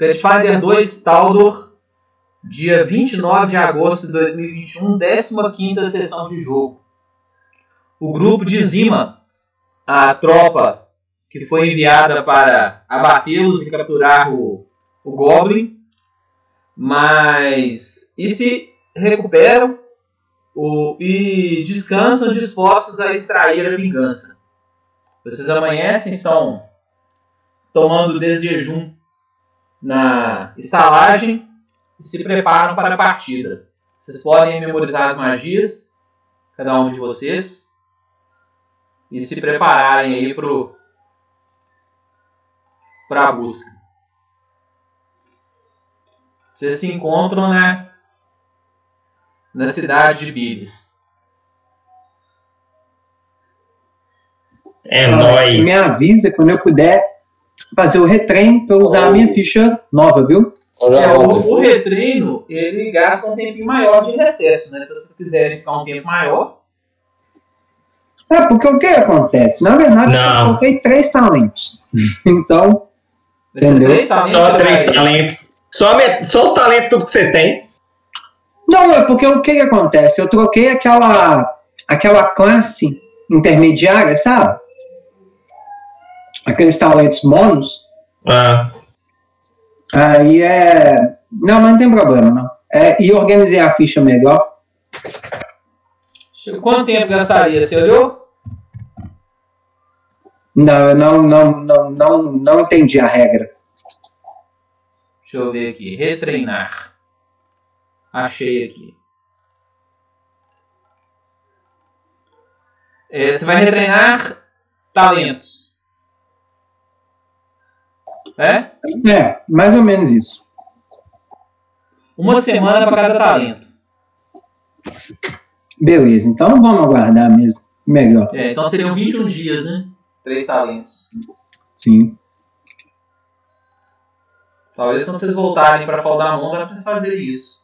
Pathfinder 2 Taldor, dia 29 de agosto de 2021, 15ª sessão de jogo. O grupo dizima a tropa que foi enviada para abatê-los e capturar o, o Goblin, mas e se recuperam o, e descansam dispostos a extrair a vingança. Vocês amanhecem, estão tomando desjejum na estalagem e se preparam para a partida. Vocês podem memorizar as magias, cada um de vocês, e se prepararem aí para a busca. Vocês se encontram né, na cidade de Bibis. É nóis. Me avisa quando eu puder fazer o retreino para eu usar a minha ficha nova, viu? É, o, o retreino, ele gasta um tempinho maior de recesso, né? Se vocês quiserem ficar um tempo maior. É, porque o que acontece? Na verdade, Não. eu coloquei três talentos. Então, Entendeu? Três talentos, Só três talentos. Só, só os talentos, tudo que você tem. não, é porque o que, que acontece? Eu troquei aquela, aquela classe intermediária, sabe? Aqueles talentos monos. Ah, Aí é. Não, mas não tem problema, não. É, e organizei a ficha melhor. Quanto tempo gastaria? Você olhou? Não, eu não, não, não, não, não entendi a regra. Deixa eu ver aqui. Retreinar. Achei aqui. É, você vai retreinar talentos. É? É, mais ou menos isso. Uma semana para cada talento. Beleza, então vamos aguardar mesmo. Melhor, É, então seriam 21 dias, né? Três talentos. sim. Talvez quando vocês voltarem para Faldamon, dá pra vocês fazerem isso.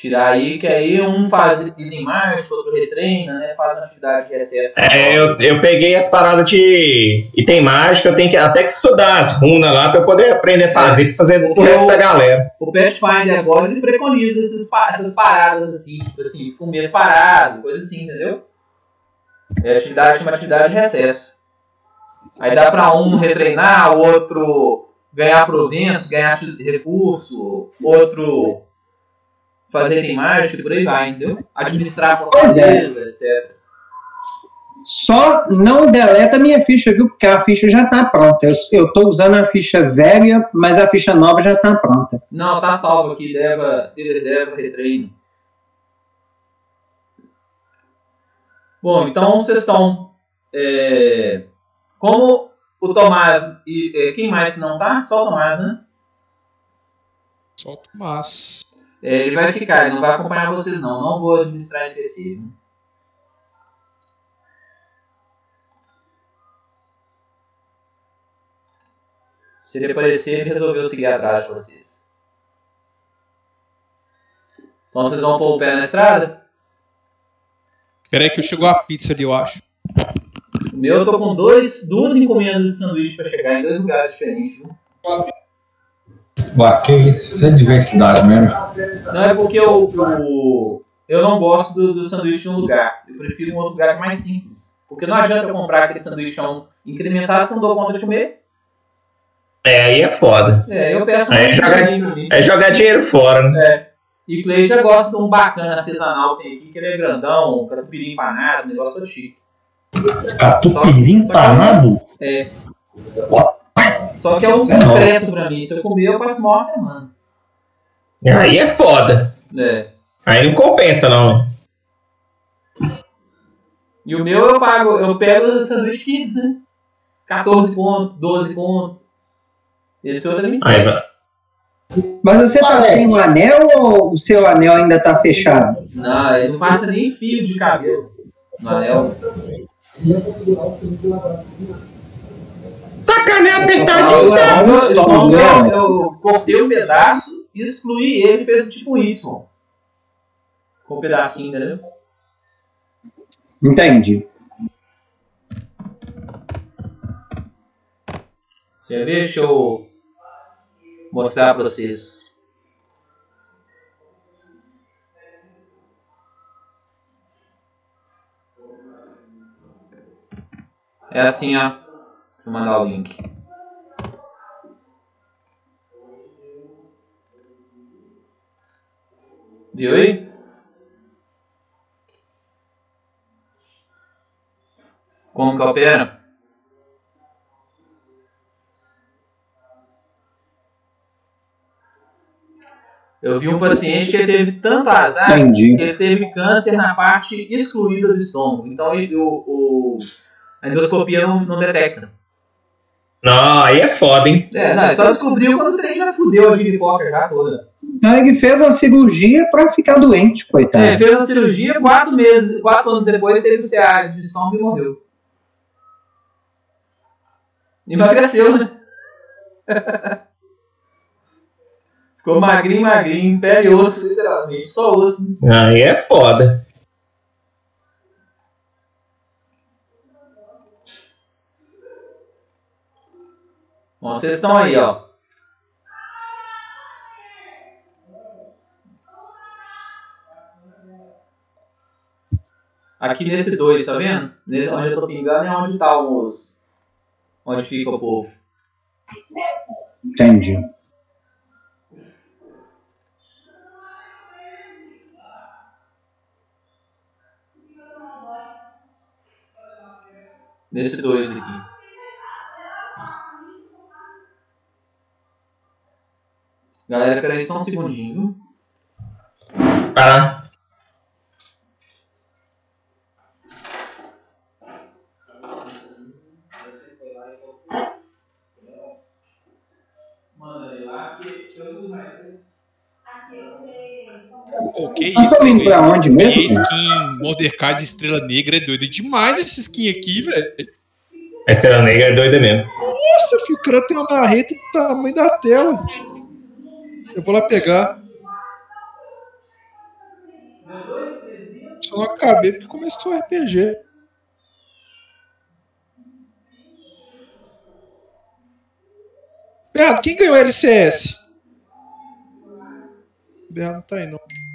Tirar aí, que aí um faz item mágico, outro retreina, né? Faz uma atividade de excesso. é, eu, eu peguei as paradas de item mágico, eu tenho que até que estudar as runas lá pra eu poder aprender a fazer, pra fazer com essa galera. O Pathfinder agora ele preconiza esses essas paradas assim, tipo assim, um mês parado, coisa assim, entendeu? É atividade, uma atividade de recesso. Aí dá pra um retreinar, o outro ganhar proventos, ganhar recurso, outro fazer item mágico e por aí vai, entendeu? Administrar Pois é. fortaleza, etc. Só não deleta a minha ficha, viu? Porque a ficha já tá pronta. Eu, eu tô usando a ficha velha, mas a ficha nova já tá pronta. Não, tá salvo aqui, deva, deva, retreino. Bom, então vocês estão. é, como o Tomás e. é, quem mais não tá? Só o Tomás, né? Só o Tomás. É, ele vai ficar, ele não vai acompanhar vocês, não. Não vou administrar NPC. viu? Se ele aparecer, ele resolveu seguir atrás de vocês. Então vocês vão pôr o pé na estrada? Pera aí que chegou a pizza ali, eu acho. O meu eu tô com dois, duas encomendas de sanduíche pra chegar em dois lugares diferentes. viu? Que isso? Isso é diversidade mesmo. Não é porque eu, o- eu não gosto do, do sanduíche de um lugar. Eu prefiro um outro lugar mais simples. Porque não adianta eu comprar aquele sanduíchão incrementado que eu não dou conta de comer. É, aí é foda. É, eu peço um É, joga- sanduíche pra mim. É jogar dinheiro fora, né? E Clay já gosta de um bacana artesanal que tem aqui, que ele é grandão, um catupiry empanado, um negócio todo chique. Catupiry empanado? É. What? Só que é um É concreto pra mim. Se eu comer, eu passo mal uma semana. Aí é foda. É. Aí não compensa, não. E o meu eu pago, eu pego o sanduíche kids, né? 14 pontos, 12 pontos. Esse outro é me Aí, vai. Mas você tá sem o anel ou o seu anel ainda tá fechado? Não, ele não passa nem fio de cabelo no anel. Sacanagem apertadinho. Então, eu, então, tomar. eu, eu cortei um pedaço, excluí ele e fez tipo Y. Com um pedacinho, entendeu? Entendi. Quer ver? Deixa eu mostrar pra vocês. É assim, ó. Eu mandar o link. Viu aí? Como que opera? Eu vi um paciente que ele teve tanto azar Entendi. que ele teve câncer na parte excluída do estômago. Então ele- o, o- a endoscopia não, não detecta. Não, aí é foda, hein? É, não, ele só descobriu quando o trem já fudeu a giripoca já toda. Então ele fez uma cirurgia pra ficar doente, coitado. É, fez a cirurgia, quatro meses, quatro anos depois teve o CA de estômago e morreu. Emagreceu, né? Ficou magrinho, magrinho, pele e osso, literalmente, só osso. Aí é foda. Bom, vocês estão aí, ó. Aqui nesse 2, tá vendo? Nesse onde eu tô pingando é onde tá os. Onde fica o povo. Entendi. Nesse 2 aqui. Galera, peraí só um segundinho. Tá? Manda aí lá que eu uso mais. Pô, que Nós isso, estamos indo pra onde mesmo? skin Mordecai Estrela Negra é doido demais essa skin aqui, velho. A Estrela Negra é doida mesmo. Nossa, filho, o cara tem uma barreta do tamanho da tela. Eu vou lá pegar. Só não acabei porque começou o RPG. Bernardo, quem ganhou o LCS? Bernardo não tá aí, não.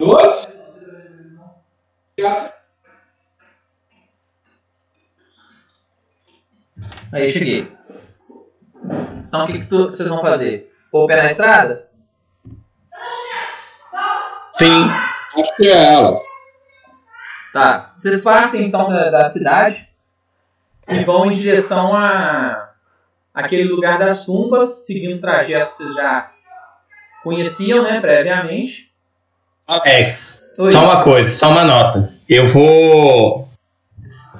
Doce? Aí cheguei. Então o que, que vocês vão fazer? Pôr o pé na estrada? Sim. Acho que é ela. Tá. Vocês partem então da, da cidade e vão em direção a aquele lugar das tumbas, seguindo o trajeto que vocês já conheciam, né, previamente. Alex, Oi. só uma coisa, só uma nota. Eu vou.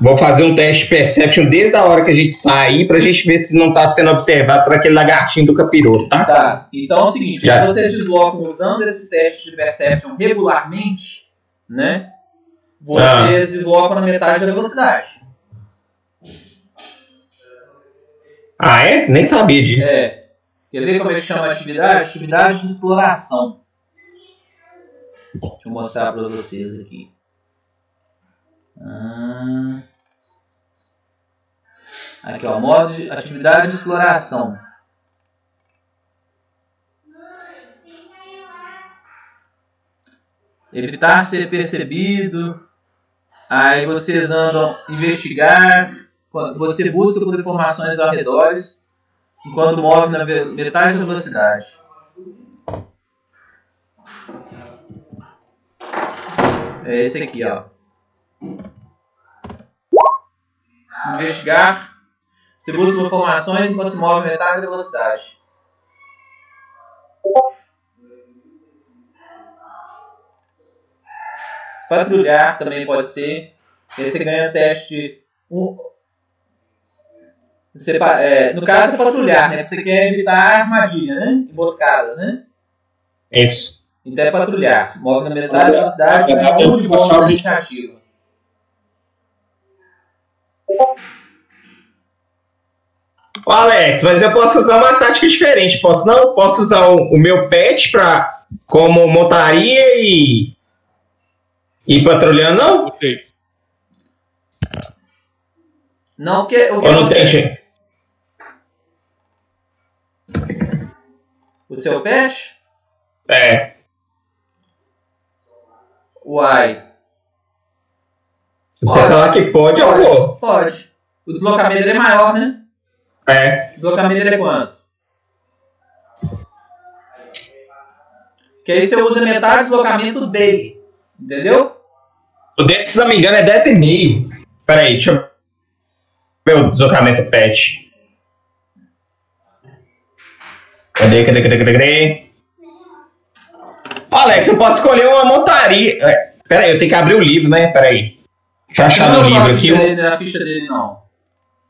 Vou fazer um teste de perception desde a hora que a gente sair pra gente ver se não tá sendo observado por aquele lagartinho do capiroto, tá? Tá. Então é o seguinte, Já. quando vocês deslocam usando esse teste de Perception regularmente, né? Vocês deslocam na metade da velocidade. Ah, é? Nem sabia disso. É. Quer ver como é que chama a atividade? Atividade de exploração. Deixa eu mostrar para vocês aqui. Ah. Aqui, ó. Modo de atividade de exploração. Evitar ser percebido. Aí vocês andam investigar. Você busca por informações ao redor enquanto move na metade da velocidade. É esse aqui, ó. Investigar. Você busca informações enquanto se move metade da velocidade. Patrulhar também pode ser. Você ganha teste. Um, Você, é, no caso é patrulhar, né? Você quer evitar armadilha, né? Emboscadas, né? Isso. Então é patrulhar. Move na metade da cidade com um de bônus iniciativa. Ô, Alex, mas eu posso usar uma tática diferente, posso não? Posso usar o, o meu pet pra, como montaria e. e patrulhando, não? Ok. Não, porque o que Ou não tem jeito? O seu pet? É. Uai. Você Pode. falar que pode, eu vou. Pode. O deslocamento dele é maior, né? É. O deslocamento dele é quanto? Que aí você usa metade do deslocamento dele. Entendeu? O dele, se não me engano, é 10,5. Peraí, deixa eu ver o deslocamento pet. Cadê, cadê, cadê, cadê, cadê? Alex, eu posso escolher uma montaria. É, peraí, eu tenho que abrir o livro, né? Peraí. Deixa eu achar Não, no não, livro aqui. dele- Na ficha dele, não.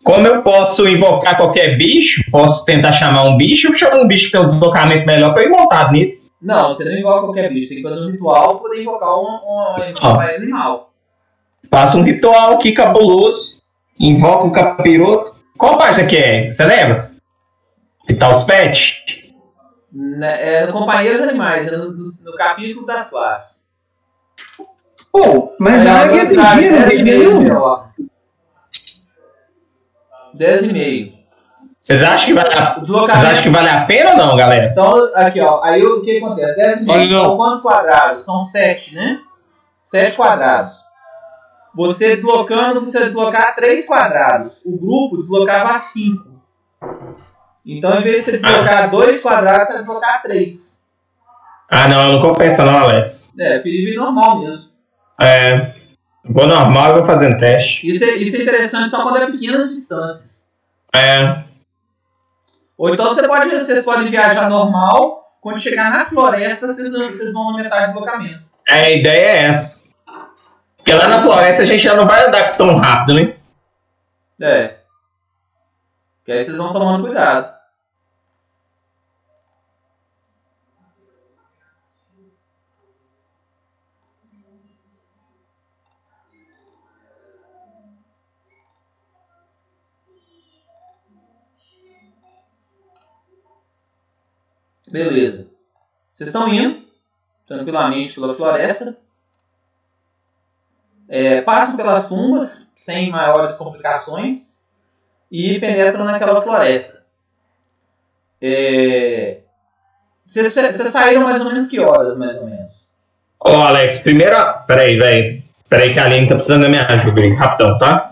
Como eu posso invocar qualquer bicho, posso tentar chamar um bicho, eu chamo um bicho que tem um deslocamento melhor pra eu ir montado nele. Não, você não invoca qualquer bicho. Tem que fazer um ritual pra poder invocar um, um, um Ah. animal. Faço um ritual aqui cabuloso, invoco o capiroto. Qual página que é? Você lembra? Que tá os pets? Né, É no Companheiros Animais, é no, no- no capítulo das classes. Pô, mas É, a águia não 10 tem e meio, nenhum. ó. 10 e meio. Vocês acham que vale a, vocês acham que vale a pena ou não, galera? Então, aqui, ó. Aí o que acontece? 10 Olha, metros não. são quantos quadrados? São 7, né? 7 quadrados. Você deslocando, você deslocar 3 quadrados. O grupo deslocava 5. Então, em vez de você deslocar 2 quadrados, você vai deslocar 3. Ah, não, não compensa não, Alex. É, Felipe normal mesmo. É, vou normal e vou fazendo teste. Isso é, isso é interessante só quando é pequenas distâncias. É, Ou então você pode, vocês podem viajar normal. Quando chegar na floresta, vocês, vão- vocês vão metade do deslocamento. a ideia é essa. Porque lá na floresta a gente já não vai andar tão rápido, né? É. Que aí vocês vão tomando cuidado. Beleza. Vocês estão indo tranquilamente pela floresta. É, passam pelas tumbas sem maiores complicações e penetram naquela floresta. É, Vocês saíram mais ou menos que horas, mais ou menos? Ô, Alex, primeiro. Peraí, velho. Peraí, que a Aline tá precisando da minha ajuda. Rapidão, tá?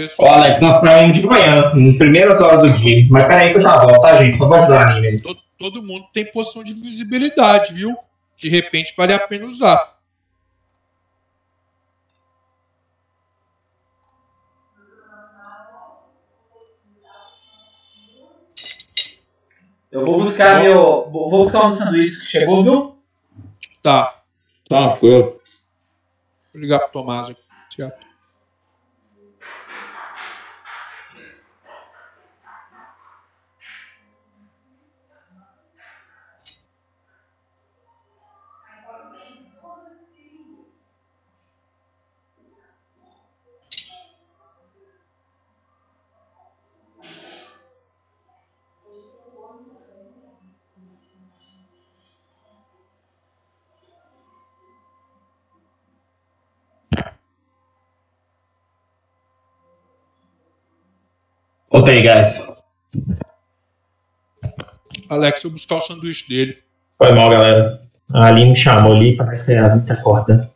Pessoal, Alex, nós saímos de manhã, nas primeiras horas do dia. Mas peraí que eu já volto, tá, gente? Só vou ajudar a Aline aí. to- todo mundo tem posição de visibilidade, viu? De repente vale a pena usar. Eu vou buscar meu. Vou buscar um sanduíche que chegou, viu? Tá. Tranquilo. Vou ligar pro Tomás aqui. Voltei, guys. Alex, eu vou buscar o sanduíche dele. Foi mal, galera. A Aline me chamou ali, parece que a Yasmin tá acordando.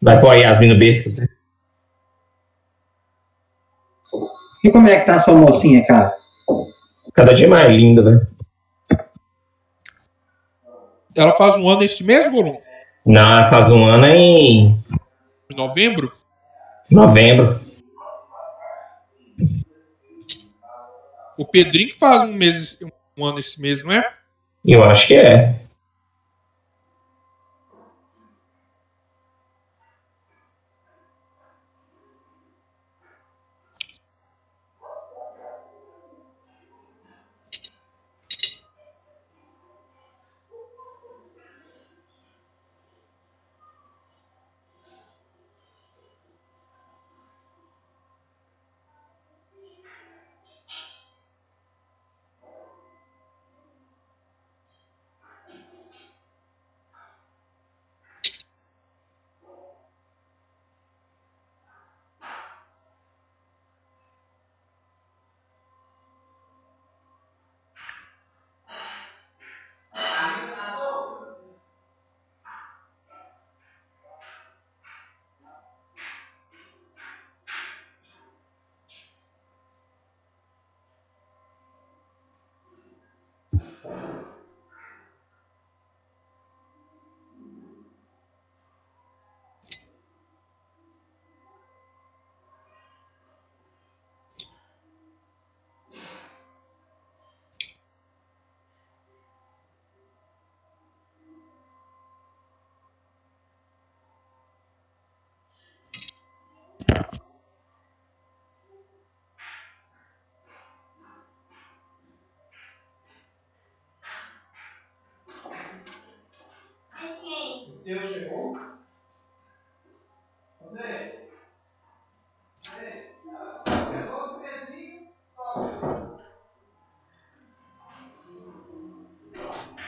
Vai pôr a Yasmin no berço, quer dizer. E como é que tá a sua mocinha, cara? Cada dia mais linda, velho. Ela faz um ano esse mês, Gorum? Não, faz um ano em Em novembro? novembro. O Pedrinho que faz um mês, um ano esse mês, não é? Eu acho que é.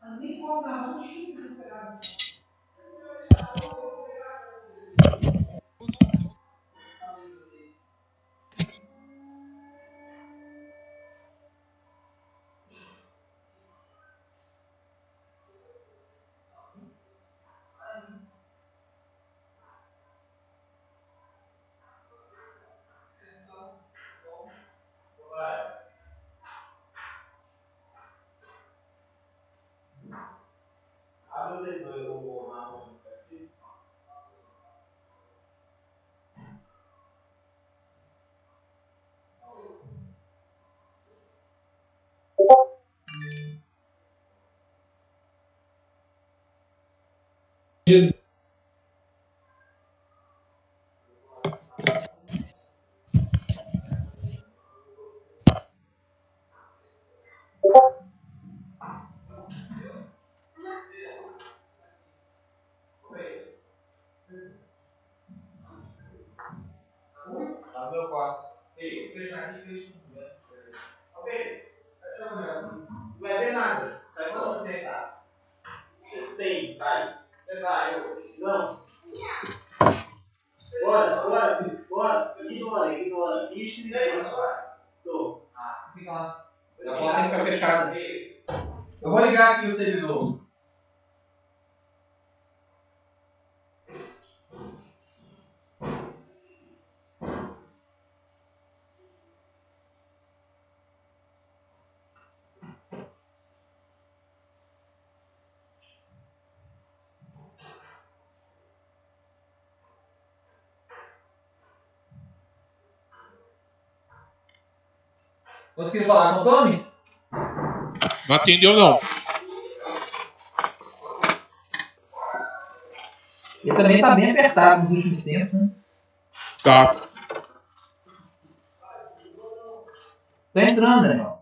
Cadê seu copo? Ah, Nem Tá Conseguiu falar com o Tommy? Não atendeu, não. Ele também tá bem apertado nos últimos tempos, né? Tá. Tá entrando, Daniel.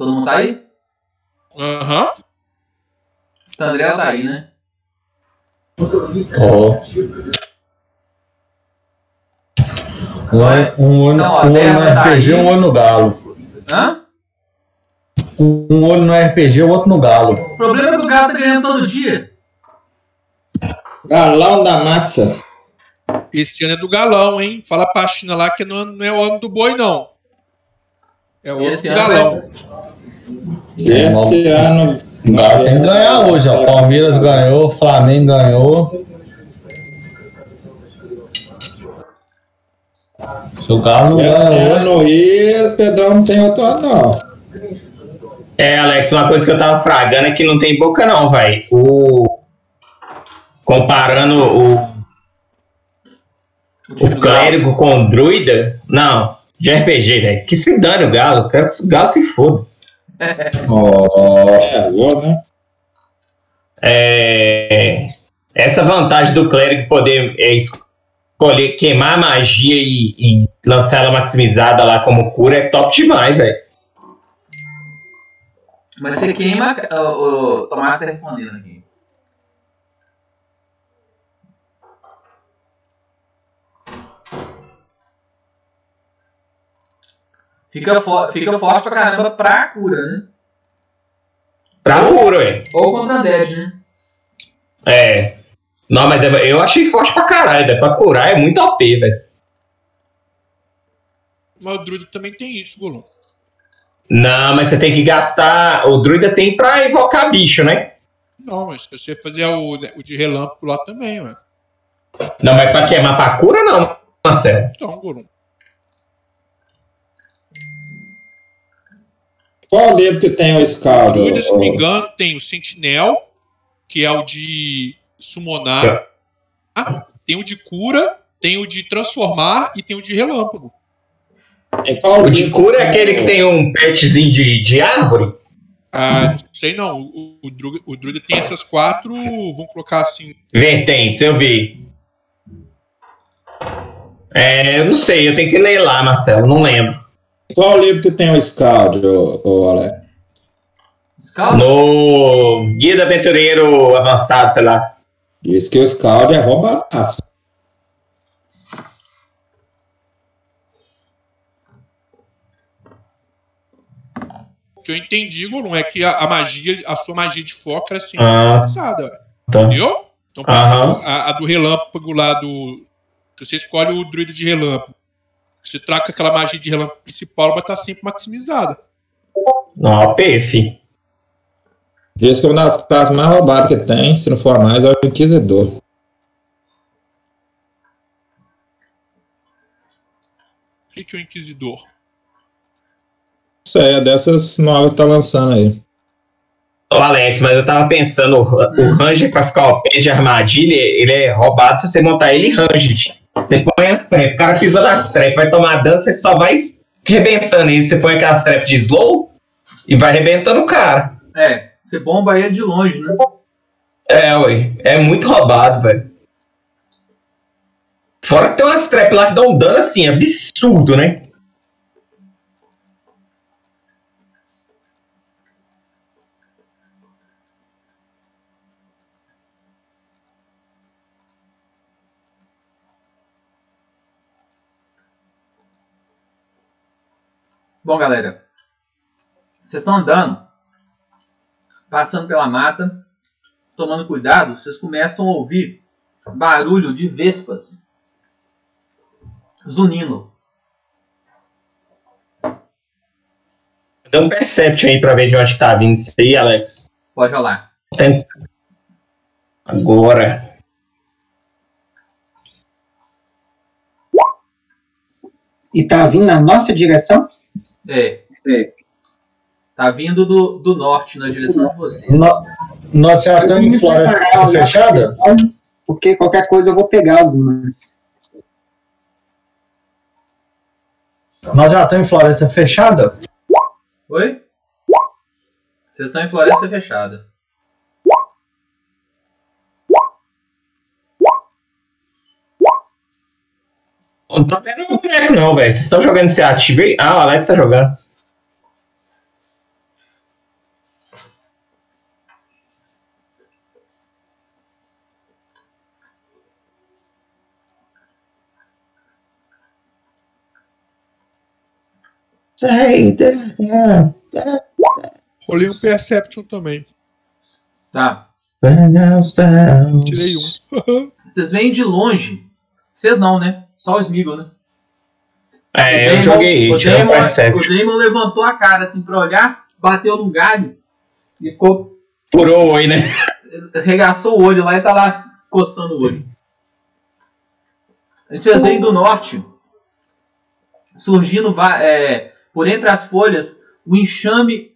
Todo mundo tá aí? Aham. O André tá aí, né? Ó. Um, olho- um olho, Não, a um terra no tá RPG, aí. um olho no galo. Hã? Um olho no RPG, o outro no galo. O problema é que o cara tá ganhando todo dia. Galão da massa. Esse ano é do galão, hein? Fala pra China lá que não, não é o ano do boi, não. É o ano do ano galão. Esse ano. O galo tem que ganhar hoje, ó. Palmeiras ganhou, Flamengo ganhou. Se o Galo não Essa ganha é hoje, no Rio, Pedrão não tem outro lado, não. É, Alex, uma coisa que eu tava fragando é que não tem boca, não, vai. O. Comparando o, o clérigo com o druida. Não, de RPG, velho. Que se dane o galo. Quero que o galo se foda. Ó, É, né? É, essa vantagem do clérigo poder é, escolher queimar a magia e, e lançar ela maximizada lá como cura é top demais, velho. Mas você queima. O, o Tomás tá respondendo aqui. Fica, fo fica forte pra caramba pra cura, né? Pra cura, velho. Ou contra Dead, né? É. Não, mas é- eu achei forte pra caralho, velho. Pra curar é muito OP, velho. Mas o Druid também tem isso, Golum. Não, mas você tem que gastar. O druida tem pra invocar bicho, né? Não, mas se você fazer o, o de relâmpago lá também, ué. Não, mas pra queimar pra cura, não, Marcelo. Então, Golum. Qual livro que tem o Scald? Druida, se não me engano, tem o Sentinel, que é o de summonar. Ah, tem o de cura, tem o de transformar e tem o de relâmpago. Qual O de cura é aquele que tem um petzinho de, de árvore? Ah, não sei não. O, o, Druida, o Druida tem essas quatro, vamos colocar assim. Vertentes, eu vi. É, eu não sei, eu tenho que ler lá, Marcelo, não lembro. Qual livro que tem o Scald, ô, ô Alex? Scala? No Guia do Aventureiro Avançado, sei lá. Diz que o Scald é roubadaço. O que eu entendi, Golum, é que a, a magia, a sua magia de foco era sempre Ah. usada. Tá. Entendeu? Então, exemplo, a, a do relâmpago lá do. Se você escolhe o druida de relâmpago, você troca aquela magia de relâmpago principal, ela vai estar sempre maximizada. Não, PF. Diz que uma das classes mais roubadas que tem, se não for a mais, é o Inquisidor. O que, que é o Inquisidor? Isso aí, é dessas novas que tá lançando aí. Ô, Alex, mas eu tava pensando, o, o Ranger pra ficar ao pé de armadilha, ele é roubado se você montar ele Ranger. Você põe as trap, o cara pisou nas trap, vai tomar dano, você só vai rebentando ele. Você põe aquelas trap de slow e vai rebentando o cara. É, você bomba ele de longe, né? É, ué. É muito roubado, velho. Fora que tem umas trap lá que dão um dano assim, absurdo, né? Bom, galera. Vocês estão andando, passando pela mata, tomando cuidado, vocês começam a ouvir barulho de vespas zunindo. Dá um perception aí pra ver de onde que tá vindo isso aí, Alex. Pode rolar. Tem- Agora. E tá vindo na nossa direção? É. É. Tá vindo do, do norte, na direção de vocês. no- nós já estamos em floresta fechada? Porque qualquer coisa eu vou pegar algumas. Nós já estamos em floresta fechada? Oi? Vocês estão em floresta fechada. Não tô vendo o boneco, não, velho. Vocês estão jogando esse ativo aí? Ah, o Alex tá jogando. Sai da- Rolei um Perception também. Tá. Tirei um. Vocês vêm de longe. Vocês não, né? Só o Smeagol, né? É, O eu Damon- joguei, o um Damon- Perception. O Damon levantou a cara assim pra olhar, bateu no galho e ficou. Furou o oi, né? Regaçou o olho lá e tá lá coçando o olho. A gente vocês vêm do norte. surgindo é, por entre as folhas um enxame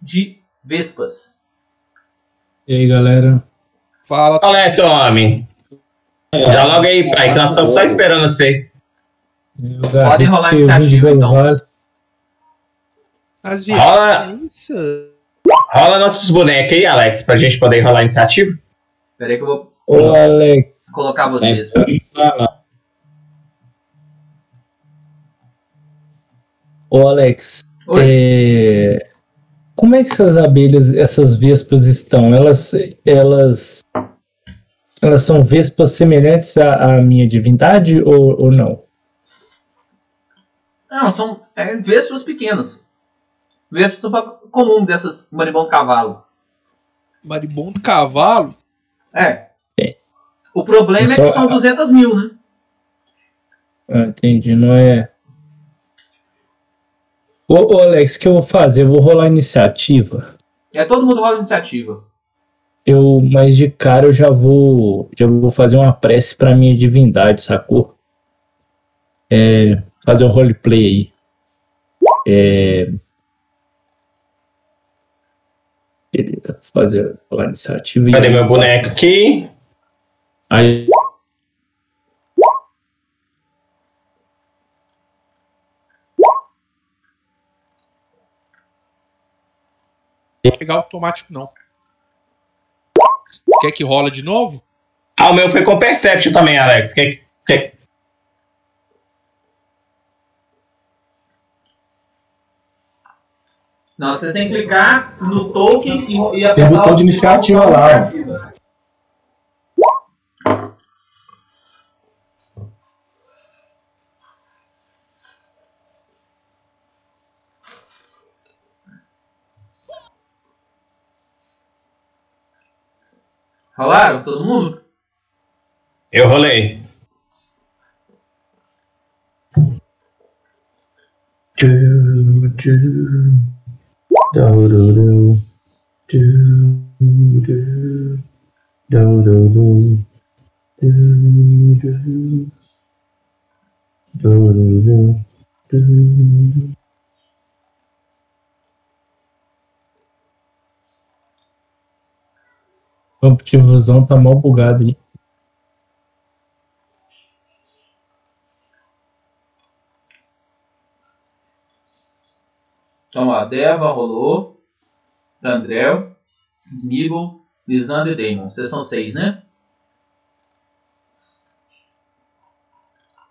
de vespas. E aí, galera? Fala, Qual é, Tommy? Já logo aí, pai, que nós estamos só esperando você. Eu, Podem rolar de iniciativa, então. As. Rola, Isso. rola nossos bonecos aí, Alex, pra gente poder rolar a iniciativa. Espera aí que eu vou Ô, Alex. colocar vocês. Ô, Alex. É, Como é que essas abelhas, essas vespas estão? Elas, elas, elas são vespas semelhantes à, à minha divindade ou, ou não? Não, são é, vespas pequenas. Vespas comum dessas maribondo cavalo. Maribondo cavalo. É. É. O problema é que Só- são 200 mil, né? Ah, entendi, não é. Ô, ô, Alex, o que eu vou fazer? Eu vou rolar iniciativa. É todo mundo rola iniciativa. Eu, mas de cara eu já vou, já vou fazer uma prece pra minha divindade, sacou? É, fazer um roleplay aí. É, beleza, vou fazer a iniciativa. Cadê meu boneco aqui? Aí, Pegar automático, não. Quer que rola de novo? Ah, o meu foi com Perception também, Alex. Quer, quer... Não, vocês têm que clicar no token e, e Tem botão de iniciativa lá, iniciativa. Rolaram? Todo mundo? Eu rolei. O campo de visão tá mal bugado ali. Então, ó, Deva rolou, Tandrel, Smeagol, Lisandro e Damon. Vocês são seis, né?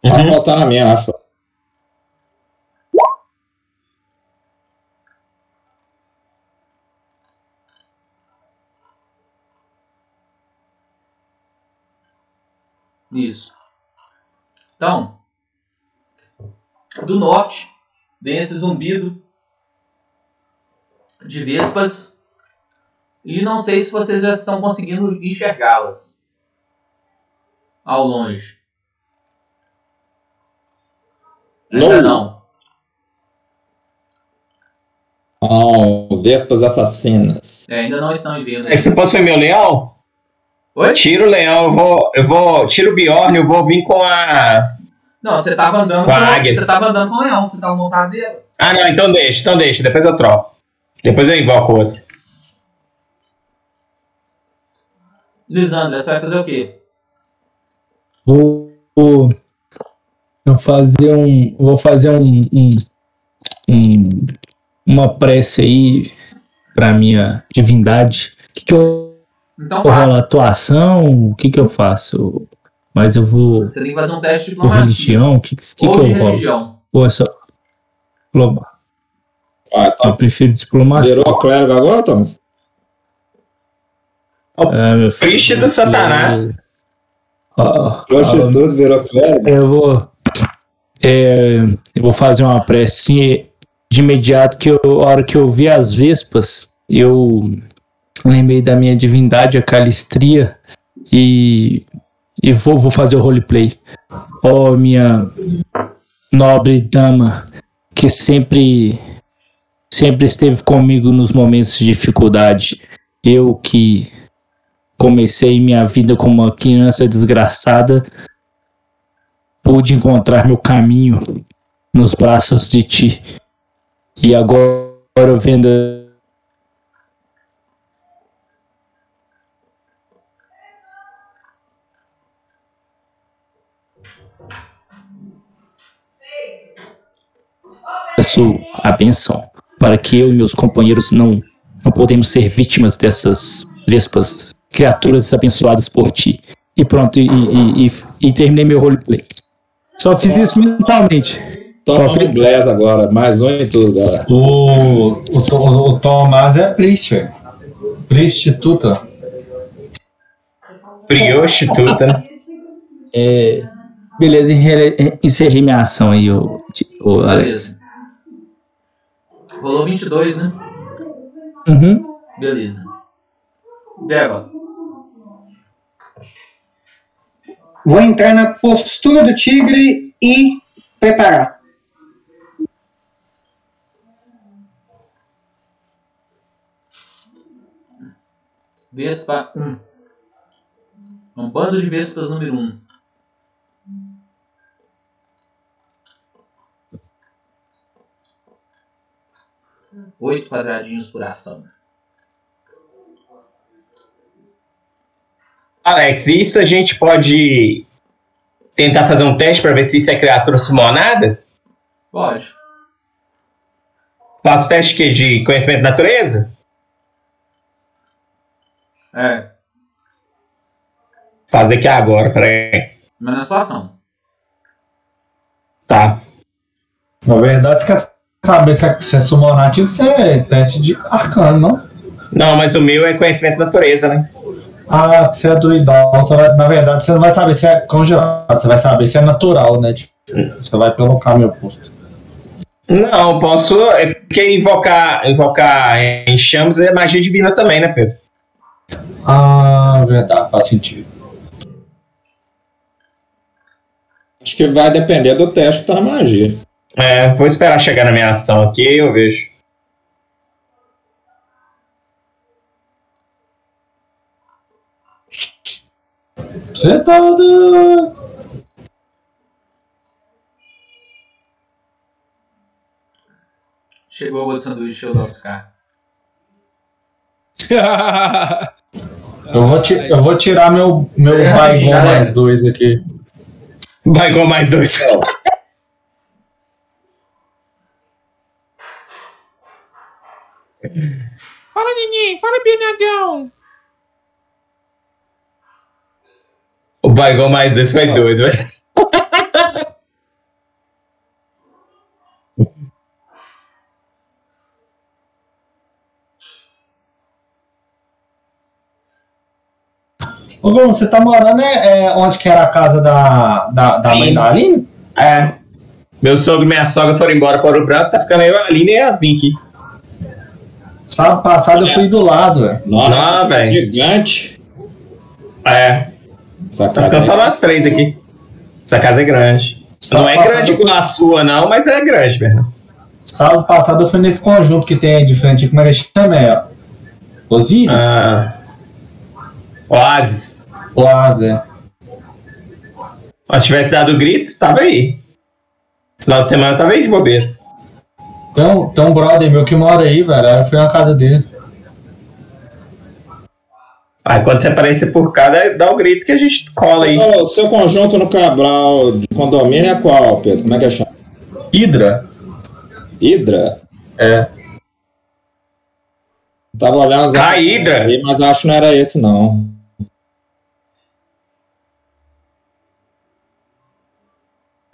Vai Uhum. voltar na minha, acho. Isso. Então, do norte vem esse zumbido de vespas. E não sei se vocês já estão conseguindo enxergá-las ao longe. Ainda não. São vespas assassinas. É, ainda não estão vendo. Alex, você posso ver meu leão? Oi? Tira o leão, eu vou. Eu vou. Tira o Bjorn, eu vou vir com a. Não, você tava andando Com a águia. você tava andando com o leão, você tava montado dele. Ah, não, então deixa, então deixa, depois eu troco. Depois eu invoco outro. Lisandra, você vai fazer o quê? Vou, vou fazer um, vou fazer um, um, um- uma prece aí pra minha divindade. O que, que eu Então rolar atuação? O que que eu faço? Mas eu vou Você tem que fazer um teste de diplomacia. religião? O que que, que, ou que eu rolo? religião. Ou é só diploma? Ah, tá. Eu prefiro diplomacia. Virou clérigo agora, Thomas? É, meu filho. Do Satanás. Ó, Prostituto virou clérigo. Eu vou. é, eu vou fazer uma prece assim, de imediato que eu, a hora que eu vi as vespas, eu lembrei da minha divindade, a Calistria, e, e vou, vou fazer o roleplay. Ó, minha nobre dama, que sempre sempre esteve comigo nos momentos de dificuldade. Eu que comecei minha vida como uma criança desgraçada, pude encontrar meu caminho nos braços de ti. E agora vendo peço a benção para que eu e meus companheiros não, não podemos ser vítimas dessas vespas, criaturas abençoadas por ti. E pronto, e, e, e, e terminei meu roleplay. Só fiz isso mentalmente. Toma Só um inglês agora, mais um e tudo, galera. O, o, To- o Tomás é priest, velho. Prostituta. Né? É, beleza, encerrei minha ação aí, o, o Alex. Beleza. Rolou 22, né? Uhum. Beleza. Deva. Vou entrar na postura do tigre e preparar. Vespa 1. Um bando de vespas número 1. Oito quadradinhos por ação. Alex, isso a gente pode tentar fazer um teste pra ver se isso é criatura summonada? Pode. Faço teste que de conhecimento da natureza? É. Fazer aqui agora, peraí. Mas na sua ação. Tá. Na verdade, quer saber se é, se é summonar, tinha que ser teste de arcano, não? Não, mas o meu é conhecimento da natureza, né? Ah, você é druidão. Vai- na verdade, você não vai saber se é congelado, você vai saber se é natural, né? Tipo, Você vai pelo caminho oposto. Não, posso. É porque invocar, invocar em chamas é magia divina também, né, Pedro? Ah, verdade, faz sentido. Acho que vai depender do teste que tá na magia. É, vou esperar chegar na minha ação aqui e eu vejo. Você tá do... Chegou a outro sanduíche, eu os caras. eu, vou ti- eu vou tirar meu, meu É, Baigon mais dois aqui. Igual mais dois. Fala, Nininho. Fala, Bernardão. O Baigol mais dois foi doido, velho. Ô, Gon, você tá morando é, é onde que era a casa da, da, da mãe da Aline? É. Meu sogro e minha sogra foram embora para o Branco, tá ficando eu, a Aline e a Yasmin aqui. Sábado passado eu fui do lado, velho. Nossa, Ah, velho. gigante. É. Essa Tá ficando só nós três aqui. Essa casa é grande. Não é Sábado grande igual a sua, não, mas é grande, Bernardo. Sábado passado eu fui nesse conjunto que tem aí de frente, como é que chama? É Osíris? Ah. Oasis. Oásis, é. Se tivesse dado grito, tava aí. Final de semana eu tava aí de bobeira. Tem um, tem um brother meu que mora aí, velho. Aí eu fui na casa dele. Aí quando você aparecer por cá, dá, o grito que a gente cola aí. O seu conjunto no Cabral de condomínio é qual, Pedro? Como é que é chama? Hidra? Hidra? É. Tava olhando os Ah, Hidra? aí, mas acho que não era esse, não.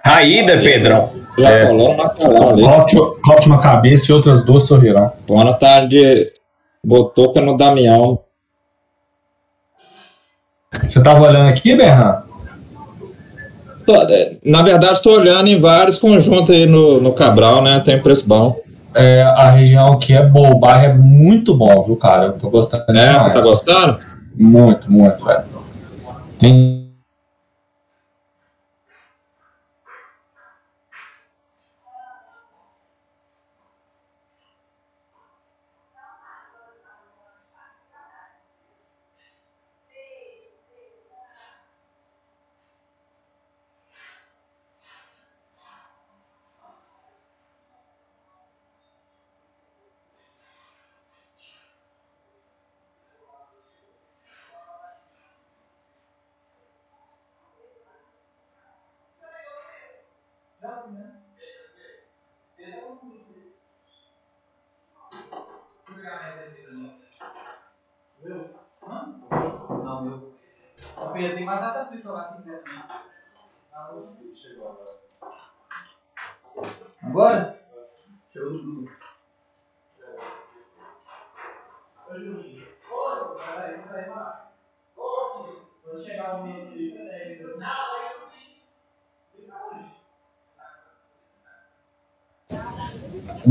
Raída, Pedrão. Já É. colou no Marcelão ali. Corte, uma cabeça e outras duas sorrirão. O ano tá de botoca no Damião. Você tava olhando aqui, Bernardo? Tô- é, Na verdade, estou olhando em vários conjuntos aí no, no Cabral, né? Tem preço bom. É, a região aqui é boa. O bairro é muito bom, viu, cara? Eu tô gostando. É, demais. você tá gostando? Muito, muito, velho. Tem.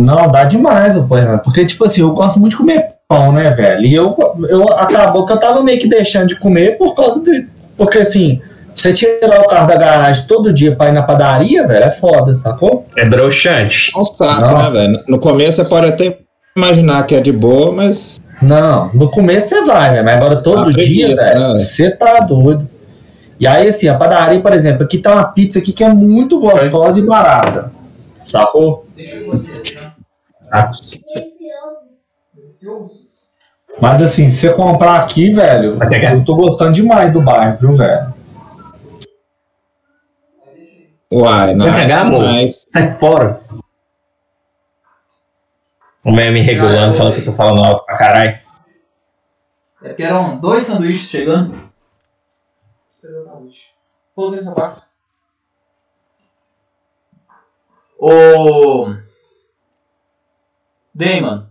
Não, dá demais o pão, né? porque, tipo assim, eu gosto muito de comer pão, né, velho? E eu, eu acabou que eu tava meio que deixando de comer por causa de. Porque, assim, você tirar o carro da garagem todo dia pra ir na padaria, velho, é foda, sacou? É broxante. É um saco, Nossa. né, velho? No começo você pode até imaginar que é de boa, mas Não, no começo você vai, né? Mas agora todo Ah, dia, preguiça, velho, né? você tá doido. E aí, assim, a padaria, por exemplo, aqui tá uma pizza aqui que é muito gostosa e barata. Sacou? Delicioso. Mas assim, se você comprar aqui, velho, eu tô gostando demais do bairro, viu, velho? Uai, não. Vai pegar, amor? Mas Sai fora. O Mel me regulando, falando que eu tô falando alto pra caralho. É porque eram dois sanduíches chegando. Coloquei nessa parte. Ô. Damon,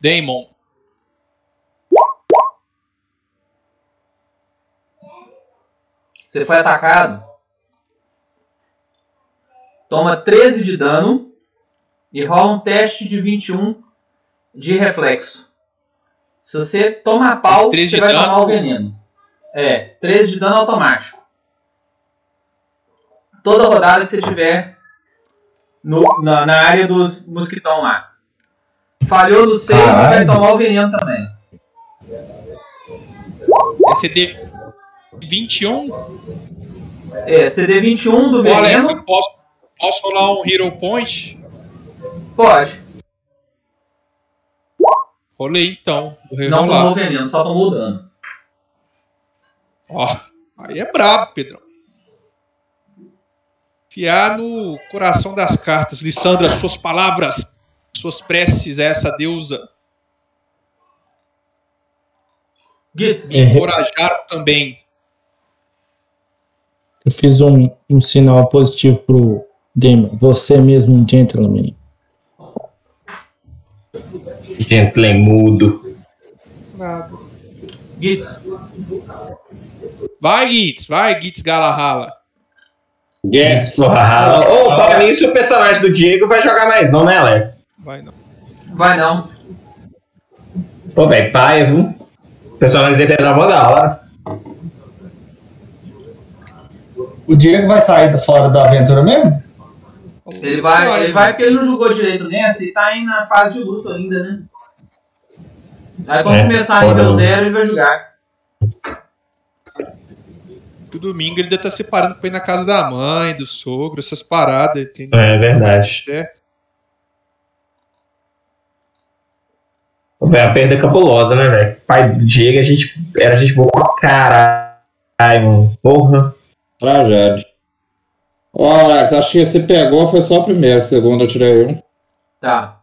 Damon. você foi atacado. Toma 13 de dano e rola um teste de 21 de reflexo. Se você tomar pau, Esse 13 você vai dano? tomar o veneno. É, 13 de dano automático. Toda rodada que você tiver no- na, na área dos mosquitão lá. Falhou no save, vai tomar o veneno também. É CD 21. É, CD 21 do veneno. eu posso, posso rolar um Hero Point? Pode. Rolei então. Vou Não tomou o veneno, só tomou o dano. Ó, aí é brabo, Pedrão. Fiar no coração das cartas. Lissandra, suas palavras, suas preces a essa deusa Gitz, me encorajaram também. Eu fiz um, um sinal positivo pro Damon. Você é mesmo um gentleman. Gentleman mudo. Gitz, Vai, Gitz, vai, Gitz Galahalla. Guedes, Porra, Ô, fala nisso, o personagem do Diego vai jogar mais não, né, Alex? Vai não. vai não. Pô, velho, paia, viu? O personagem dele era mó da hora. O Diego vai sair do- fora da aventura mesmo? Ele vai, ele vai porque ele não jogou direito nessa e tá aí na fase de luto ainda, né? Aí quando É, começar a nível né? zero, ele vai jogar. Que domingo ele deve estar separando pra ir na casa da mãe, do sogro, essas paradas, entendeu? É verdade. Certo? A perda é cabulosa, né, velho? Pai do Diego, a gente, era gente boa pra caralho, mano. Porra. tragédia. Ô, Alex, acho que você pegou, foi só o primeiro, o segundo eu tirei um. Tá.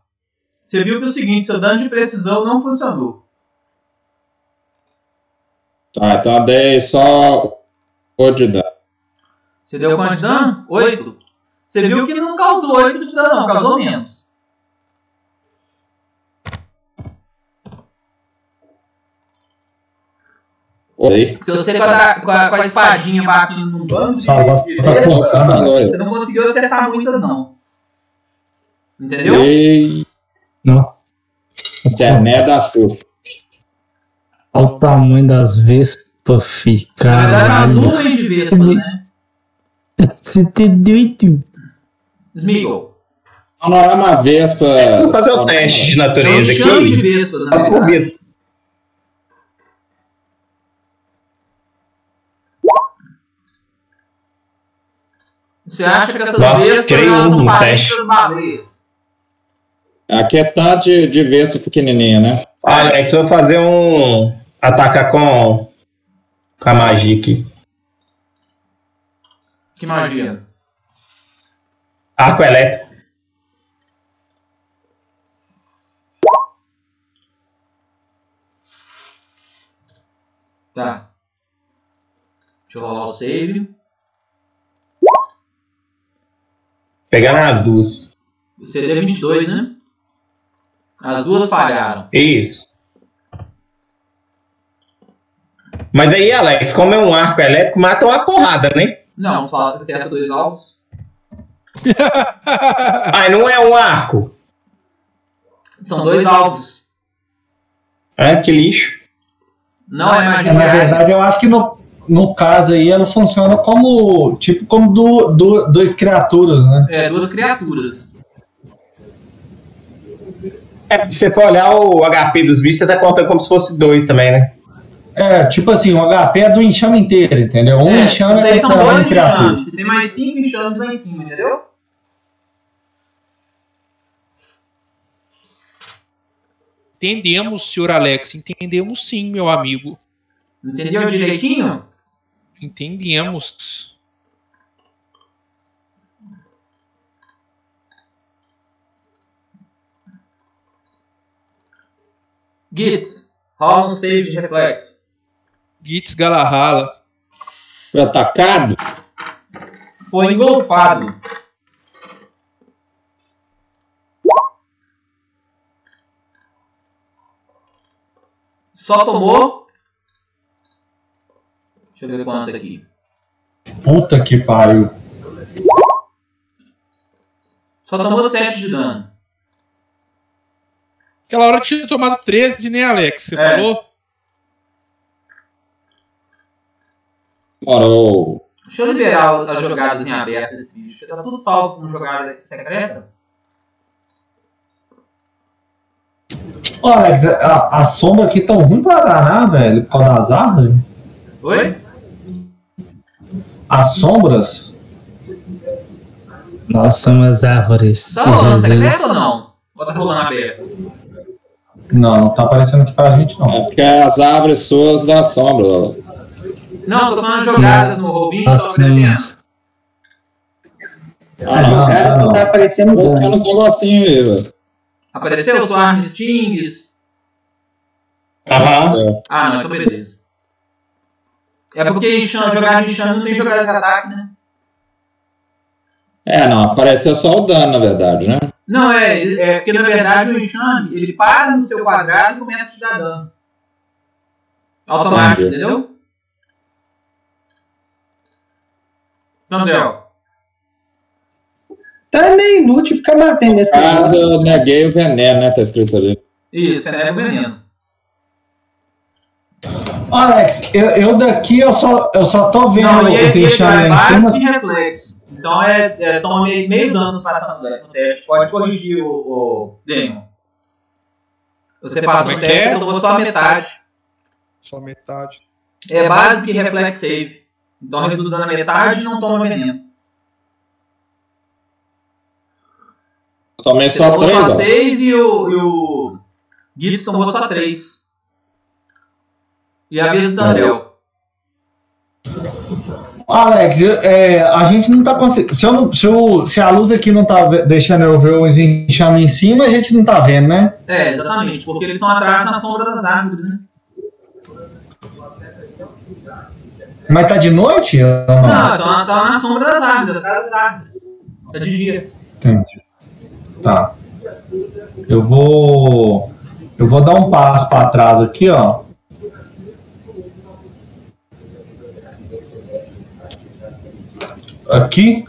Você viu que é o seguinte, seu dano de precisão não funcionou. Tá, então dei só o de dano. Você deu quanto de dano? 8. Você viu que não causou 8 de dano, não, causou menos. Oi? Porque você com a, com a, com a espadinha batendo no bando de, tá bom, Você não conseguiu acertar muitas, não. Entendeu? E Não. internet da Xuxa. Olha o tamanho das vespas, fi. Na verdade, é uma nuvem de vespas, né? Você tá doido? Smeagol. Não é uma vespa. Vou fazer o teste de É um natureza enxame de aqui. vespas, na verdade. Você acha que essas Nossa, vespas tirei um são no parentes teste. das baleias? Aqui é tá de, de vespa pequenininha, né? Ah, Alex, eu vou fazer um. Atacar com. Com a magia aqui. Que magia. Arco elétrico. Tá. Deixa eu rolar o save. Pegando as duas. O CD é 22, né? As duas falharam. Isso. Mas aí, Alex, como é um arco elétrico, mata uma porrada, né? Não, só acerta dois alvos. Ah, não é um arco. São dois alvos. Ah, que lixo. Não é magia. É, na diária. verdade, eu acho que no, no caso aí ela funciona como tipo como do, do, dois criaturas, né? É, duas criaturas. É, se você for olhar o HP dos bichos, você tá contando como se fosse dois também, né? É, tipo assim, o HP é do enxame inteiro, entendeu? Um é, enxame é são dois enxames. Você tem mais cinco enxames lá em cima, entendeu? Entendemos, senhor Alex. Entendemos sim, meu amigo. Entendeu direitinho? Entendemos. Gits, rola um save de reflexo. Gitz Galahalla. Foi atacado? Foi engolfado. Só tomou. Deixa eu ver quanto aqui. Puta que pariu. Só tomou 7 de dano. Aquela hora tinha tomado 13, né, Alex? Você É. falou? Morou. Deixa eu liberar as jogadas em aberto desse bicho. Tá tudo salvo como jogada secreta? Ô, Alex, a, a sombra aqui tão ruim pra danar, velho, por causa das árvores. Oi? As sombras. Nossa, umas árvores. Tá rolando secreto ou não? Ou tá rolando aberto? Não, não tá aparecendo aqui pra gente, não. É porque as árvores suas da sombra. Não, tô falando jogadas no Roll20 Nossa, tá aparecendo. umas- Ah, A não, tá aparecendo buscando uns negocinhos aí, velho. Apareceu o Arm Stings? Aham. Ah, não, então beleza. É porque jogada de enxame não tem jogada de ataque, né? É, não, apareceu só o dano, na verdade, né? Não, é, é porque na verdade o enxame ele para no seu quadrado e começa a te dar dano. Automático, Entendi. entendeu? Tá meio inútil ficar batendo nesse Caso eu neguei o veneno, né? Tá escrito ali. isso, é nega o veneno. Alex, eu, eu daqui eu só, eu só tô vendo Não, e esse ele enxame é lá em cima. e reflexo. Então é, é toma meio, meio dano passando no teste. Pode corrigir o, o Demon. Você passa o teste, é? eu tomou só a metade. Só metade. É base e reflex save. Então reduz dano a metade e não toma veneno. Eu tomei Você só tomou três, só ó. 6 e o, e o Gibbs tomou só 3. E a vez do Daniel. Alex, eu- é, a gente não tá conseguindo. Se, eu não- se, o- se a luz aqui não tá deixando eu ver os enxame em cima, a gente não tá vendo, né? É, exatamente, porque eles estão atrás na sombra das árvores, né? Mas tá de noite? ou não? Não, estão na, sombra das árvores, atrás das árvores. Tá de dia. Entendi. Tá. Eu vou. Eu vou dar um passo pra trás aqui, ó. Aqui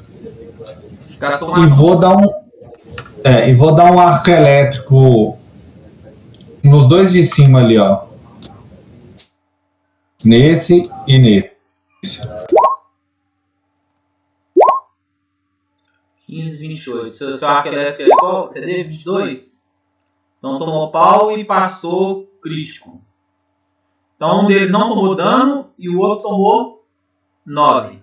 e vou dar um. É, e vou dar um arco elétrico nos dois de cima ali, ó. Nesse e nesse. 15, 28. Seu, seu arco elétrico é qual? CD 22? Então tomou pau e passou crítico. Então um deles não tomou dano e o outro tomou 9.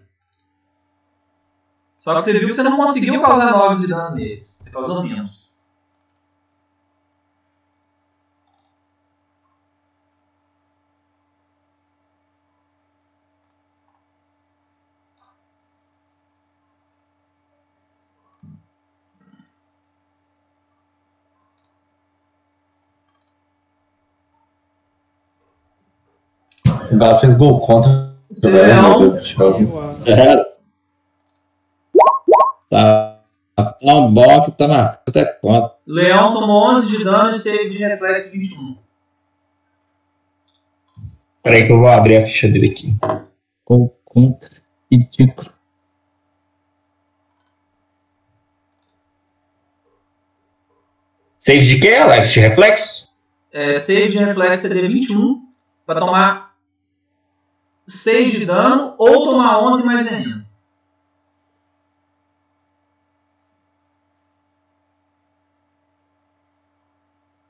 Só que você viu que você não conseguiu causar 9 de dano neles. Você causou menos. O Galo fez gol contra. acho. Zero. Tá. Tá um bom que tá marcando até quanto. Leão tomou 11 de dano e save de reflexo 21. Peraí que eu vou abrir a ficha dele aqui. Ou contra. Ridículo. Save de quê, Alex? De reflexo? É, save de reflexo CD 21 para tomar 6 de dano ou tomar 11 mais veneno.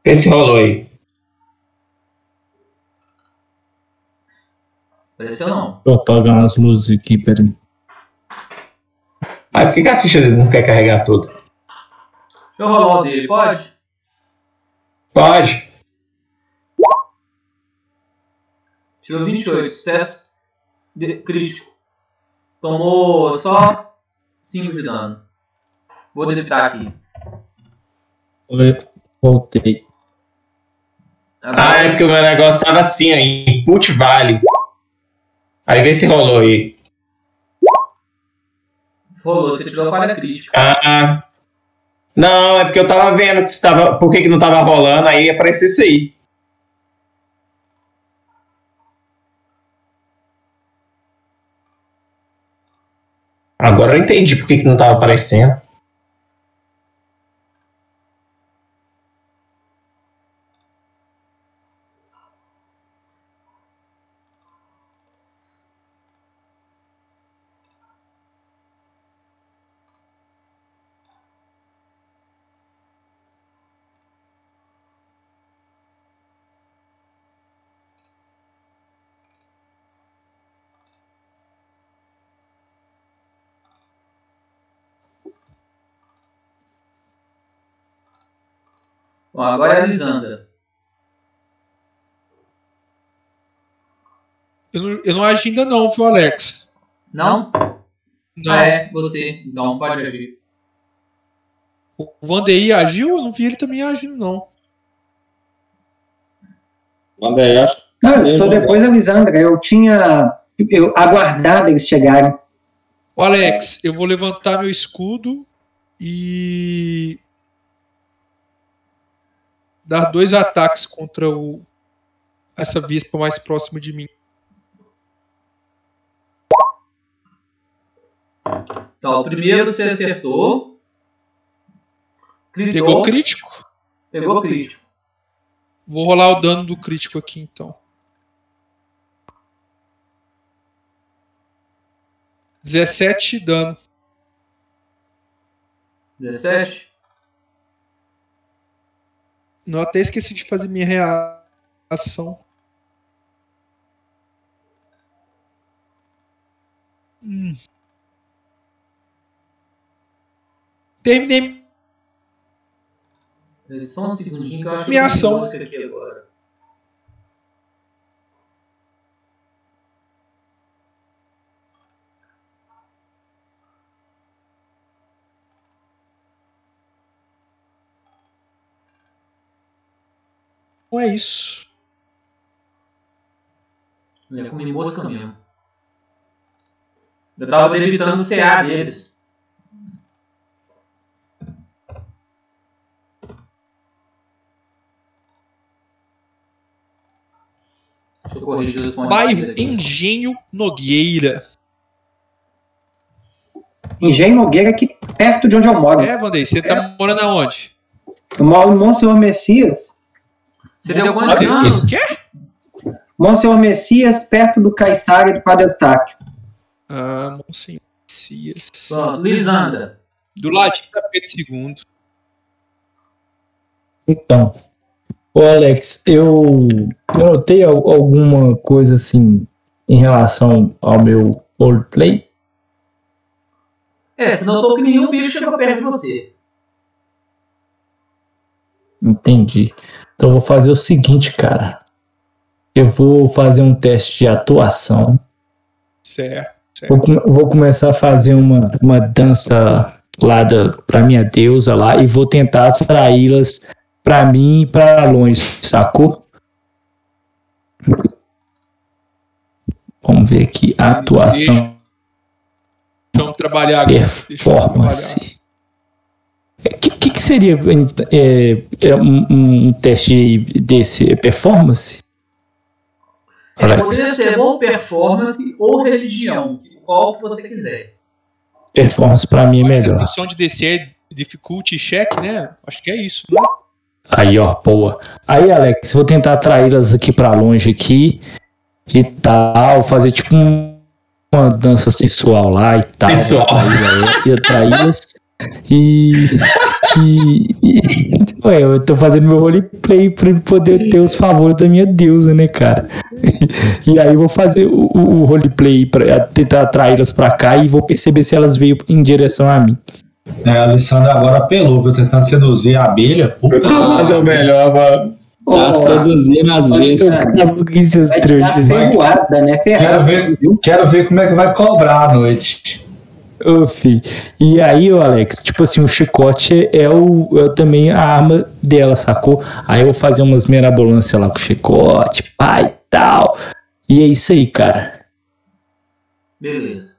Vê se rolou aí. Pareceu não. Eu apagar umas luzes aqui, peraí. Ah, por que, que a ficha dele não quer carregar tudo? Deixa eu rolar o dele, pode? Pode. Tirou 28, sucesso crítico. Tomou só 5 de dano. Vou debitar aqui. Oi, Voltei. Ah, é porque o meu negócio tava assim, ó, input vale. Aí vê se rolou aí. Rolou, você tirou a falha crítica. Ah. Não, é porque eu tava vendo que estava. Por que, que não tava rolando, aí apareceu isso aí. Agora eu entendi por que, que não tava aparecendo. Bom, agora é a Lisandra. Eu não, eu não agi ainda não, viu, Alex? Não? Não. Ah, é, você. Então pode agir. O Vandeir agiu? Eu não vi ele também agindo, não. Aí, acho. Não, eu estou depois da Lisandra. Eu tinha eu aguardado eles chegarem. Ô, Alex, eu vou levantar meu escudo e. dar dois ataques contra o essa vispa mais próxima de mim. Então, o primeiro você acertou. Gritou. Pegou crítico? Pegou crítico. Vou rolar o dano do crítico aqui então. 17 dano. 17. Não, até esqueci de fazer minha reação. Hum. Terminei Só um segundinho que eu acho Minha que eu ação. aqui agora. Não é isso. Ele é comi mosca mesmo. Eu tava debitando o CA deles. Deixa eu corrigir os. Bairro Engenho Nogueira. Engenho Nogueira, aqui perto de onde eu moro. É, Vandei, você tá morando aonde? Eu moro em Monsenhor Messias. Você deu quantos Olha anos? isso. Quê? Monsenhor Messias, perto do Caiçara do Padre Eustáquio. Ah, Monsenhor Messias. Pronto, Lisandra. Do ladinho da Pedro II. Então, ô Alex, eu, eu notei al- alguma coisa assim em relação ao meu roleplay. É, você notou que nenhum bicho chegou perto de você. Entendi. Então eu vou fazer o seguinte, cara. Eu vou fazer um teste de atuação. Certo. Vou, come- vou começar a fazer uma, uma dança lá da, pra minha deusa lá e vou tentar atraí-las pra mim e pra longe, sacou? Vamos ver aqui. Atuação. Vamos trabalhar agora. Performance. O que, que, que seria é, é um, um teste desse? É performance? É, poderia ser ou performance ou religião, qual que você quiser. Performance pra mim é que A melhor. função de descer é difficulty check, né? Acho que é isso, né? Aí, ó, boa. Aí, Alex, vou tentar atraí-las aqui pra longe aqui e tal, fazer tipo um- uma dança sensual lá e tal. Sensual. E atraí-las. E, e, e- Ué, eu tô fazendo meu roleplay pra poder ter os favores da minha deusa, né, cara? E aí eu vou fazer o, o roleplay pra tentar atraí-las pra cá e vou perceber se elas veio em direção a mim. É, a Alessandra agora apelou, viu? Tentando seduzir a abelha. Puta Mas é o melhor, mano. Tá seduzindo às vezes. Seus trouxas, né? ferroada, né? Quero ver, viu? quero ver como é que vai cobrar à noite. Ô, fi. E aí, ô Alex, tipo assim, o chicote é, o, é também a arma dela, sacou? Aí eu vou fazer umas mirabolâncias lá com o chicote, pai e tal. E é isso aí, cara. Beleza.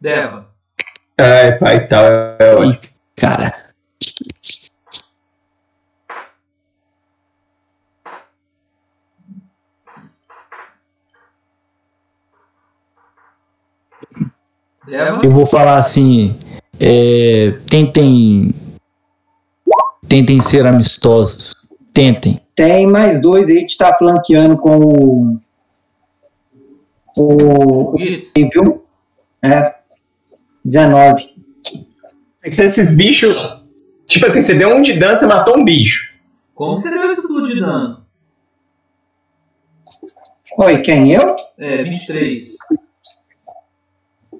Deva. Ai, pai, tal. É ótimo. E, cara. Eu vou falar assim. É, tentem. Tentem ser amistosos. Tentem. Tem mais dois aí que está flanqueando com o. O. Isso. Viu? É. 19. É que se esses bichos. Tipo assim, você deu um de dança e matou um bicho. Como você deu esse tudo de dano? Oi, quem? Eu? É, 23.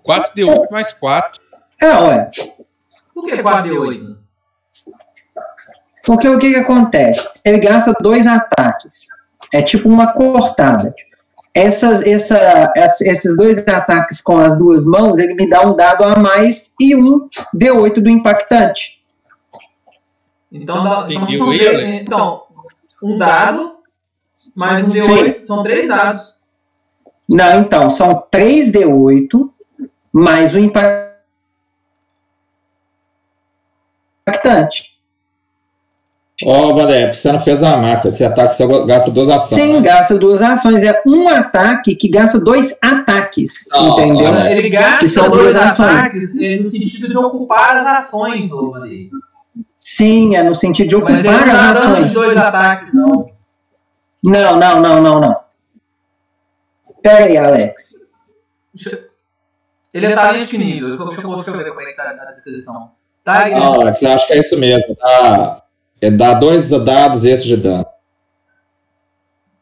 4 deu 8 mais 4. É, ué. Por que 4d8? Porque o que, que acontece? Ele gasta dois ataques. É tipo uma cortada. Essas, essa, essa- esses dois ataques com as duas mãos, ele me dá um dado a mais e um D8 do impactante. Então, dá, então, Entendeu são aí, três- então, um dado mais um D8. São três dados. Não, então, são 3 D8 mais o impactante. Ó, Valério, você não fez a marca. Esse ataque você gasta duas ações. Sim, né? gasta duas ações. É um ataque que gasta dois ataques. Não, entendeu? Ele gasta Que são dois duas ações. ataques é, no sentido de ocupar as ações, ô Vanei. Sim, é no sentido de Mas ele ocupar não as ações. dois ataques, não. Não, não, não, não, não. Pera aí, Alex. Deixa eu- Ele é talento nível? Deixa eu, deixa eu- deixa eu ver como é que tá na descrição. Tá, Não, Alex, eu acho que é isso mesmo. Dá, é, dá dois dados extras de dano.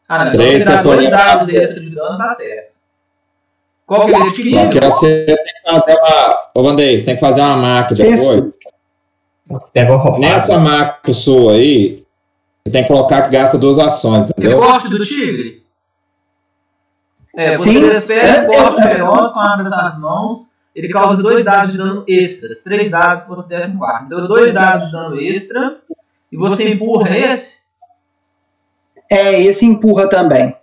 Ah, não. Três, Então, dá você for dois dados extra de dano, tá certo. Qual que é ele de que Só que você tem que fazer uma. Ô, Vandei, você tem que fazer uma marca depois. Nessa marca sua aí, você tem que colocar que gasta duas ações, entendeu? Recorte do tigre? É, você Sim. É, um corte é, é. feroz com armas nas mãos. Ele causa dois dados de dano extras. Três dados se você desse um quarto. Então, dois dados de dano extra. E você empurra esse? É, esse empurra também.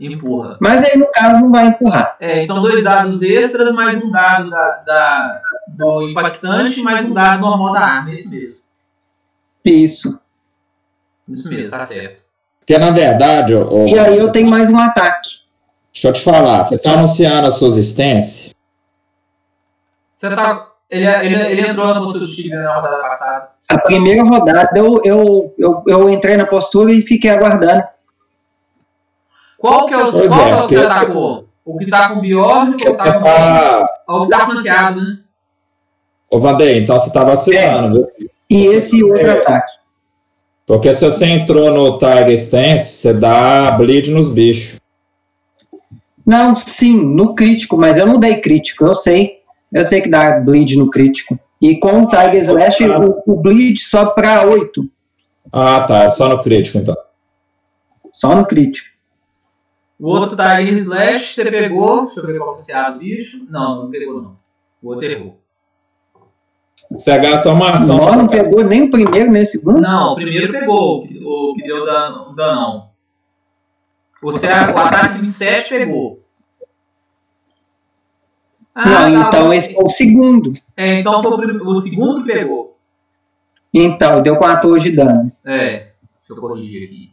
Empurra. Mas aí, no caso, não vai empurrar. É, então, dois dados extras, mais um dado da, da- do impactante, mais um dado normal da arma. Isso mesmo. Isso. Isso mesmo, tá certo. Porque, na verdade, ô, E aí eu tenho mais um ataque. Deixa eu te falar, você tá anunciando a sua existência. Você tá. Ele, ele, ele entrou na postura do tigre na rodada passada. A primeira rodada eu, eu, eu, eu entrei na postura e fiquei aguardando. Qual que é o, Pois qual é, que é o que atacou? O que tá com o Bjorn ou tá com tá. ou o que tá flanqueado, né? Ô, Vandei, então você tá vacilando, viu? E esse outro É. ataque. Porque se você entrou no Tiger Stance, você dá bleed nos bichos. Não, sim, no crítico, mas eu não dei crítico, eu sei. Eu sei que dá bleed no crítico. E com o Tiger Slash, o, o bleed sobe pra 8. Ah, tá, é só no crítico, então. Só no crítico. O outro Tiger Slash, você pegou. Deixa eu ver qual que você abre o bicho. Não, não pegou não. O outro errou. Você gasta uma ação. Não, pra não pegou nem o primeiro, nem o segundo. Não, o primeiro pegou, o que, o deu dano, danão. Você, o ataque de 27 pegou. Ah, não, tá então esse é o segundo. É, então foi o, o segundo que pegou. Então, deu 14 de dano. É. Deixa eu corrigir aqui.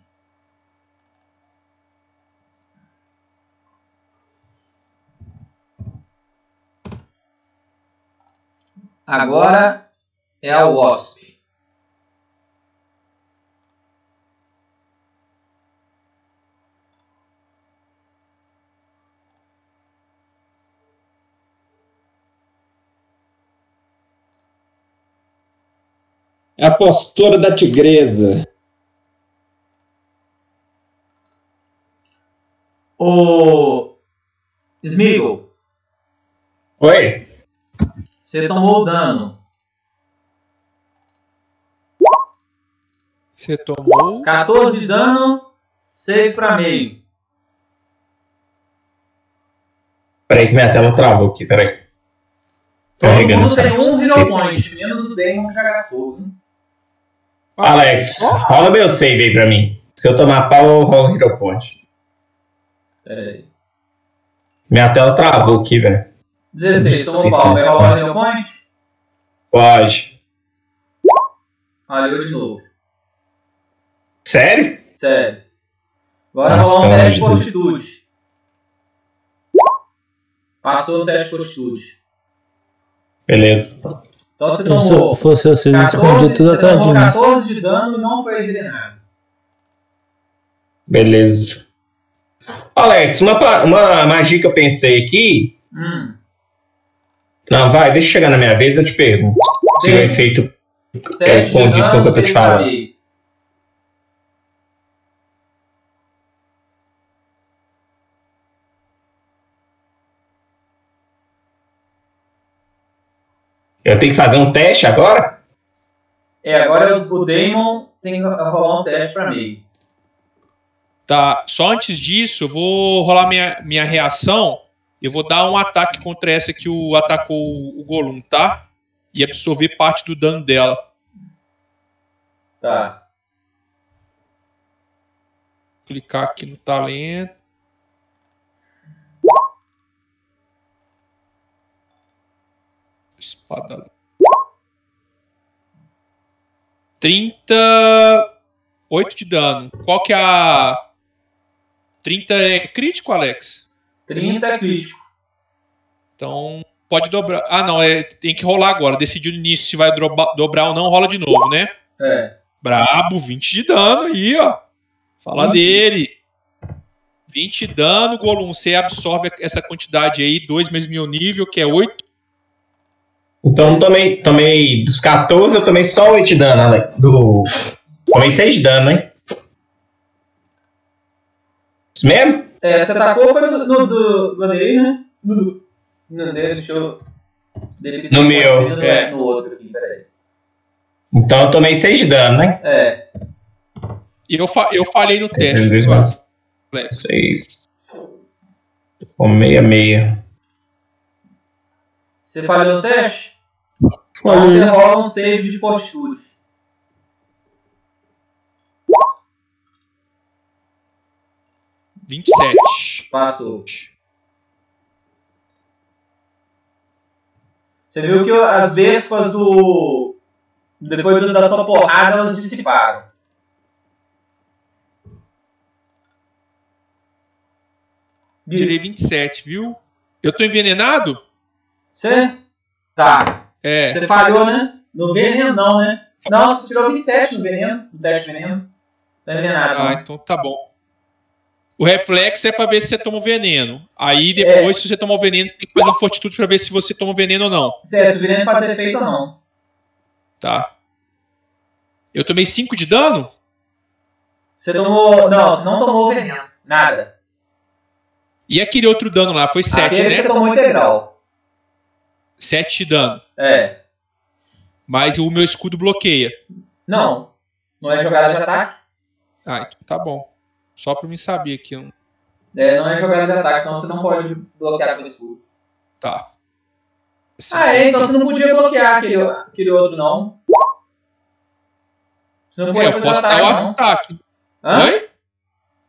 Agora é a Wasp. É a postura da tigresa. Ô. Smeagol, Oi? você tomou o dano. Você tomou. 14 de dano, 6 pra meio. Peraí que minha tela travou aqui, peraí. Todo Carregando mundo tem um. Hero Point, menos o Damon que já gastou. hein? Alex, rola meu save aí pra mim. Se eu tomar pau, eu rolo Hero Point. Pera aí. Minha tela travou aqui, velho. 16, tomou pau. Vai rolar o. Hero Point? Pode. Falhou de novo. Sério? Sério. Agora Nossa, rolar um teste de fortitude. Passou no teste de fortitude. Beleza. Então você Se eu tomou fosse vocês, 14, escondiam tudo você atrás de tomou mim. 14 de dano e não foi envenenado. Beleza. Alex, uma, uma magia que eu pensei aqui. Hum. Não, vai, deixa eu chegar na minha vez eu te pergunto. Se o efeito 7 de condiz com o que eu tô te 6 pra falando. Eu tenho que fazer um teste agora? É, agora o Damon tem que rolar um teste pra meio. Tá, só antes disso, eu vou rolar minha, minha reação. Eu vou dar um ataque contra essa que o atacou o Golum, tá? E absorver parte do dano dela. Tá. Clicar aqui no talento. Espada. 38 de dano. Qual que é a. 30 é crítico, Alex? 30 é crítico. Então pode dobrar. Ah, não, é, tem que rolar agora. Decidiu no início se vai droba- dobrar ou não, rola de novo, né? É. Brabo, 20 de dano aí, ó. Fala dele. 20 de dano, Golum. Você absorve essa quantidade aí, 2 vezes meu nível, que é 8. Então tomei, tomei dos 14, eu tomei só 8 de dano, Alex. Do... Tomei 6 de dano, hein? Isso mesmo? É, você atacou foi no, no do, do dele, né? No, do- no dele, deixa eu. Dele, No meu, No, é. no outro aqui, peraí. Então eu tomei 6 de dano, né? É. E eu, fa- eu falhei no teste. 2 agora, mais Alex. 6. Com meia meia. Você falhou no teste? Então você rola um save de fortitude. É, 27. Passou. Você viu que as vespas do. Depois da sua porrada, elas dissiparam. Tirei Isso. 27, viu? Eu tô envenenado? Você? Tá. É. Você falhou, né? No veneno, não, né? Não, você tirou 27 no veneno, no teste de veneno. Não é envenenado, Ah, então tá bom. O reflexo é pra ver se você toma o veneno. Aí depois, se você tomar o veneno, você tem que fazer uma fortitude pra ver se você toma o veneno ou não. Se é, se o veneno faz efeito ou não. Tá. Eu tomei 5 de dano? Você tomou. Não, você não tomou o veneno. Nada. E aquele outro dano lá? Foi 7, Aquele né? você tomou integral. 7 de dano. É. Mas o meu escudo bloqueia. Não. Não é jogada de ataque? Ah, então tá bom. Só pra mim saber aqui. eu não- É, não é jogada de ataque, então você não pode bloquear com o escudo. Tá. Assim, Ah, é, então você não podia bloquear aquele, aquele outro, não. Você não pode eu posso ataque, dar o não. ataque. Hã? Oi?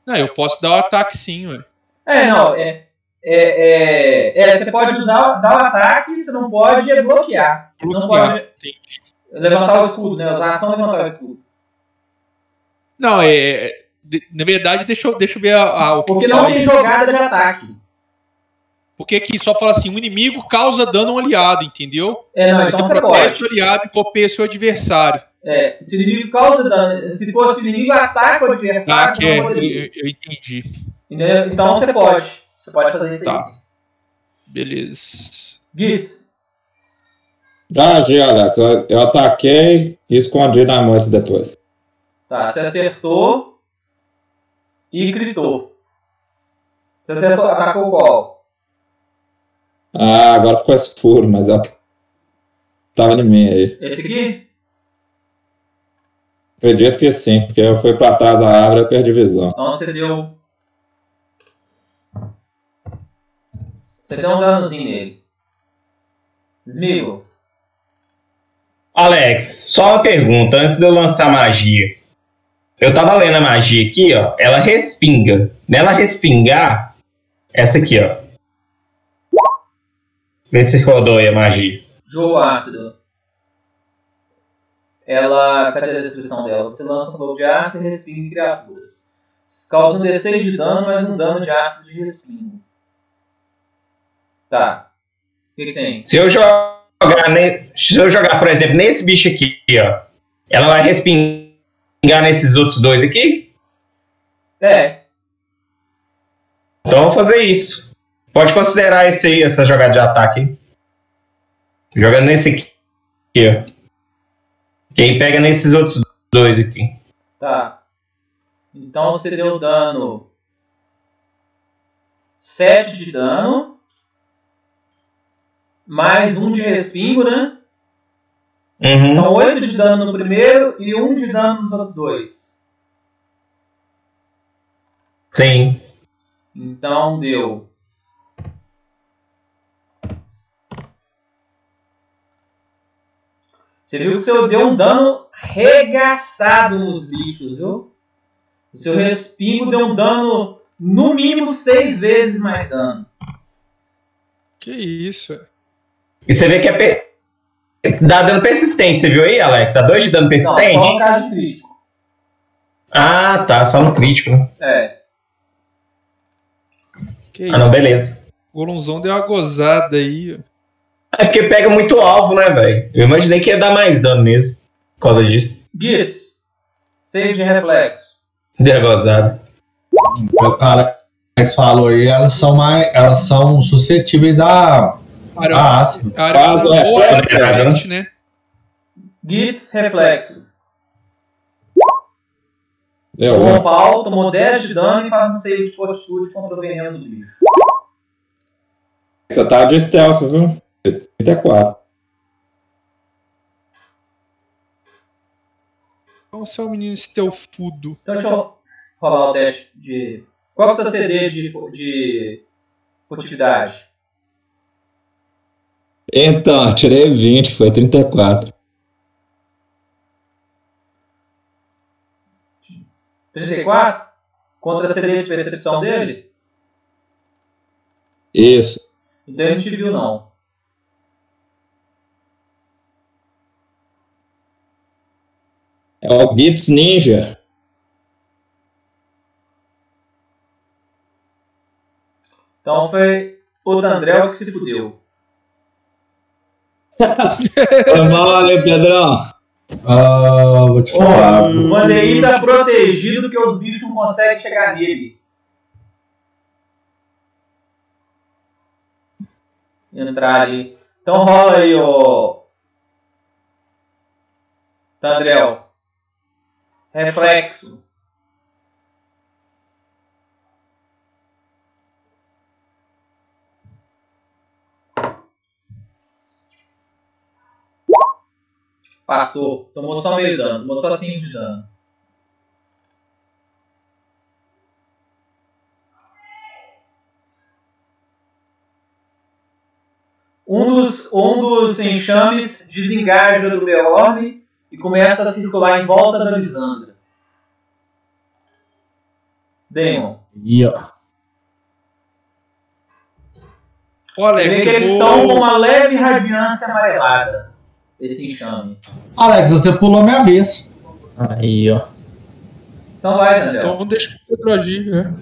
Não, eu posso dar o ataque sim, ué. É, não, é. É, é, é, você pode usar, dar o ataque, você não pode é bloquear. Você não pode Entendi. levantar o escudo, né? Usar a ação levantar o escudo. Não, é. na verdade, deixa eu, deixa eu ver a, a- o que Porque que não tem jogada de ataque. Porque aqui só fala assim: o inimigo causa dano ao aliado, entendeu? É, não, Você então você protege o aliado e copeia seu adversário. É, se o inimigo causa dano, se fosse o inimigo ataca o adversário, você é, eu, eu entendi. Entendeu? Então você pode. Você pode fazer isso Tá. aí. Beleza. Gitz, Já agi, Alex. Eu, eu ataquei e escondi na moita depois. tá, você acertou e gritou. Você acertou, atacou qual? Ah, agora ficou escuro, mas eu tava em mim aí. Esse aqui? Acredito que sim, porque eu fui pra trás da árvore e perdi visão. Então você deu. Você deu um danozinho nele. Smigo. Alex, só uma pergunta antes de eu lançar a magia. Eu tava lendo a magia aqui, ó. Ela respinga. Nela respingar, essa aqui, ó. Vê se rodou aí a magia. Jogo ácido. Ela. Cadê a descrição dela? Você lança um globo de ácido e respinga em criaturas. Causa um D6 de dano, mais um dano de ácido de respingo. Tá. O que, que tem? Se eu jogar, ne- se eu jogar, por exemplo, nesse bicho aqui, ó, ela vai respingar nesses outros dois aqui? É, Então eu vou fazer isso. Pode considerar esse aí, essa jogada de ataque. Jogando nesse aqui, aqui, ó. Que aí pega nesses outros dois aqui. tá. Então você deu dano. 7 de dano. Mais um de respingo, né? Uhum. Então 8 de dano no primeiro e 1 de dano nos outros dois. Sim. Então deu. Você viu que você deu um dano regaçado nos bichos, viu? O seu respingo deu um dano no mínimo seis vezes mais dano. Que isso? E você vê que é pe- dá dano persistente, você viu aí, Alex? Dá dois de dano Não, persistente? só um caso de crítico. Ah, tá, só no crítico. né? É. Que Ah, não, beleza. O Golonzão deu uma gozada aí. ó. É porque pega muito alvo, né, velho? Eu imaginei que ia dar mais dano mesmo. Por causa disso. Gis. Save de reflexo. Deu gozada. O cara Alex falou aí, elas são mais. Elas são suscetíveis a, Área, a ácido. área Ah, boa, é, é, diferente, né? Gis, reflexo. Deu Tomou um. pau, tomou 10 de dano e faz um save de fortitude contra o veneno do bicho. Você tava de stealth, viu? 34. Então você é um menino estelfudo. Então deixa eu rolar o teste de. Qual é o seu CD de, de furtividade? Então, tirei 20, foi 34. 34? Contra a CD de percepção dele? Isso. Então ele não te viu, não. É o Gits Ninja. Então foi o Tandrel que se fudeu. Foi mal, hein, Pedrão? Ah, vou te falar. O Vandeir tá protegido que os bichos não conseguem chegar nele. Entrar ali. Então rola aí, ô. Tandrel. Reflexo. Passou. Tomou só meio dano. Tomou só 5 de dano. Um dos, um dos enxames desengaja do Beorn e começa a circular em volta da Lisandra. Damon. Ó. Ô, Você vê Alex, que eles estão com uma leve radiância amarelada. Esse enxame. Alex, você pulou minha vez. Aí, ó. Então vai, Daniel. Então deixa o Pedro agir, né?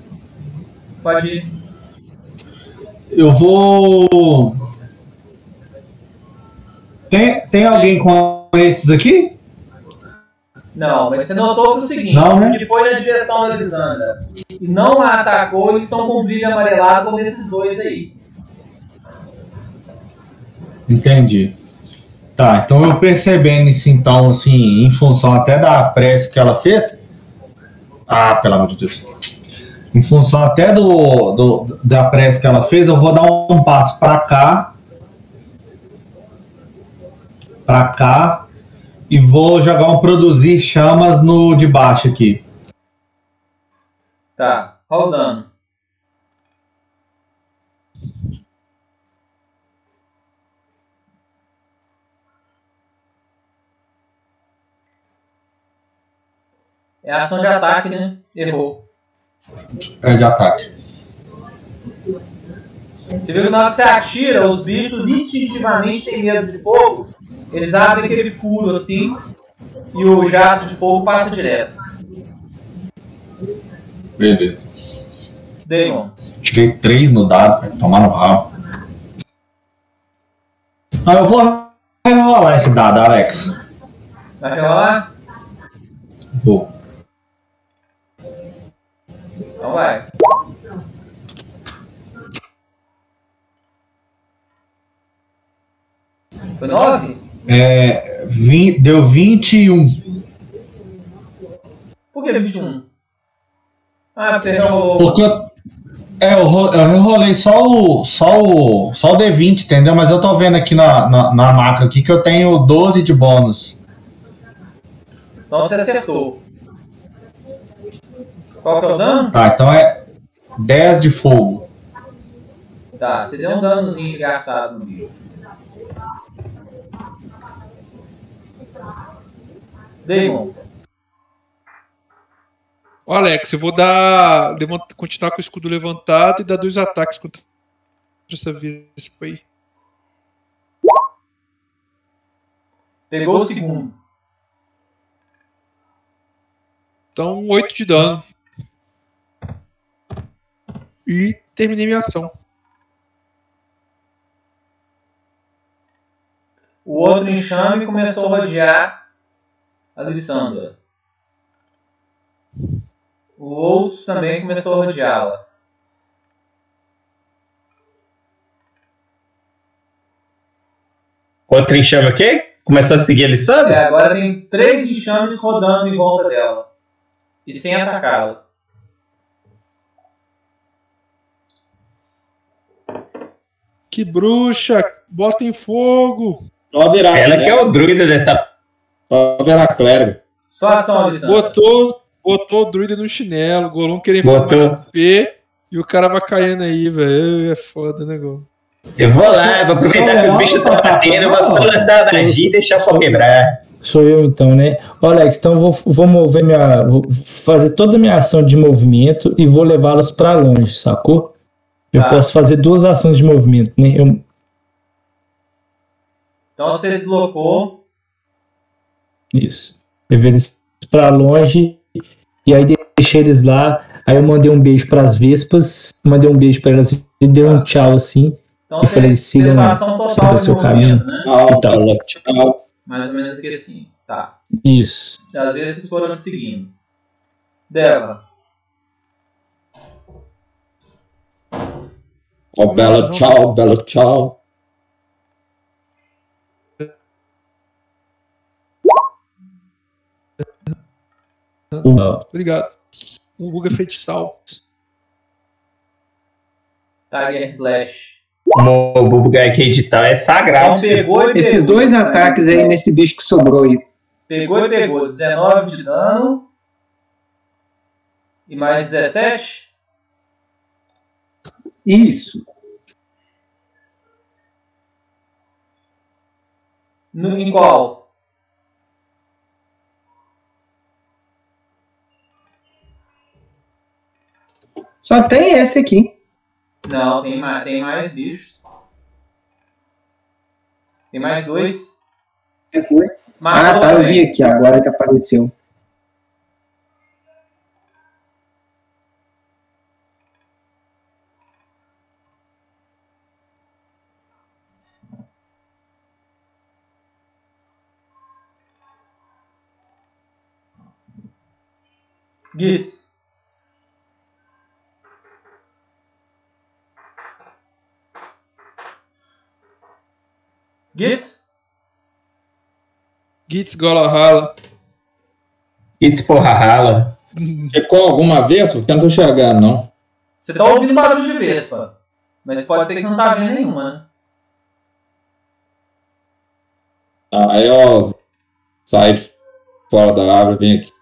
Pode ir. Eu vou. Tem, tem alguém com esses aqui? Não, mas você notou que o seguinte, Não, né? que foi na direção da Lisandra e não a atacou, eles estão com brilho amarelado como esses dois aí. Entendi. Tá, então eu percebendo isso, então, assim, em função até da prece que ela fez. Ah, pelo amor de Deus. Em função até do, do da prece que ela fez, eu vou dar um passo pra cá. Pra cá. E vou jogar um produzir chamas no de baixo aqui. Tá, rodando. É ação de ataque, né? Errou. É de ataque. Você viu que na hora que você atira, os bichos instintivamente têm medo de fogo. Eles abrem aquele furo assim e o jato de fogo passa direto. Beleza. Damon. Tirei três no dado, vai tomar no rabo. Ah, eu vou rerolar esse dado, Alex. Vai rolar? Vou. Então vai. Foi nove? É, vin- deu 21. Por que 21? Ah, você rolou. Porque eu, é, eu, ro- eu rolei só o, só, o, só o D20, entendeu? Mas eu tô vendo aqui na, na, na macro aqui que eu tenho 12 de bônus. Então você acertou. Qual que é o dano? Tá, então é 10 de fogo. Tá, você deu um danozinho engraçado no bicho. Damon. Ô, Alex, eu vou dar. continuar com o escudo levantado e dar dois ataques contra essa vespa aí. Pegou o segundo. Então, 8 de dano. E terminei minha ação. O outro enxame começou a rodear a Lissandra. O outro também começou a rodeá-la. Outro enxame o quê? Começou a seguir a É, Alessandra? agora tem três enxames rodando em volta dela. E sem atacá-la. Que bruxa! Bota em fogo! Ela que é o druida dessa. Só virar clérigo. Só ação. Botou, botou o druida no chinelo, o Golum querendo Botou. XP e o cara vai caindo aí, velho. É foda o negócio. Eu vou lá, eu vou aproveitar que os bichos estão batendo, eu vou só lançar a magia e deixar o pau quebrar. Sou eu então, né? Ô, Alex, então eu vou, vou mover minha. Vou fazer toda a minha ação de movimento e vou levá-los pra longe, sacou? Eu Tá. posso fazer duas ações de movimento, né? Eu, Então você deslocou. isso. Levei eles pra longe e aí deixei eles lá. Aí eu mandei um beijo pras vespas, mandei um beijo pra elas e dei um tchau assim. Então Eu falei, ação sigam total o seu caminho. né? Tchau, tchau. Mais ou menos aqui assim. Tá. Isso. Às vezes foram seguindo. Deva. Ó, Bela, tchau, Bela, tchau. Ó, Obrigado. Um Guga feitiçal. Tiger Slash. O Bubugai que editar é sagrado. Então pegou e Esses pegou. dois ataques aí nesse bicho que sobrou aí. Pegou e pegou. 19 de dano. E mais 17? Isso. No, em qual? Só tem esse aqui. Não, tem mais, tem mais bichos. Tem mais dois. Matou Ah, tá, eu vi aqui agora que apareceu. Gis. Gis? Gitz gola rala. It's porra rala. Ficou alguma vez? Porque eu não tô chegando, não. Você tá ouvindo barulho de vespa. Mas pode ser que não tá vendo nenhuma, né? Aí eu de fora da árvore e vim aqui.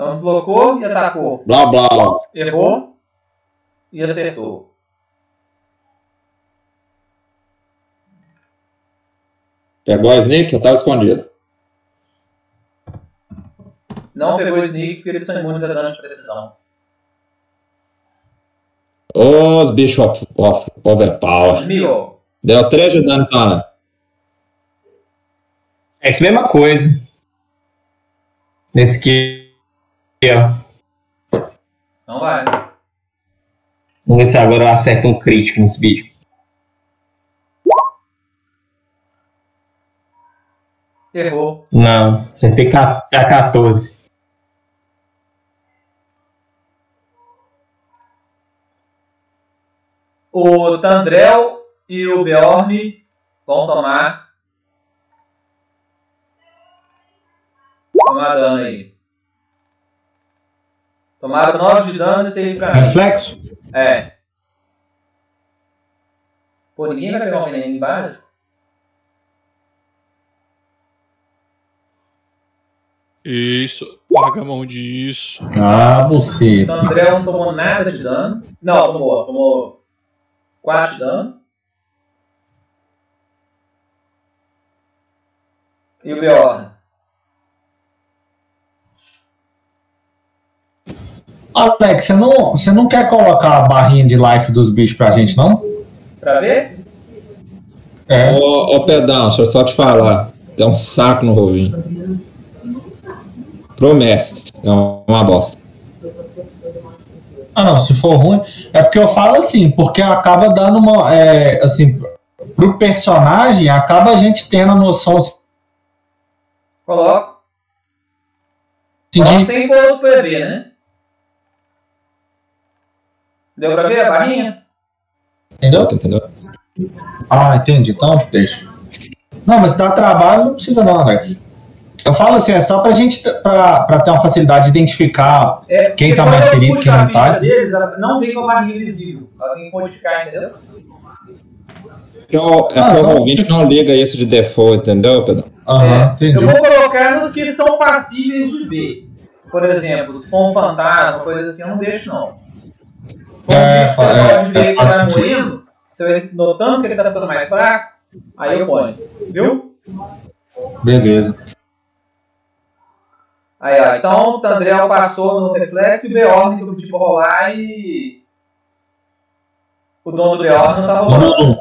Então deslocou e atacou. Blá blá. Errou e acertou. Pegou a Snake, eu tava escondido. Não pegou o sneak porque eles são imunes a dano de precisão. Os bichos off, off, overpower. Mil. Deu 3 de dano pra. É isso mesma coisa. Nesse aqui, ó. Não vai. Vamos ver se agora eu acerto um crítico nesse bicho. Errou. Não, acertei a 14. O Tandrel e o Bjorn vão tomar. Tomar dano aí. Tomaram 9 de dano e 6 pra mim. Reflexo? É. Pô, ninguém vai pegar um veneno básico? Isso. Larga a mão disso. Ah, você. O Tandrel não tomou nada de dano. Não, tomou. Tomou 4 de dano. E o Bjorn? Alex, você não, você não quer colocar a barrinha de life dos bichos pra gente, não? Pra ver? É. Ô, ô Pedrão, deixa eu só te falar. Tem um saco no rovinho. Pro mestre. É uma bosta. Ah, não, se for ruim. É porque eu falo assim, porque acaba dando uma. É, assim, pro personagem, acaba a gente tendo a noção assim, Coloco. de. Coloco sem pôr PV, né? Deu pra ver a barrinha? Entendeu? Entendeu? Ah, entendi. Então, deixa. Não, mas dá trabalho, não precisa não, Alex. Eu falo assim, é só pra gente, pra, pra ter uma facilidade de identificar É, Quem tá mais ferido, quem não tá? Deles, ela não vem com a barrinha invisível. Ela tem que modificar, entendeu? Porque o, é Ah, o não, não liga isso de default, entendeu, Pedrão? Aham, É, entendi. Eu vou colocar nos que são passíveis de ver. Por exemplo, se for um fantasma, coisa assim, eu não deixo não. É, você é, pode ver é, que faz tá sentido. morrendo, se eu ir notando que ele tá ficando mais fraco, aí eu ponho. Viu? Beleza. Aí, ó. Então o Tandrel passou no reflexo e o Beorn que eu pedi pra rolar e. O dono do Beorn não tá rolando.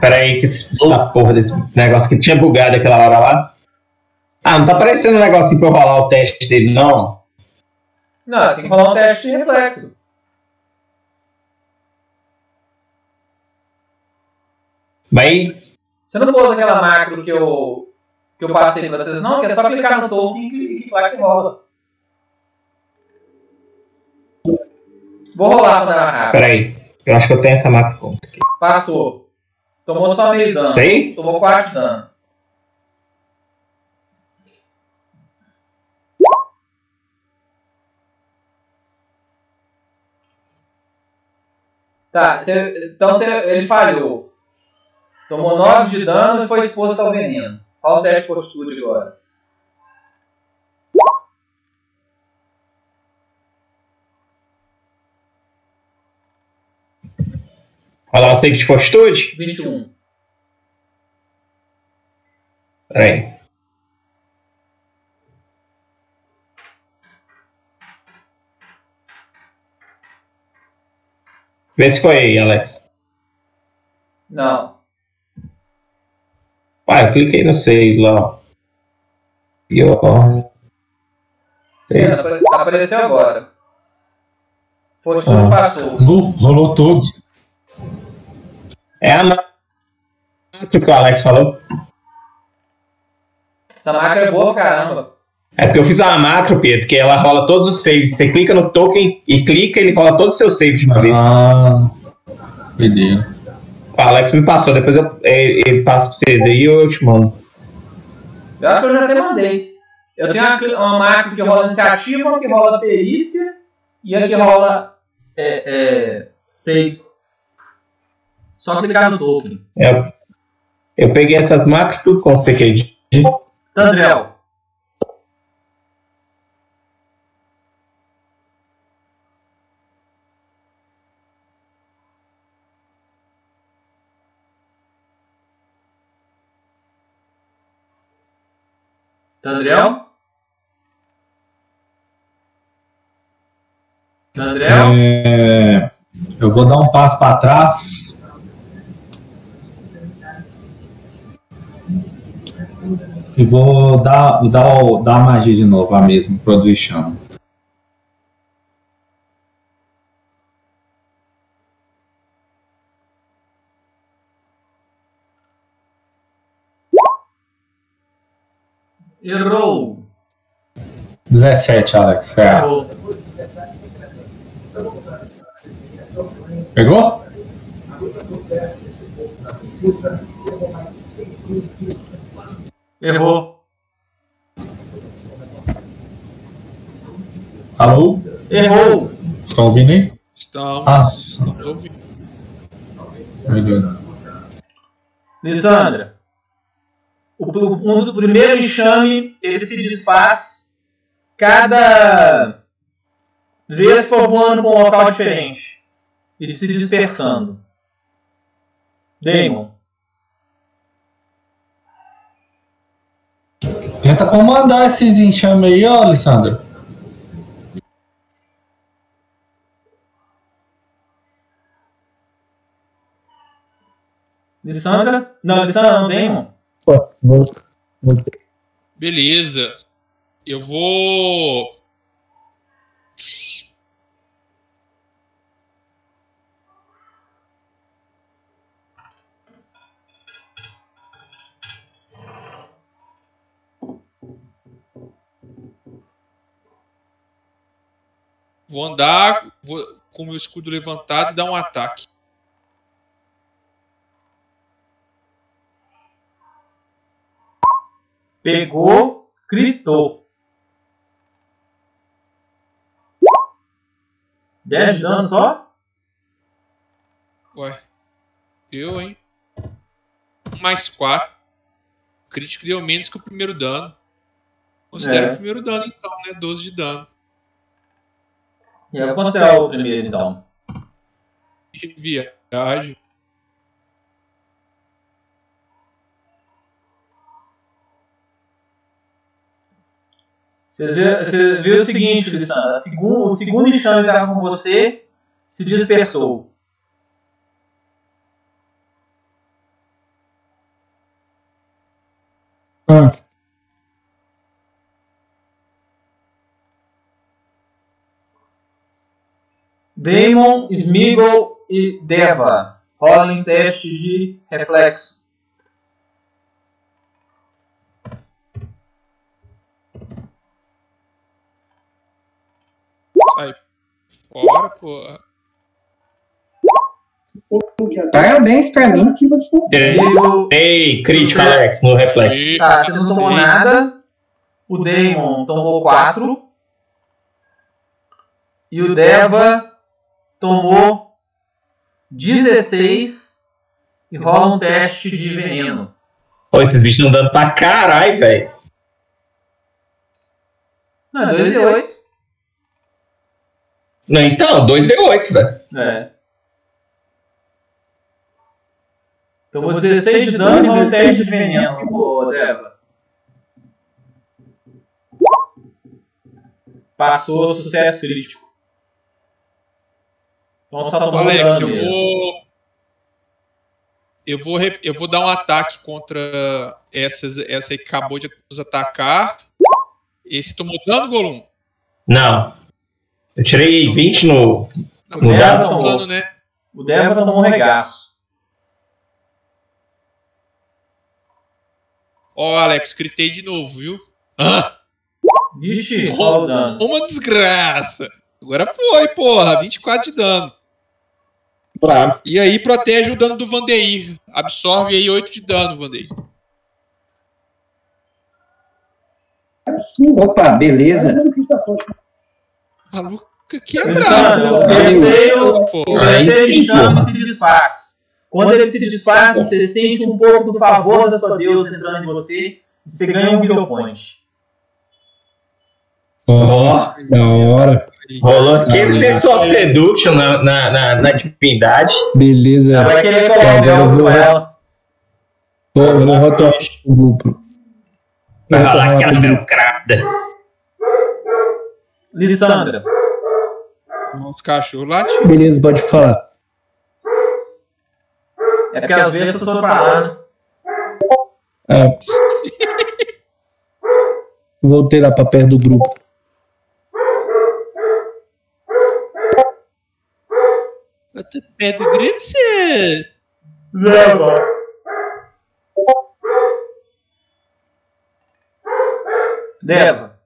Pera aí, que esse- essa porra desse negócio que tinha bugado aquela hora lá. Ah, não tá aparecendo um negocinho pra eu rolar o teste dele, não? Não, você tem que rolar um teste de reflexo. Mas aí, Você não pôs aquela macro que eu, que eu passei pra vocês, não? Que é só clicar no token e clicar que rola. Vou rolar pra dar rápido. pera aí. Eu acho que eu tenho essa mapa pronta aqui. Passou. Tomou só meio dano. Aí? Tomou 4 de dano. Tá, cê- então cê- ele falhou. Tomou 9 de dano e foi exposto ao veneno. Qual o teste de fortitude agora? Rolar o take de fortitude? 21. Pera Vê se foi, Alex. Não. Ah, eu cliquei no save lá. ó. E ó. É, apare- apareceu agora. Poxa, Ah. passou. Nu, rolou tudo. É a macro que o Alex falou. Essa máquina é boa, caramba. É porque eu fiz uma macro, Pedro, que ela rola todos os saves. Você clica no token e clica, ele rola todos os seus saves de uma vez. Ah, beleza. O Alex me passou, depois eu, ele ele passa pra vocês aí e eu te mando. Eu acho que eu já até mandei. Eu tenho uma, uma máquina que rola iniciativa, uma que rola perícia e a que rola é, é, saves. Só clicar no token. Eu, eu peguei essas macros tudo com você, Cade. Tandrel. Tandrel? Tandrel? É, eu vou dar um passo para trás. E vou dar, dar, o- dar a magia de novo, a mesma, produzir chama. Errou. 17, Alex. É. Errou. Pegou? Errou. Alô? Errou. Estão ouvindo aí? Estamos, Ah. estamos ouvindo. Beleza. Lissandra. O, um do primeiro enxame, ele se desfaz cada vez for voando para um local diferente. E se dispersando. Damon. Tenta comandar esses enxames aí, ó, Alessandro. Lissandra? Não, Lissandra não, Damon. Beleza. Eu vou. Vou andar vou, com o meu escudo levantado e dar um ataque. Pegou, gritou. 10 de dano só? Ué. Eu, hein? Mais 4. O crítico deu menos que o primeiro dano. Considera É. o primeiro dano, então, né? 12 de dano. E eu vou considerar o primeiro então. Que viagem. Vocês viram, você viu o seguinte, Lissandra. o segundo enxame que estava com você se dispersou. Hum. Damon, Smeagol e Deva. Rolem teste de reflexo. Sai fora, porra. Parabéns pra mim. E o- Ei, crítico, Alex, no reflexo. E- Tá, você não tomou nada. O Damon tomou 4. E o Deva tomou 16. E rola um teste de veneno. Pô, esses bichos não dando pra caralho, velho. Não, é 2 de 8. Não, Então, 2d8, velho. É. Tomou 16 de dano e rola um teste de veneno, ô Deva. Passou sucesso crítico. Então só tomou Alex, dano eu vou. Eu vou, ref- eu vou dar um ataque contra essas, essa aí que acabou de nos atacar. Esse tomou dano, Golum? Não. Eu tirei 20 no. Não, No dado tomou tomou. dano, né? O Deva tomou um regaço. Ó, Alex, gritei de novo, viu? Ah, Vixe, qual o dano? uma desgraça. Agora foi, porra. 24 de dano. Brabo. E aí protege o dano do Vandeir. Absorve aí 8 de dano, Vandeir. Opa, beleza. Maluco, que é brabo. o Pô, pô. se desfaz. Quando ele se desfaz, você sente um pouco do favor da sua deusa entrando em você e você ganha um Hero Point. Ó, Da hora. rolou aquele sensual seduction na, na, na, na divindade. Beleza. Ela vai querer colocar Agora eu o vou- ela. Vou, eu vou rotar o grupo. Vai Vou rolar aquela belcrada. Lissandra. Os cachorros latindo. Beleza, pode falar. É porque às vezes eu sou pra lá, né? É. Voltei lá pra perto do grupo. Até pé do grip, você. Leva. Deva.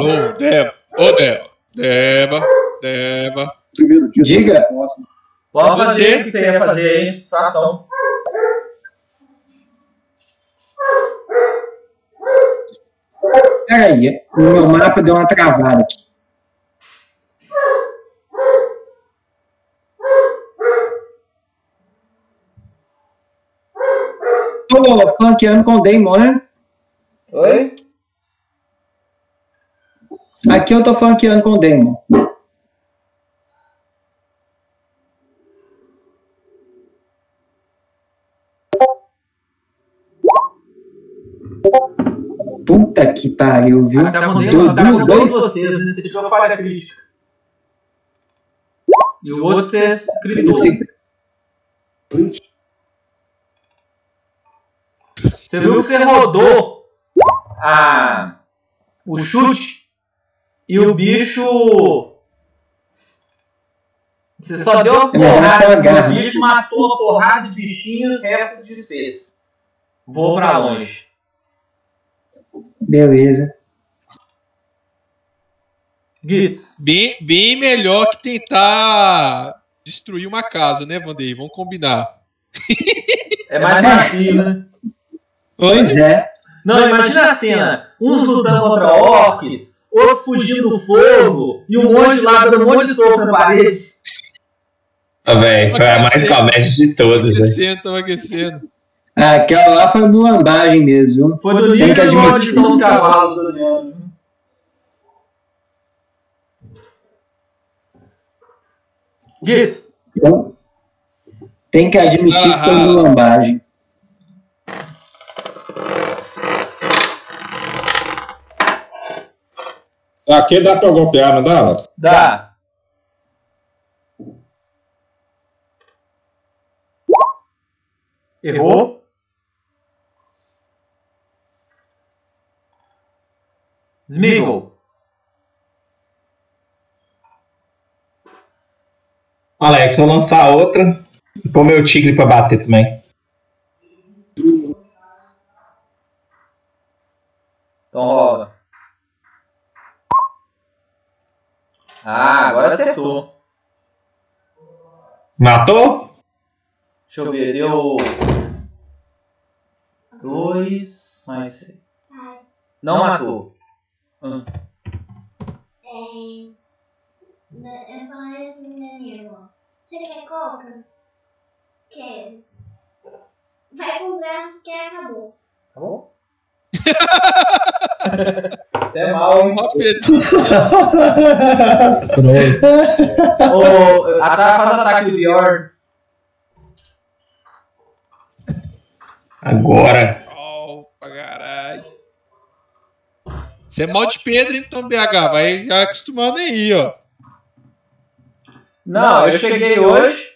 Alô, Deva. Ô, Deva. Deva. Deva. Diga. Pode Você? fazer o que você ia fazer aí. Sua ação. Peraí, o meu mapa deu uma travada aqui. Tô flanqueando com o Damon, né? Oi? Aqui eu tô flanqueando com o Damon. Puta que pariu, viu? Tá dois, tá com do- dois vocês? Você tirou falha crítica. E o outro você gritou. Você viu que você rodou a, o chute e o bicho. Você só deu uma É porrada agarra. do bicho, matou uma porrada de bichinhos, o resto desfez. Vou pra longe. Beleza. Gitz. Bem, bem melhor que tentar destruir uma casa, né, Vandeir? Vamos combinar. É mais macio, né? Pois é. Não, imagina a cena. Uns lutando contra orcs, outros fugindo do fogo, e um monte lá dando um monte de soco na parede. Ah, velho, foi a mais comédia de todas, velho. Aquecendo, tava aquecendo. Ah, Aquela lá foi bulambagem mesmo, viu? Foi do Tem que admitir. estão os cavalos do Leandro. Diz. Então, tem que admitir que foi Ah. bulambagem. Aqui dá pra golpear, não dá, Alex? Dá. Errou. Smeagol. Alex, vou lançar outra e pôr meu tigre pra bater também. Então rola. Ah, agora acertou. Matou? Deixa eu ver, deu. Dois mais seis. Não matou. Hum. É, né, eu falei assim, menino. Você quer coca? Quero. Vai comprar, que acabou. Bom? Você é mal, hein? Ó, Pedro. Ô, ata- faz o ataque do Bjorn. Agora. Ó, pra caralho. Você é mal de Pedro, então, BH. Vai já acostumando aí, ó. Não, eu cheguei hoje.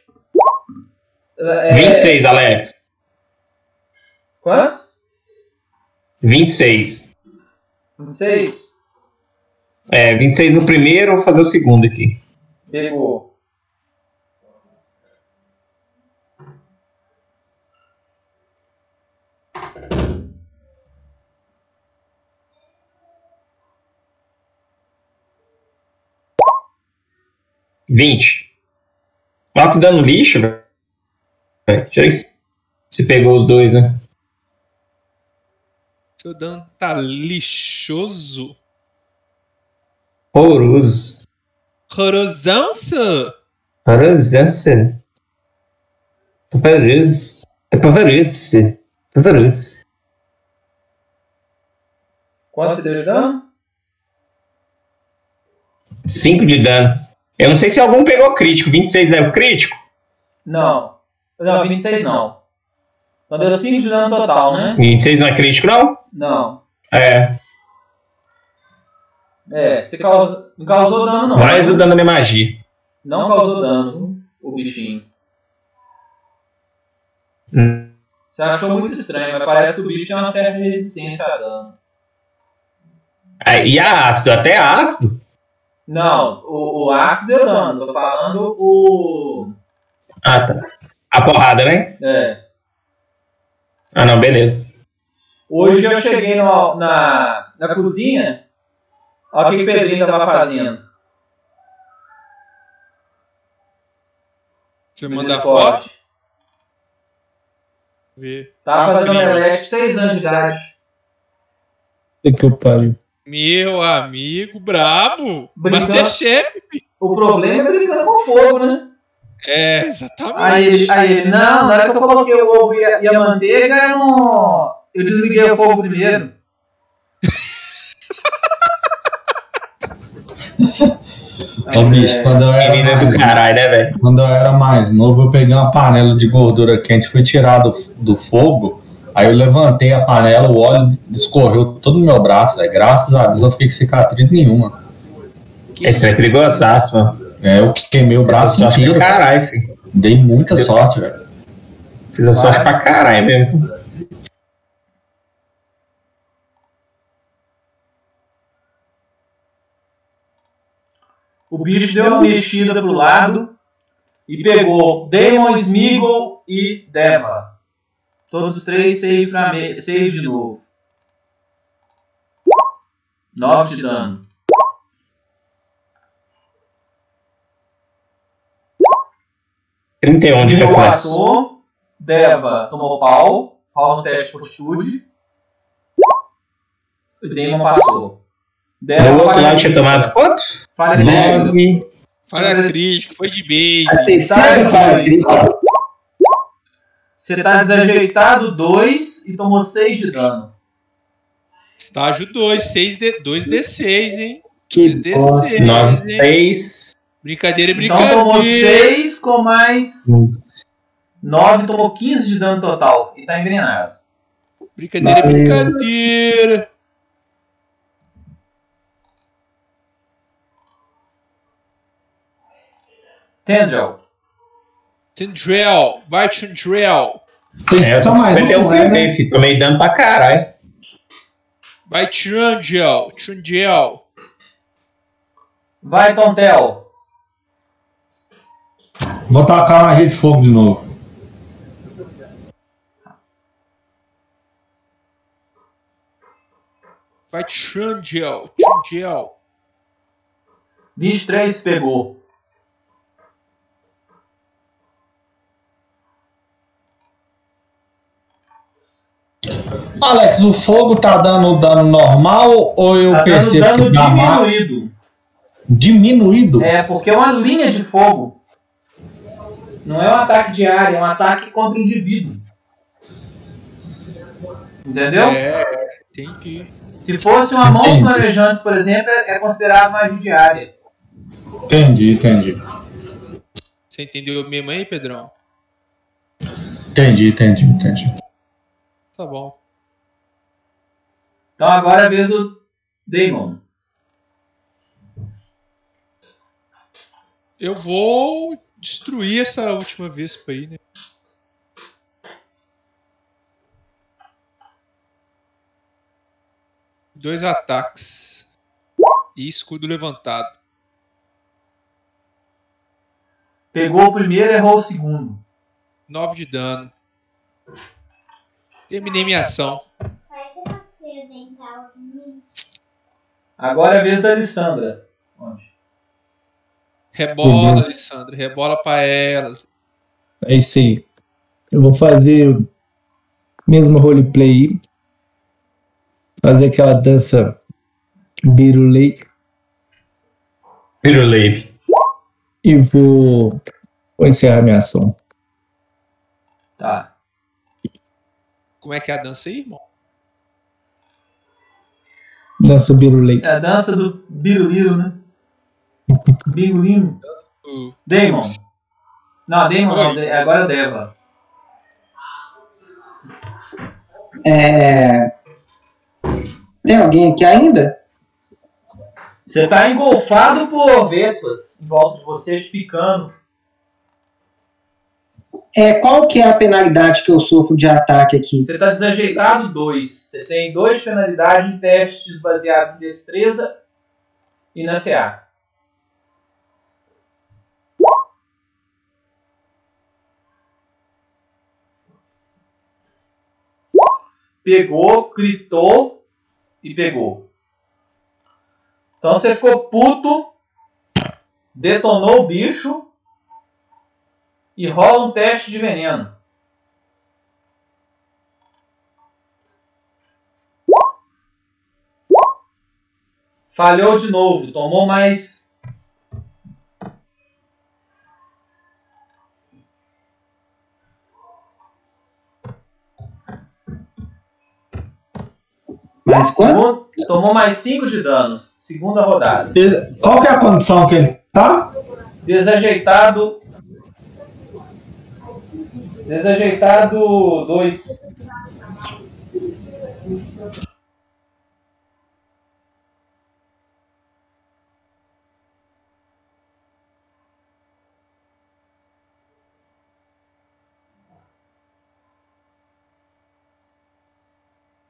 É, 26, Alex. Quanto? 26. 26? É, 26 no primeiro, vou fazer o segundo aqui. Pegou. Vinte. Ó, que dando lixo, velho. Se- se pegou os dois, né? Seu dano tá lixoso. Horroroso. Horrorosão, Horroroso. Pavoroso. É pavoroso. Pavoroso. Quanto você deu de dano? 5 de danos. Eu não sei se algum pegou crítico. 26 leva crítico? Não. Não, 26 não. Então deu 5 de dano total, né? 26 não é crítico, não? Não. É. É, você causou, não causou dano não. Mais o dano da minha magia. Não causou dano, o bichinho. Hum. Você achou muito estranho, mas parece que o bicho tem uma certa resistência a dano. Ah, E a ácido? Até ácido? Não, o, o ácido deu dano, tô falando o. Ah, tá. A porrada, né? É. Ah, não, beleza. Hoje eu cheguei no- na, na cozinha, olha o que o Pedrinho tava fazendo. Você manda foto? Ver. Tava fazendo omelete, 6 anos de idade. Que eu pariu. Meu amigo, brabo. Brincando. Masterchef. O problema é brincando com fogo, né? É, exatamente. Aí aí não, na hora que eu coloquei o ovo e a, e a manteiga, eu, não, eu desliguei o fogo primeiro. Ô, bicho, quando eu era Menina do mais, caralho, né, velho? quando eu era mais novo, eu peguei uma panela de gordura quente, fui tirar do, do fogo, aí eu levantei a panela, o óleo escorreu todo no meu braço, velho. Graças a Deus eu fiquei com cicatriz nenhuma. Esse trem é perigosaço, mano. É, eu queimei o Você braço inteiro. caralho, filho. Dei muita sorte, velho. Você deu sorte pra caralho mesmo. O bicho deu uma mexida pro lado e pegou Demon, Smeagol e Deva. Todos os três save, pra me... save de novo. 9 de dano. Trinta e um de reflexo. passou. Deva tomou pau. Rola no teste de fortitude. O Demon passou. Outro falha lado tinha tomado quanto? Falha crítica. Nove. Falha crítica, foi de base. A terceira falha crítica. Você tá desajeitado 2 e tomou 6 de dano. Estágio 2, 6 D, 2D6, hein? Que 2D6, Nove, hein? seis. Brincadeira, é Então tomou brincadeira. 6 com mais 9, tomou 15 de dano total. E tá envenenado. Brincadeira, é brincadeira. Tendril. Tendrell, vai Tendrell. Tem É, só mais 51 um, né? Tomei dano pra caralho. Vai Trangel, Trangel. Vai, Tontel. Vou tacar magia de fogo de novo. Vai Trangel, Trangel. 23 pegou. Alex, o fogo tá dando dano normal ou eu Tá dando percebo dano que dá mais diminuído. diminuído? É, porque é uma linha de fogo. Não é um ataque de área, é um ataque contra o indivíduo. Entendeu? É, entendi. Se fosse uma mão Entendi. flamejantes, por exemplo, é considerado magia de área. Entendi, entendi. Você entendeu mesmo aí, Pedrão? Entendi, entendi, entendi. Tá bom. Então agora é a vez do Damon. Eu vou destruir essa última vespa aí, né? Dois ataques. E escudo levantado. Pegou o primeiro e errou o segundo. 9 de dano. Terminei minha ação. Hum. Agora é a vez da Alessandra. Onde? Rebola, Uhum. Alessandra. Rebola pra elas. É isso aí. Eu vou fazer o mesmo roleplay. Fazer aquela dança birulei. Pirulebe. E vou, vou encerrar minha ação. Tá. Como é que é a dança aí, irmão? Dança birulei. É a dança do Biruliro, né? Bingulino. O- Damon. Não, Damon não. De- Agora é Deva. É... Tem alguém aqui ainda? Você tá engolfado por vespas em volta de você, picando. É, qual que é a penalidade que eu sofro de ataque aqui? Você tá desajeitado 2. Você tem dois de penalidade em testes baseados em destreza e na CA. Pegou, gritou e pegou. Então você ficou puto, detonou o bicho e rola um teste de veneno. Falhou de novo, tomou mais. Mais quanto? Tomou mais 5 de dano. Segunda rodada. Qual que é a condição que ele tá? Desajeitado. Desajeitado 2.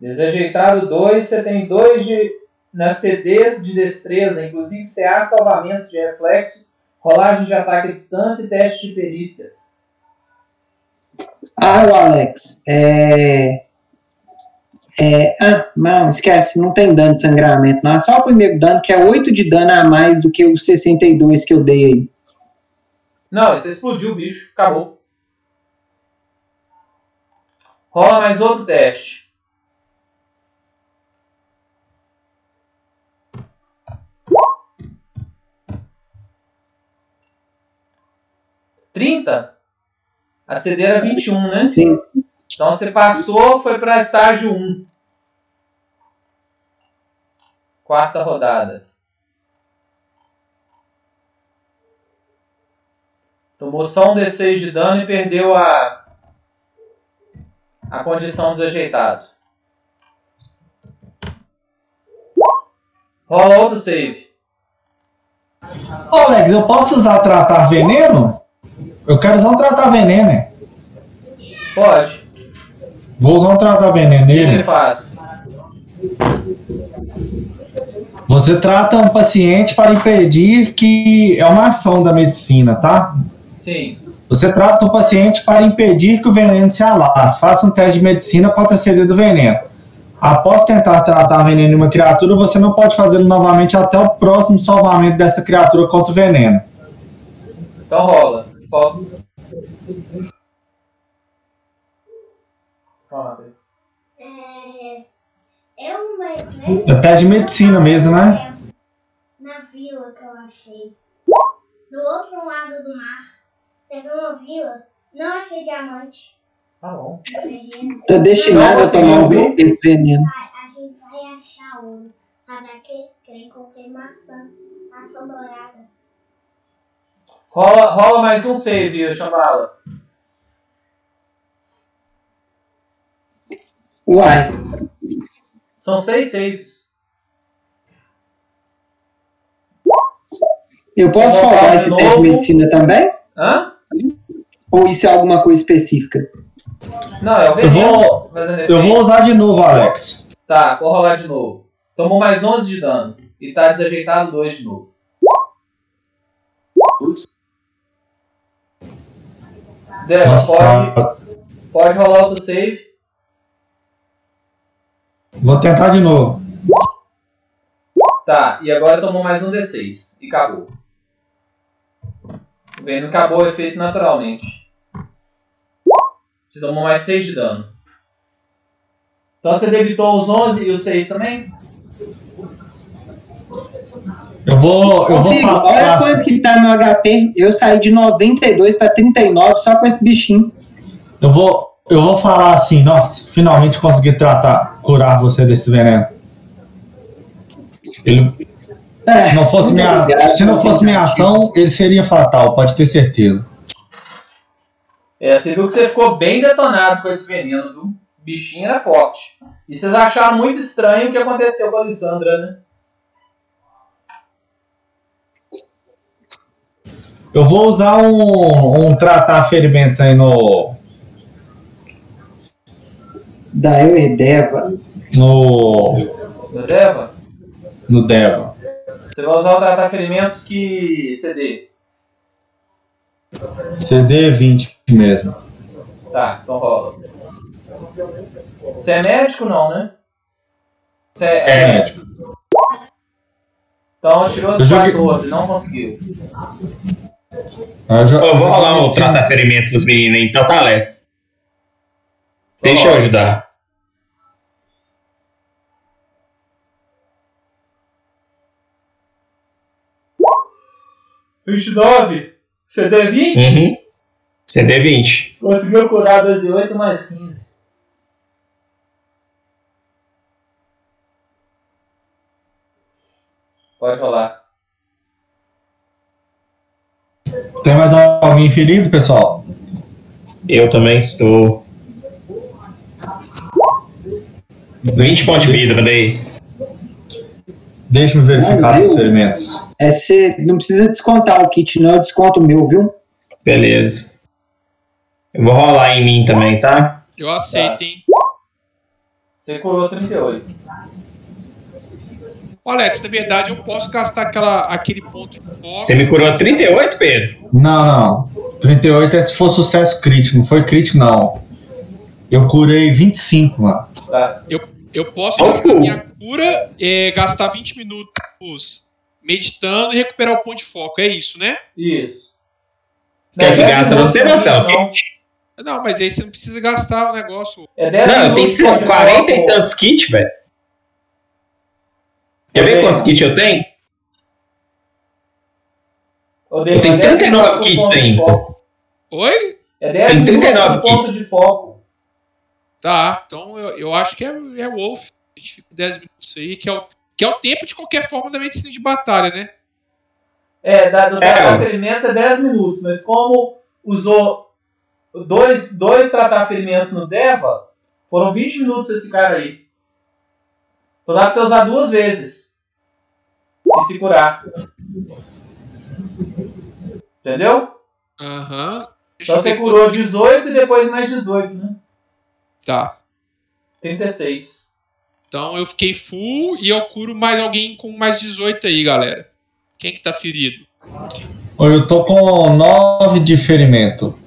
Desajeitado 2, você tem 2 de nas CDs de destreza, inclusive CA, salvamentos de reflexo, rolagem de ataque à distância e teste de perícia. Ah, Alex. É... É... Ah, não, esquece. Não tem dano de sangramento, não. É só o primeiro dano, que é 8 de dano a mais do que os 62 que eu dei aí. Não, você explodiu o bicho, acabou. Rola mais outro teste. Trinta? A CD era 21, né? Sim. Então você passou, foi para estágio 1. Quarta rodada. Tomou só um D6 de dano e perdeu a, a condição desajeitado. Rola outro save. Ô, Alex, eu posso usar tratar veneno? Eu quero usar um tratar veneno, né? Pode. Vou usar um tratar veneno O que ele nele. faz? Você trata um paciente para impedir que. É uma ação da medicina, tá? Sim. Você trata o paciente para impedir que o veneno se alasse. Faça um teste de medicina contra a CD do veneno. Após tentar tratar veneno em uma criatura, você não pode fazê-lo novamente até o próximo salvamento dessa criatura contra o veneno. Então rola. Rola. É, eu uma vez. É teste de medicina mesmo, né? Na vila que eu achei. Do outro lado do mar. Teve uma vila. Não achei diamante. Tá bom. Tô destinado a tomar um- esse veneno. A gente vai achar ouro. Sabe aquele que eu encontrei maçã. Maçã dourada. Rola, rola mais um save, Shambhala. Uai. São seis saves. Eu posso falar esse teste de medicina também? Hã? Ou isso é alguma coisa específica? Não, é o veneno. Eu vou, é eu vou usar de novo, Alex. Tá, vou rolar de novo. Tomou mais 11 de dano. E tá desajeitado 2 de novo. Deva, Nossa, pode, pode rolar outro save. vou tentar de novo. Tá, e agora tomou mais um D6. E acabou. O veneno acabou o efeito naturalmente. Você tomou mais 6 de dano. Então você debitou os 11 e os 6 também? Eu vou, eu Ô, vou filho, olha falar. quanto que tá no HP. Eu saí de 92 pra 39 só com esse bichinho. Eu vou, eu vou falar assim, nossa, finalmente consegui tratar, curar você desse veneno. Ele, É, se não fosse minha, obrigado, se não fosse minha ação, ele seria fatal, pode ter certeza. É, você viu que você ficou bem detonado com esse veneno, viu? O bichinho era forte. E vocês acharam muito estranho o que aconteceu com a Alessandra, né? Eu vou usar um, um tratar ferimentos aí no Da eu e Deva. no Não Deva? no Deva. Você vai usar o tratar ferimentos que CD. CD 20 mesmo. Tá, então rola. Você é médico não, né? Você é, É, médico. Então tirou Eu as joguei- 14, não conseguiu. Eu, já- Eu vou rolar um tratar ferimentos dos meninos, então tá, Alex. Deixa eu ajudar. Uhum. 29, CD 20? Uhum. CD 20. Conseguiu curar 12 8 mais 15. Pode rolar. Tem mais alguém ferido, pessoal? Eu também estou. 20 pontos de vida, mandei. Deixa eu verificar os ferimentos. É, você não precisa descontar o kit, não. Eu desconto o meu, viu? Beleza. Eu vou rolar em mim também, tá? Eu aceito, hein? Você curou 38. Ô, Alex, na verdade eu posso gastar aquela, aquele ponto de foco. Você me curou 38, Pedro? Não, não. 38 é se for sucesso crítico, não foi crítico, não. Eu curei 25, mano. Tá. Eu posso Ó, gastar minha cura, é, gastar 20 minutos meditando e recuperar o ponto de foco. É isso, né? Isso. Quer que Não, gasta dez você, minutos Marcelo? não. Não, mas aí você não precisa gastar o negócio. É 10 Não, eu tenho minutos de 40 e tantos kits, velho. Quer ver quantos kits eu tenho? Eu tenho é 10 39 minutos kits ainda. Oi? É 10 Tem minutos 39 por ponto kits. de foco. Tá, então eu, eu acho que é, é Wolf. A gente fica 10 minutos aí, que é, o, que é o tempo de qualquer forma da medicina de batalha, né? É, da, do É. tratar ferimentos é 10 minutos, mas como usou dois, dois tratar ferimentos no Deva, foram 20 minutos esse cara aí. Então dá pra você usar duas vezes. E se curar. Entendeu? Aham. Deixa Então eu você curou 18 e depois mais 18, né? Tá. 36. Então eu fiquei full e eu curo mais alguém com mais 18 aí, galera. Quem que tá ferido? Eu tô com 9 de ferimento.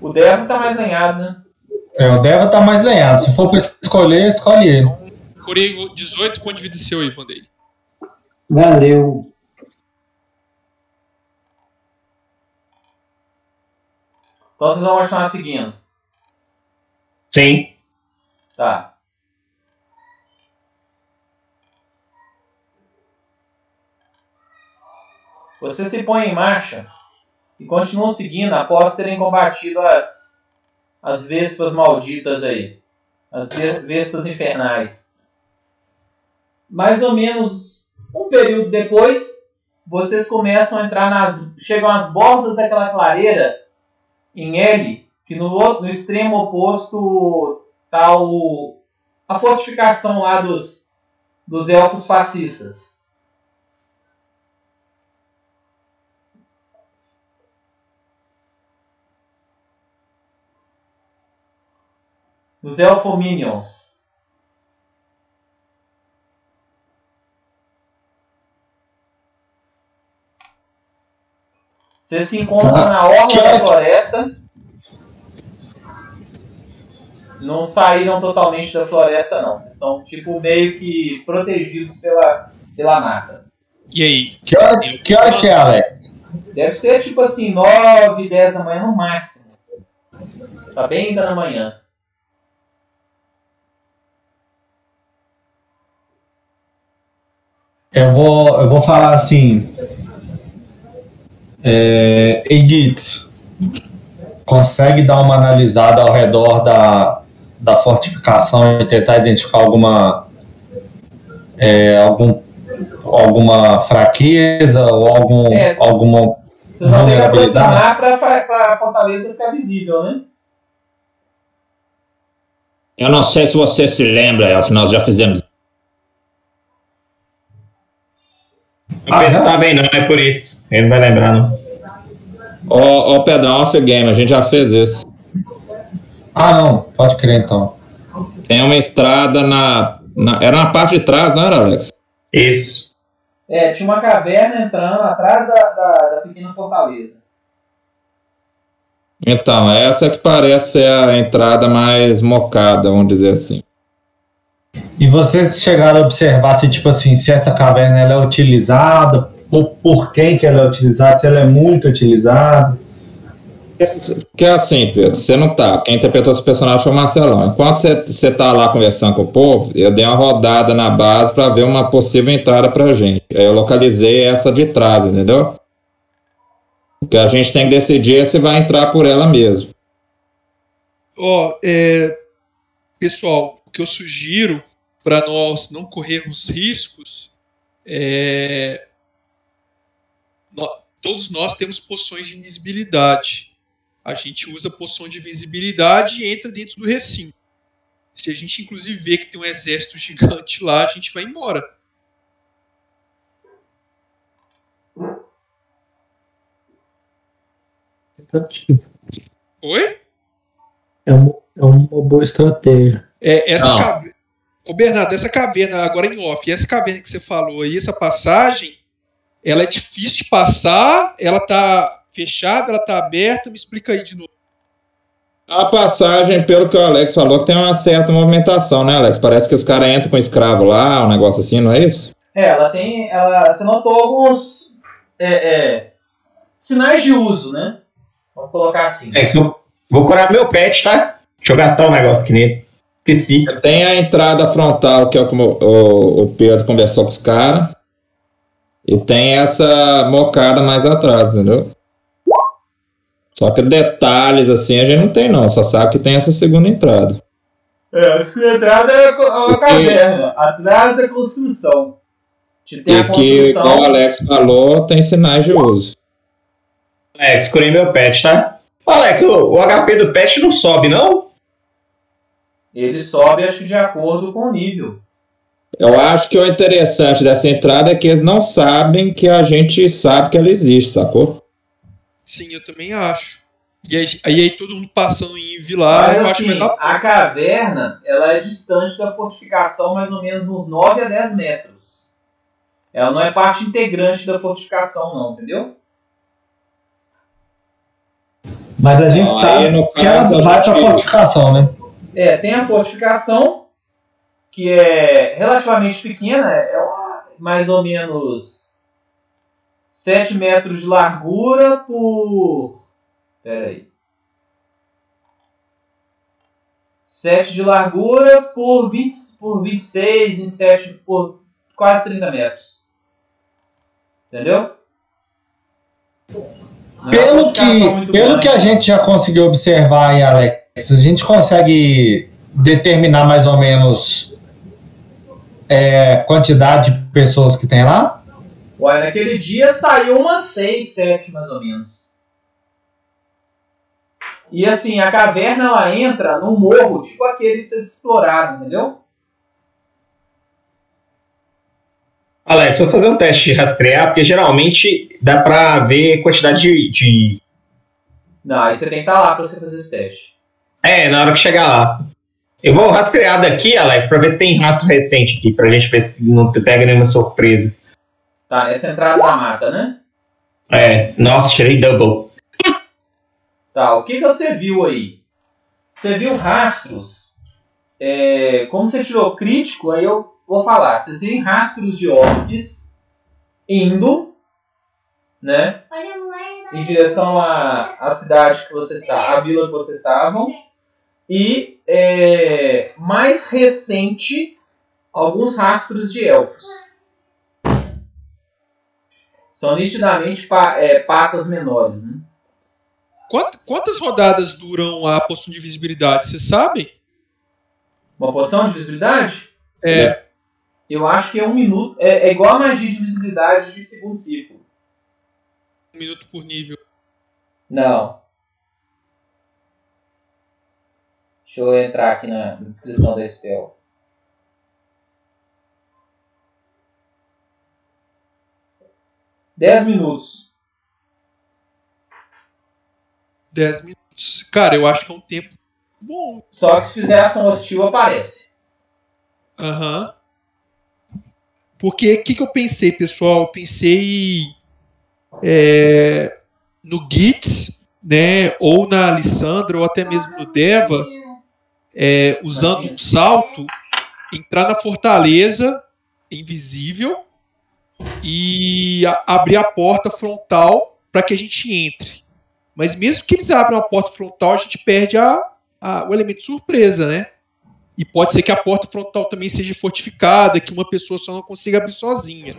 O Deva tá mais lenhado, né? É, o Deva tá mais lenhado. Se for pra escolher, escolhe ele. Curei 18 pontos de vida seu aí, mandei. Valeu. Então vocês vão continuar seguindo. Sim. Tá. Você se põe em marcha e continuam seguindo após terem combatido as, as vespas malditas aí. As ve- vespas infernais. Mais ou menos um período depois, vocês começam a entrar nas. chegam às bordas daquela clareira em L, que no, outro, no extremo oposto está o, a fortificação lá dos, dos elfos fascistas. Dos Elfominions. Vocês se encontram na orla da floresta. Não saíram totalmente da floresta, não. Vocês estão, tipo, meio que protegidos pela, pela mata. E aí? Que hora, que hora que é, Alex? Deve ser, tipo assim, 9, 10 da manhã no máximo. Tá bem ainda na manhã. Eu vou, eu vou falar assim. É, consegue dar uma analisada ao redor da, da fortificação e tentar identificar alguma é, algum, alguma fraqueza ou algum, É, alguma Vocês vulnerabilidade? fa- pra fortaleza ficar visível, né? Eu não sei se você se lembra, Elf, nós já fizemos. O Ah, Pedro não? tá bem, não, é por isso. Ele não vai lembrar, não. Ô, ô Pedrão, off game, a gente já fez isso. Ah, não, pode crer então. Tem uma estrada na, na- Era na parte de trás, não era, Alex? Isso. É, tinha uma caverna entrando atrás da, da, da pequena fortaleza. Então, essa que parece ser a entrada mais mocada, vamos dizer assim. E vocês chegaram a observar se, tipo assim, se essa caverna ela é utilizada, ou por quem que ela é utilizada, se ela é muito utilizada. Que é assim, Pedro, você não tá. Quem interpretou esse personagem foi o Marcelão. Enquanto você, você tá lá conversando com o povo, eu dei uma rodada na base para ver uma possível entrada pra gente. Aí eu localizei essa de trás, entendeu? O que a gente tem que decidir é se vai entrar por ela mesmo. Ó, é, pessoal, que eu sugiro para nós não corrermos riscos é. nó- todos nós temos poções de invisibilidade. A gente usa poção de visibilidade e entra dentro do recinto. Se a gente, inclusive, vê que tem um exército gigante lá, a gente vai embora. Tentativa. Oi? É é uma boa estratégia. É, essa Não. caverna. Ô, Bernardo, essa caverna, agora em off, essa caverna que você falou aí, essa passagem, ela é difícil de passar, ela tá fechada, ela tá aberta, me explica aí de novo. A passagem, pelo que o Alex falou, que tem uma certa movimentação, né, Alex? Parece que os caras entram com escravo lá, um negócio assim, não é isso? É, ela tem. Ela, você notou alguns é, é, sinais de uso, né? Vamos colocar assim. Alex, vou, vou curar meu pet, tá? Deixa eu gastar um negócio aqui nele. Esqueci. Tem a entrada frontal, que é o que o, o- o Pedro conversou com os caras. E tem essa mocada mais atrás, entendeu? Só que detalhes assim a gente não tem, não. Só sabe que tem essa segunda entrada. É, a entrada é a Porque- caverna, atrás da construção. Te tem a e que, igual o. Alex falou, tem sinais de uso. Alex, curei meu pet, tá? Ô, Alex, o, o HP do pet não sobe, não? Ele sobe, acho que de acordo com o nível. Eu acho que o interessante dessa entrada é que eles não sabem que a gente sabe que ela existe, sacou? Sim, eu também acho. E aí, aí, aí todo mundo passando em lá, Mas eu acho que vai dar. a caverna ela é distante da fortificação mais ou menos uns 9 a 10 metros. Ela não é parte integrante da fortificação, não, entendeu? Mas a gente Aí, sabe no que ela vai pra gente- fortificação, né? É, tem a fortificação, que é relativamente pequena, é uma- mais ou menos 7 metros de largura por. Pera aí. 7 de largura por, 20, por 26, 27, por quase 30 metros. Entendeu? Não é Pelo fortificação que, pelo grande. que a gente já conseguiu observar aí, Alex, a gente consegue determinar mais ou menos é, quantidade de pessoas que tem lá? Ué, naquele dia saiu umas 6, 7 mais ou menos. E assim, a caverna ela entra num morro, tipo aquele que vocês exploraram, entendeu? Alex, vou fazer um teste de rastrear, porque geralmente dá pra ver quantidade de. de- Não, aí você tem que estar lá pra você fazer esse teste. É, na hora que chegar lá. Eu vou rastrear daqui, Alex, pra ver se tem rastro recente aqui, pra gente ver se não pega nenhuma surpresa. Tá, essa entrada da mata, né? É, nossa, tirei double. Tá, o que, que você viu aí? Você viu rastros. é, como você tirou crítico, aí eu vou falar. Vocês viram rastros de orcs indo, né? Em direção à, à cidade que você está, à vila que vocês estavam. E é, mais recente, alguns rastros de elfos. São nitidamente pa- é, patas menores, né? Quant- quantas rodadas duram a poção de visibilidade? Vocês sabem? Uma poção de visibilidade? É. Eu acho que é um minuto. É, é igual a magia de visibilidade de segundo círculo. Um minuto por nível. Não. Deixa eu entrar aqui na descrição da spell. Dez minutos. 10 minutos. Cara, eu acho que é um tempo bom. Só que se fizer ação hostil, aparece. Aham. Porque o que, que eu pensei, pessoal? Eu pensei é, no Gits, né? Ou na Alessandra, ou até mesmo no Deva, é, usando um salto, entrar na fortaleza invisível e a- abrir a porta frontal para que a gente entre. Mas mesmo que eles abram a porta frontal, a gente perde a, a- o elemento surpresa, né? E pode ser que a porta frontal também seja fortificada, que uma pessoa só não consiga abrir sozinha.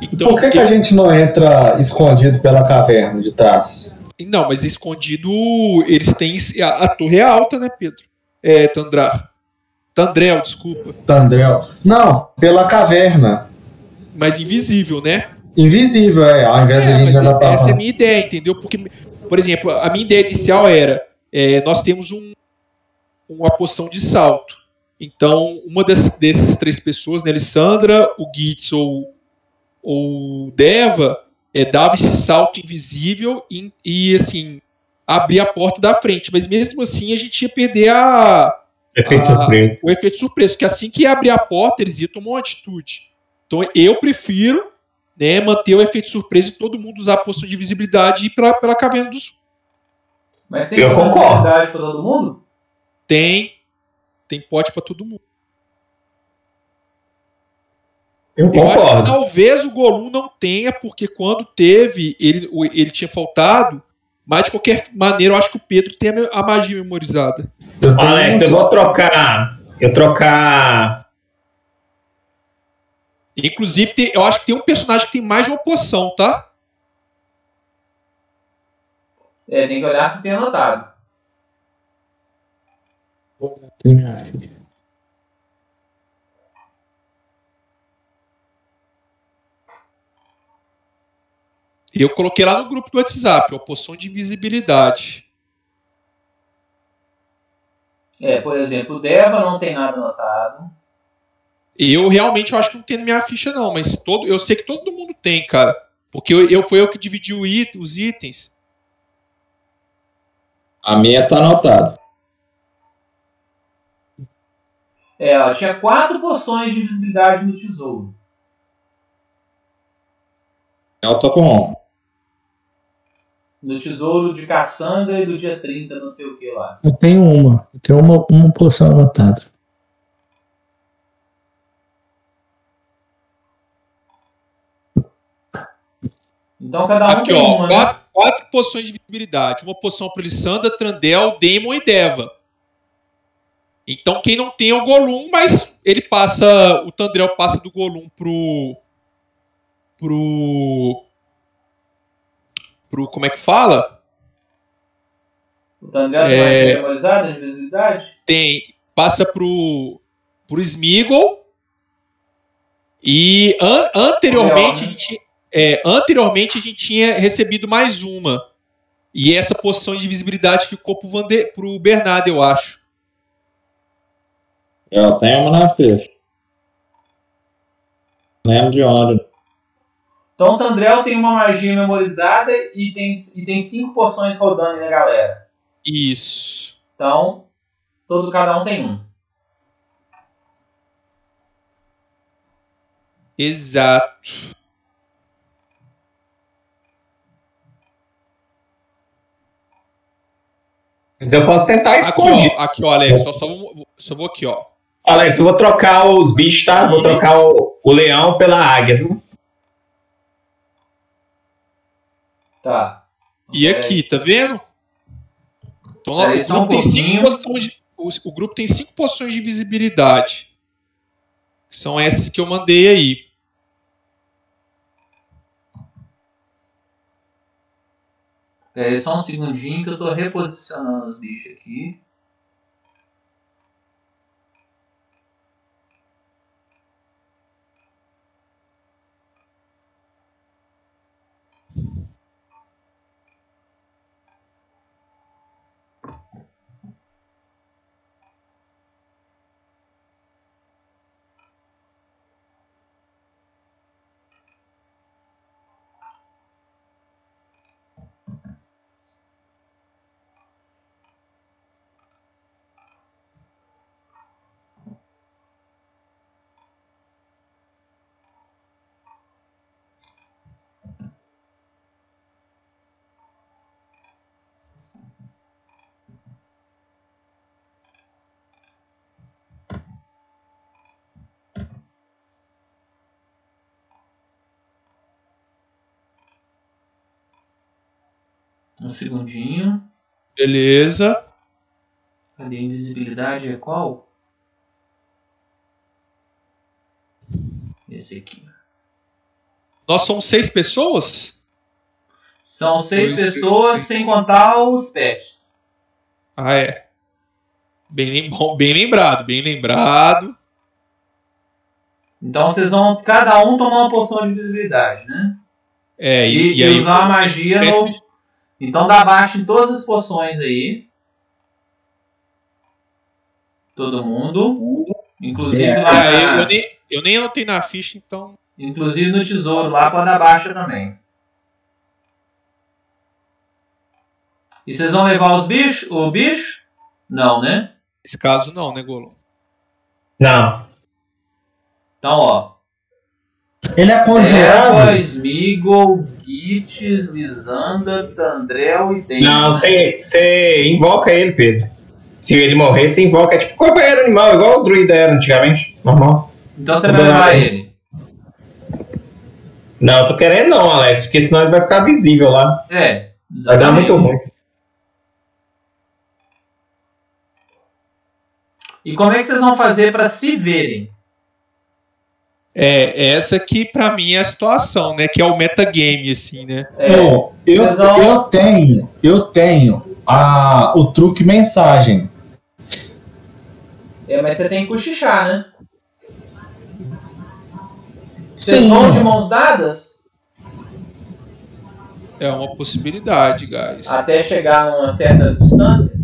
Então, Por que, que a gente não entra escondido pela caverna de trás? Não, mas escondido, eles têm. A, a torre é alta, né, Pedro? É, Tandrar. Tandrel, desculpa. Tandrel? Não, pela caverna. Mas invisível, né? Invisível, é. Ao invés de a É, gente andar pra essa é a minha ideia, entendeu? Porque, por exemplo, a minha ideia inicial era: é, nós temos um, uma poção de salto. Então, uma das, dessas três pessoas, né, Alessandra, o Gitz ou o Deva, é, dava esse salto invisível e, e, assim, abria a porta da frente. Mas mesmo assim, a gente ia perder a, Efeito Ah. surpresa. o efeito surpresa, porque assim que abrir a porta, eles iam tomar uma atitude. Então eu prefiro né, manter o efeito surpresa e todo mundo usar a poção de visibilidade e ir pra, pela caverna dos. Mas tem Eu concordo. possibilidade para todo mundo? Tem. Tem pote pra todo mundo. Eu Eu acho que concordo. talvez o Golum não tenha, porque quando teve, ele, ele tinha faltado. Mas de qualquer maneira, eu acho que o Pedro tem a magia memorizada. Eu tenho Alex, um- eu vou trocar. Eu trocar. Inclusive, tem- eu acho que tem um personagem que tem mais de uma poção, tá? É, tem que olhar se tem anotado. E eu coloquei lá no grupo do WhatsApp, ó, poção de invisibilidade. É, por exemplo, o Deva não tem nada anotado. Eu realmente eu acho que não tem na minha ficha, não, mas todo, eu sei que todo mundo tem, cara. Porque eu, eu fui eu que dividi o it- os itens. A minha tá anotada. É, ela tinha quatro poções de visibilidade no tesouro. Eu tô com um. No tesouro de Cassandra e do dia 30, não sei o que lá. Eu tenho uma. Eu tenho uma, uma poção anotada. Então cada um Aqui, tem ó, uma, né? quatro, quatro poções de visibilidade. Uma poção para Lissandra, Trandel, Daemon e Deva. Então quem não tem é o Golum, mas ele passa. O Tandrel passa do Golum pro. Pro. Pro. Como é que fala? O Tandel É. tem mais memorizada de visibilidade? tem passa pro pro Smeagol e an- anteriormente a Legal, né? gente é, anteriormente a gente tinha recebido mais uma e essa posição de visibilidade ficou pro, Vande, pro Bernardo eu acho Eu tenho uma na ficha. Lembro de onde. Então, o Tandrel tem uma magia memorizada e tem, e tem cinco poções rodando na galera. Isso. Então, todo cada um tem um. Exato. Mas eu posso tentar esconder. Aqui, ó, aqui, ó Alex, só, só, vou, só vou aqui, ó. Alex, eu vou trocar os bichos, tá? Vou uhum. trocar o, o leão pela águia, viu? Tá. E aqui, tá vendo? Então, Peraí, o, só um grupo tem cinco posições de, o, o grupo tem cinco posições de visibilidade. São essas que eu mandei aí. Peraí, só um segundinho que eu tô reposicionando os bichos aqui. Segundinho. Beleza. Cadê a invisibilidade? É qual? Esse aqui. Nós somos seis pessoas? São seis Dois, pessoas, três, sem contar os pets. Ah, é. Bem, bom, bem lembrado, bem lembrado. Então vocês vão cada um tomar uma poção de invisibilidade, né? É, E, e, e aí. usar a magia no. Então dá baixo em todas as poções aí. Todo mundo. Inclusive lá. Ah, eu, na- eu nem, eu nem anotei na ficha, então. Inclusive no tesouro lá pode dar baixa também. E vocês vão levar os bichos? O bicho? Não, né? Nesse caso, não, né, Golo? Não. Então, ó. Ele é conjurado? Eva, Smigol, Gitz, Lisanda, Tandrel e Dane. Não, você invoca ele, Pedro. Se ele morrer, você invoca. É tipo companheiro animal, igual o druida era antigamente. Normal. Então você vai Vou levar ele. Não, eu tô querendo não, Alex, porque senão ele vai ficar visível lá. É. Vai dar exatamente. muito ruim. E como é que vocês vão fazer pra se verem? É, essa aqui pra mim é a situação, né? Que é o metagame, assim, né? É, Pô, eu, vão- eu tenho, eu tenho a, o truque mensagem. é, mas você tem que cochichar, né? Vocês Sim. vão de mãos dadas É uma possibilidade, guys. até chegar a uma certa distância?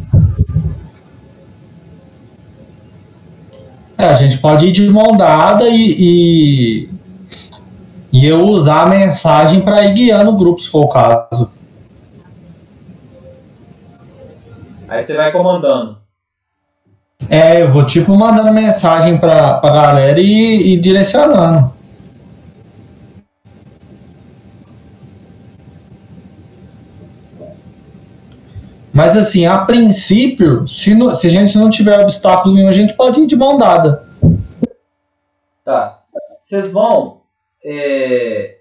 É, a gente pode ir de mão dada e, e, e eu usar a mensagem para ir guiando o grupo, se for o caso. Aí você vai comandando. É, eu vou tipo mandando mensagem pra, pra galera e, e direcionando. Mas assim, a princípio, se, não- se a gente não tiver obstáculo nenhum, a gente pode ir de mão dada. Tá. Vocês vão. é,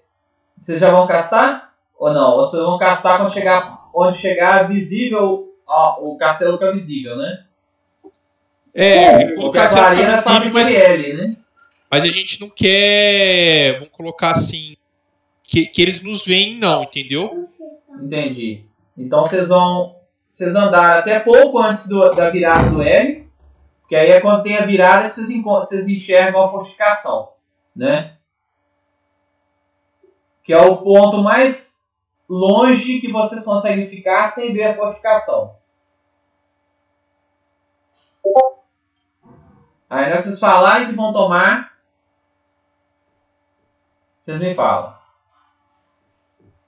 Vocês já vão castar? Ou não? Ou vocês vão castar quando chegar. Onde chegar visível. ó, o castelo fica visível, né? É, colocar a assim, clareira fica faz visível, mas, IL, né? mas a gente não quer. Vamos colocar assim. Que, que eles nos veem, não, entendeu? Entendi. Então vocês vão. Vocês andaram até pouco antes do- da virada do L. Que aí é quando tem a virada que vocês, vocês enxergam a fortificação. Né? Que é o ponto mais longe que vocês conseguem ficar sem ver a fortificação. Aí na hora que vocês falarem que vão tomar, vocês me falam.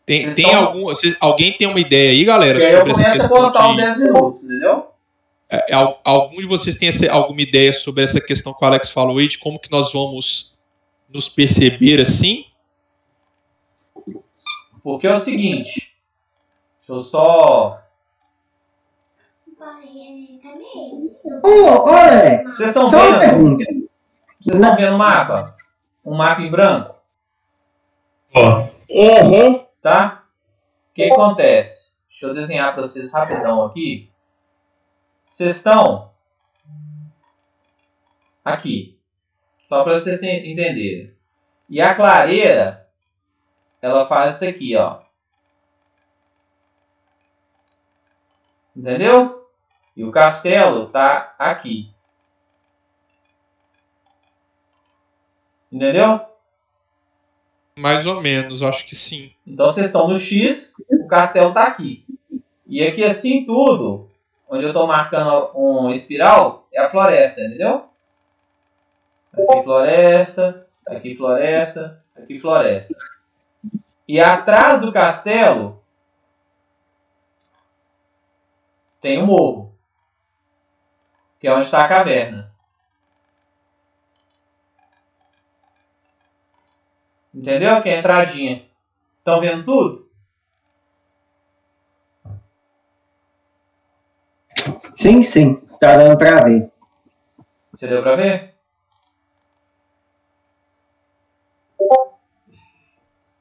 Tem, Vocês tem estão- algum. vocês- alguém tem uma ideia aí, galera, E aí eu sobre essa começo a questão contar os de. 10 minutos, entendeu? É, al- algum de vocês tem essa- alguma ideia sobre essa questão que o Alex falou aí, de como que nós vamos nos perceber assim? Porque é o seguinte. Deixa eu só. Ô, ô, Alex, Vocês estão só vendo? pergunta. Vocês estão vendo o mapa? Um mapa em branco, Ó, Uhum. Tá? O que acontece? Deixa eu desenhar para vocês rapidão aqui. Vocês estão aqui. Só para vocês ten- entenderem. E a clareira, ela faz isso aqui, ó. Entendeu? E o castelo tá aqui. Entendeu? Mais ou menos, acho que sim. Então vocês estão no X, o castelo está aqui. E aqui assim tudo, onde eu estou marcando um espiral, é a floresta, entendeu? Aqui floresta, aqui floresta, aqui floresta. E atrás do castelo tem um morro, que é onde está a caverna. Entendeu? Que é a entradinha. Estão vendo tudo? Sim, sim, tá dando pra ver. Você deu pra ver?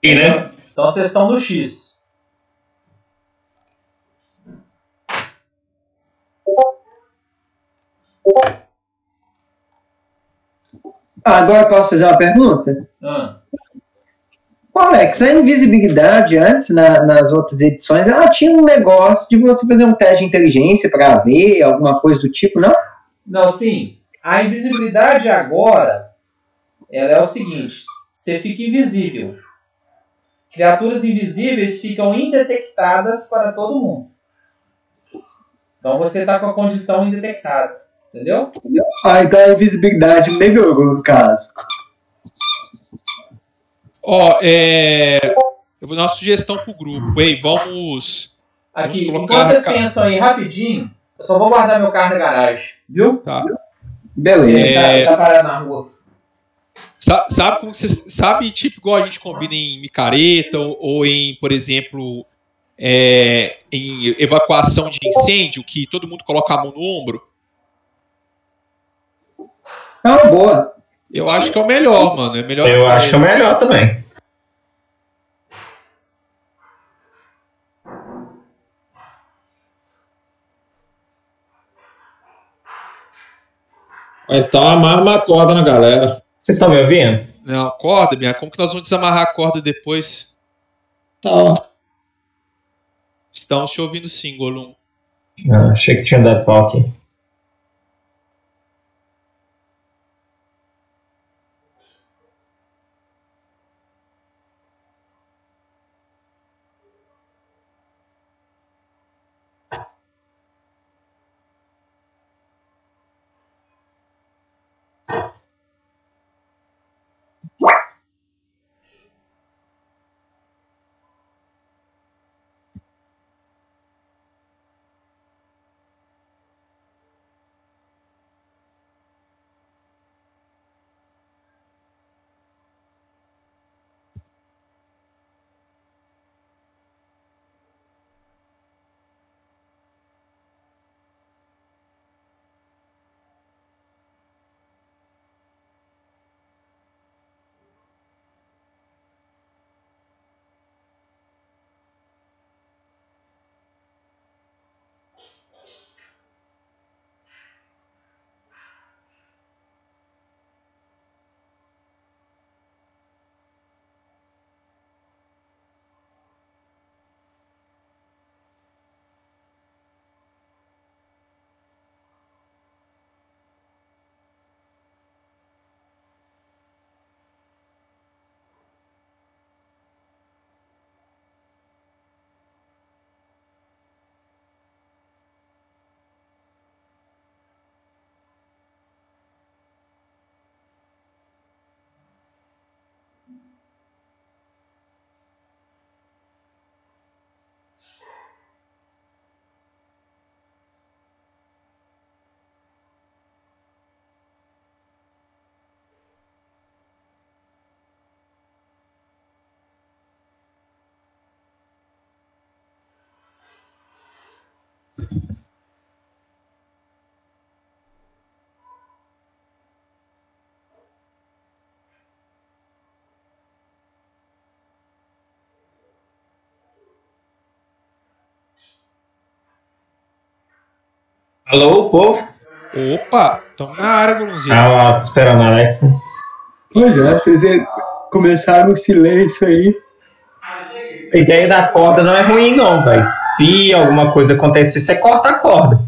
e, né? Então vocês estão no X. Agora posso fazer uma pergunta? Ah, Ô, Alex, a invisibilidade antes, na- nas outras edições, ela tinha um negócio de você fazer um teste de inteligência pra ver, alguma coisa do tipo, não? Não, sim. A invisibilidade agora, ela é o seguinte: você fica invisível. Criaturas invisíveis ficam indetectadas para todo mundo. Então você está com a condição indetectada, entendeu? Ah, então a invisibilidade melhorou no caso. Ó, é. Eu vou dar uma sugestão pro grupo. Ei, vamos. Aqui, Vamos enquanto colocar vocês a ca- pensam aí rapidinho, eu só vou guardar meu carro na garagem, viu? Tá. Beleza. Ele É. tá, tá parado na rua. Sa- Sabe como você sabe, tipo, igual a gente combina em micareta ou, ou em, por exemplo, é, em evacuação de incêndio, que todo mundo coloca a mão no ombro? É uma boa. Eu acho que é o melhor, mano. É melhor Eu acho que é o melhor também. Então amarra uma corda na galera. Vocês estão me ouvindo? Não, corda, minha. Como que nós vamos desamarrar a corda depois? Tá. Estamos te ouvindo sim, Golum. Ah, achei que tinha dado pau aqui. Alô, povo? Opa, estamos na área, Golonzinho. Ah, esperando a Alexa. Pois é, vocês começaram o silêncio aí. A ideia da corda não é ruim, não, velho. Se alguma coisa acontecer, você corta a corda.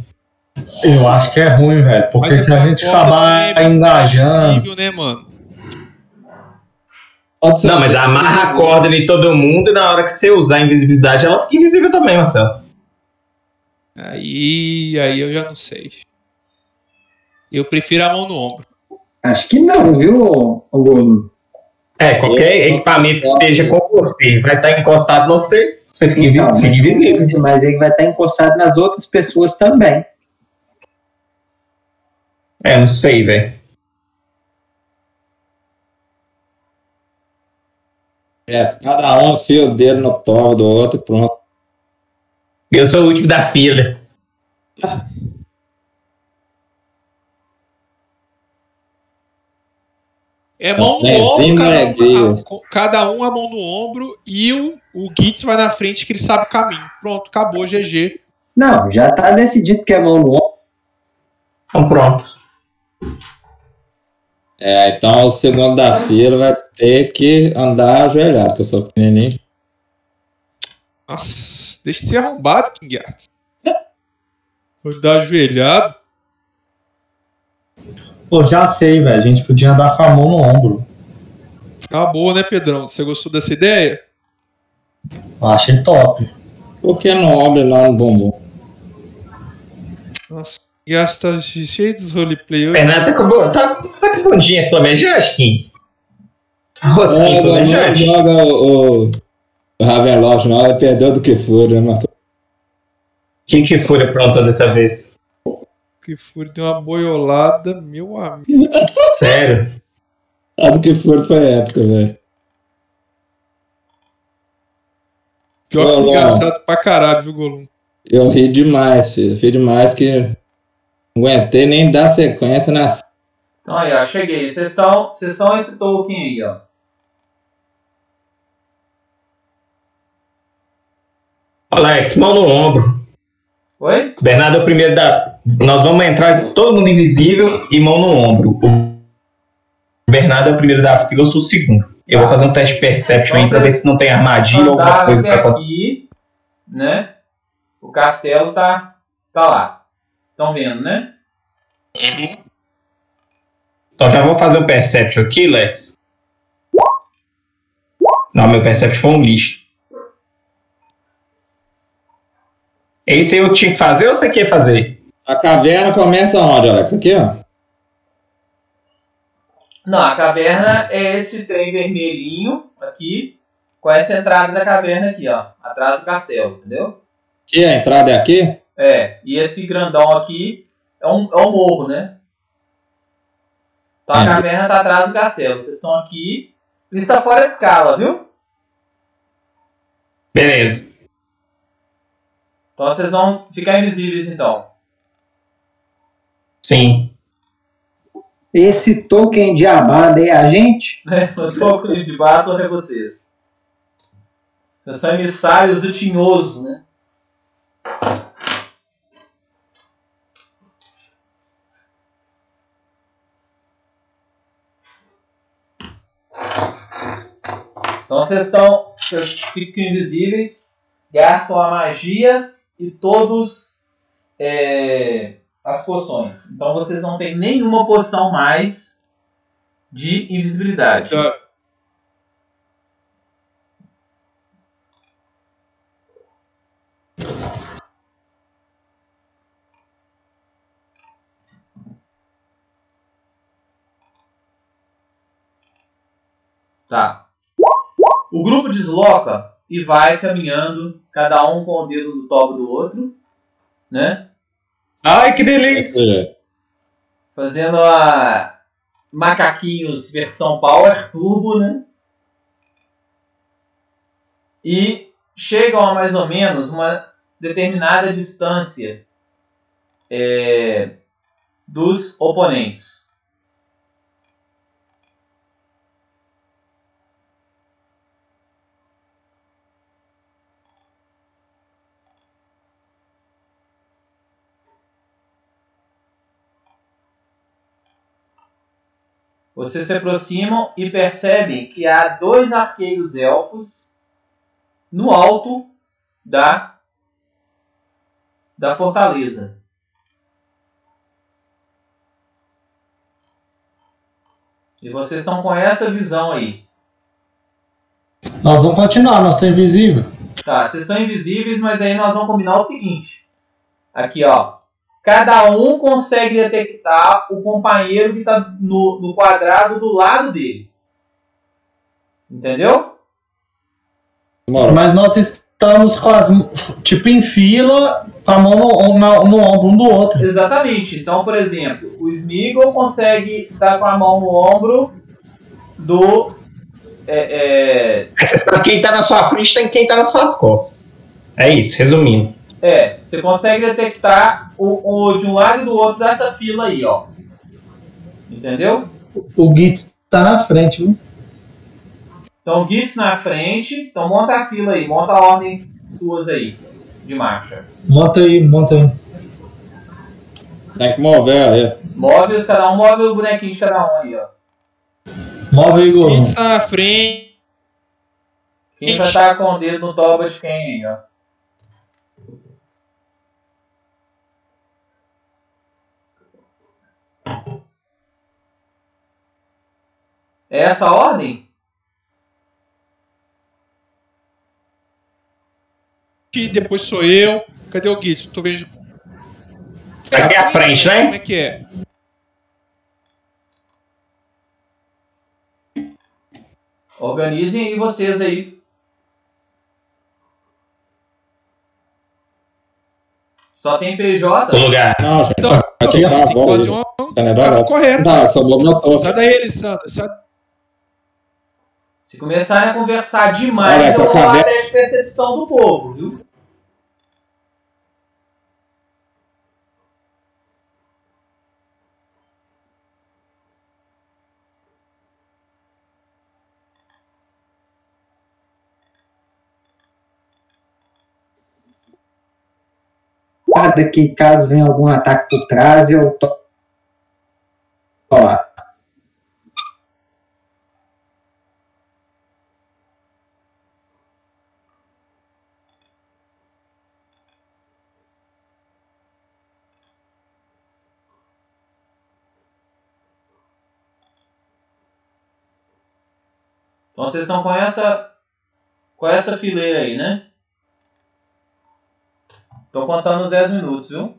Eu acho que é ruim, velho. Porque Mas se a é gente acabar é engajando. possível, né, mano? Pode ser Não, mas amarra a corda em todo mundo e na hora que você usar a invisibilidade, ela fica invisível também, Marcelo. Aí, aí eu já não sei. Eu prefiro a mão no ombro. Acho que não, viu, Golo? É, qualquer Eu- equipamento que esteja com você vai estar encostado no você, você fica, Então, invisível. Mas ele vai estar encostado nas outras pessoas também. É, não sei, velho. É, cada um enfia o dedo no tobo do outro e pronto. Eu sou o último da fila. É mão no Benzinho ombro, cada um, a- cada um a mão no ombro e o, o Gitz vai na frente que ele sabe o caminho. Pronto, acabou, GG. Não, já tá decidido que é mão no ombro. Então pronto. É, então o segundo da fila vai ter que andar ajoelhado, que eu sou pequenininho. Nossa, deixa de ser arrombado, King Arts. Andar ajoelhado. Pô, já sei, velho. A gente podia andar com a mão no ombro. Acabou, né, Pedrão? Você gostou dessa ideia? Eu achei top. Por que não ombro e não no bumbum? Nossa, tá cheio dos roleplay hoje. Fernando tá com, bo- tá, tá com bundinha flamejante, King? Rosquinha É, não flamejante? joga o, o, o não, ele perdeu do que for, né, Marcelo? Que que foi aprontou dessa vez? Que furo, deu uma boiolada, meu amigo. Sério? Ah, do que for foi épica, velho. Pior que engraçado pra caralho, viu, Golum? Eu ri demais, filho. Ri demais que não aguentei nem dar sequência na. Então aí, ó, cheguei. Vocês estão esse token aí, ó. Alex, mão no ombro. Oi? O Bernardo é o primeiro da. Nós vamos entrar todo mundo invisível e mão no ombro. O Bernardo é o primeiro da fila, eu sou o segundo. Eu vou fazer um teste de perception aí pra ver se não tem armadilha ou alguma coisa até pra aqui, né? O castelo tá, tá lá. Estão vendo, né? Então já vou fazer o perception aqui, Lex. Não, meu perception foi um lixo. Esse aí eu tinha que fazer ou você quer fazer? A caverna começa onde, Alex? Aqui, ó. Não, a caverna é esse trem vermelhinho aqui, com essa entrada da caverna aqui, ó. Atrás do castelo, entendeu? Aqui, a entrada é aqui? É, e esse grandão aqui é um, é um morro, né? Então a Entendi. caverna tá atrás do castelo. Vocês estão aqui. Isso tá fora de escala, viu? Beleza. Então vocês vão ficar invisíveis então. Sim. Esse token de abada é a gente? né? O token de Battle é vocês. Vocês são emissários do Tinhoso, né? Então vocês estão. Vocês ficam invisíveis, gastam a magia e todos é, as poções. Então vocês não têm nenhuma poção mais de invisibilidade. Tá. Tá. O grupo desloca e vai caminhando, cada um com o dedo no tobo do outro, né? Ai, que delícia! Esse- Fazendo a macaquinhos versão Power Turbo, né? E chegam a mais ou menos uma determinada distância é, dos oponentes. Vocês se aproximam e percebem que há dois arqueiros elfos no alto da da fortaleza. E vocês estão com essa visão aí. Nós vamos continuar, nós estamos invisível. Tá, vocês estão invisíveis, mas aí nós vamos combinar o seguinte. Aqui, ó. Cada um consegue detectar o companheiro que está no, no quadrado do lado dele. Entendeu? Mas nós estamos com as, tipo, em fila, com a mão no, na- no ombro um do outro. Exatamente. Então, por exemplo, o Smeagol consegue estar com a mão no ombro do. É, Você sabe quem tá na sua frente tem quem tá nas suas costas. É isso, resumindo. É, você consegue detectar o, o de um lado e do outro dessa fila aí, ó. Entendeu? O Gitz tá na frente, viu? Então, Gits na frente. Então, monta a fila aí, monta a ordem suas aí de marcha. Monta aí, monta aí. Tem que mover aí. Move os cada um, move o bonequinho de cada um aí, ó. Move aí, Golum. Quem está na frente? Quem vai estar com o dedo no toba de quem aí, ó. É essa a ordem? Que depois sou eu. Cadê o Gitz? Tô vendo. Aqui à frente, né? Como é que é? Organizem aí vocês aí. Só tem O PJ? lugar. Não, gente. Então, que dar a volta. uma. Tá? Tá correto. Não, só movimentou. Sai daí, Elisandro. Sai Se começarem a conversar demais, Alex, eu a vou caverna- teste de percepção do povo, viu? Que caso venha algum ataque por trás, eu tô. Ó, Então vocês estão com essa com essa fileira aí, né? Tô contando os 10 minutos, viu?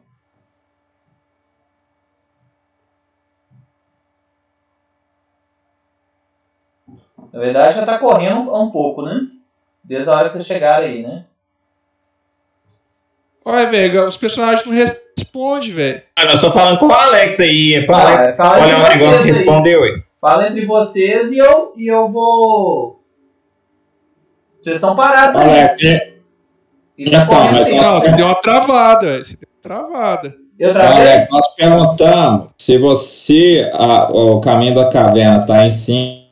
Na verdade já tá correndo um pouco, né? Desde a hora que vocês chegaram aí, né? Olha, velho, os personagens não respondem, velho. Ah, nós estamos falando com o Alex aí. É pro Ah, Alex. fala Olha o negócio que respondeu aí. Fala entre vocês e eu, e eu vou. Vocês estão parados aí. Alex, tá Então, mas nós- Não, você deu uma travada, velho. Você deu uma travada. Eu travei. Alex, nós perguntamos se você, a- o caminho da caverna está em cima.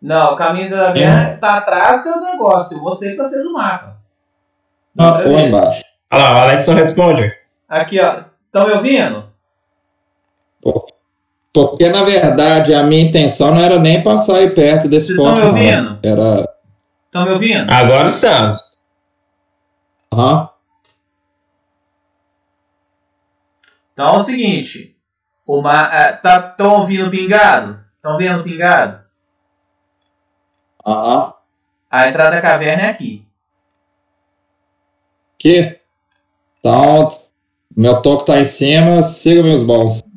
Não, o caminho da caverna tá atrás do negócio. Eu mostrei pra vocês o mapa. Outra ou embaixo. Olha lá, o Alex não responde. Aqui, ó. Estão me ouvindo? Porque, na verdade, a minha intenção não era nem passar aí perto desse Vocês ponto, estão não. me ouvindo? Era. Estão me ouvindo? Agora estamos. Aham. Então é o seguinte. Estão ouvindo o pingado? Estão vendo o pingado? Aham. A entrada da caverna é aqui. Aqui. Então, meu toque tá em cima, siga meus bons.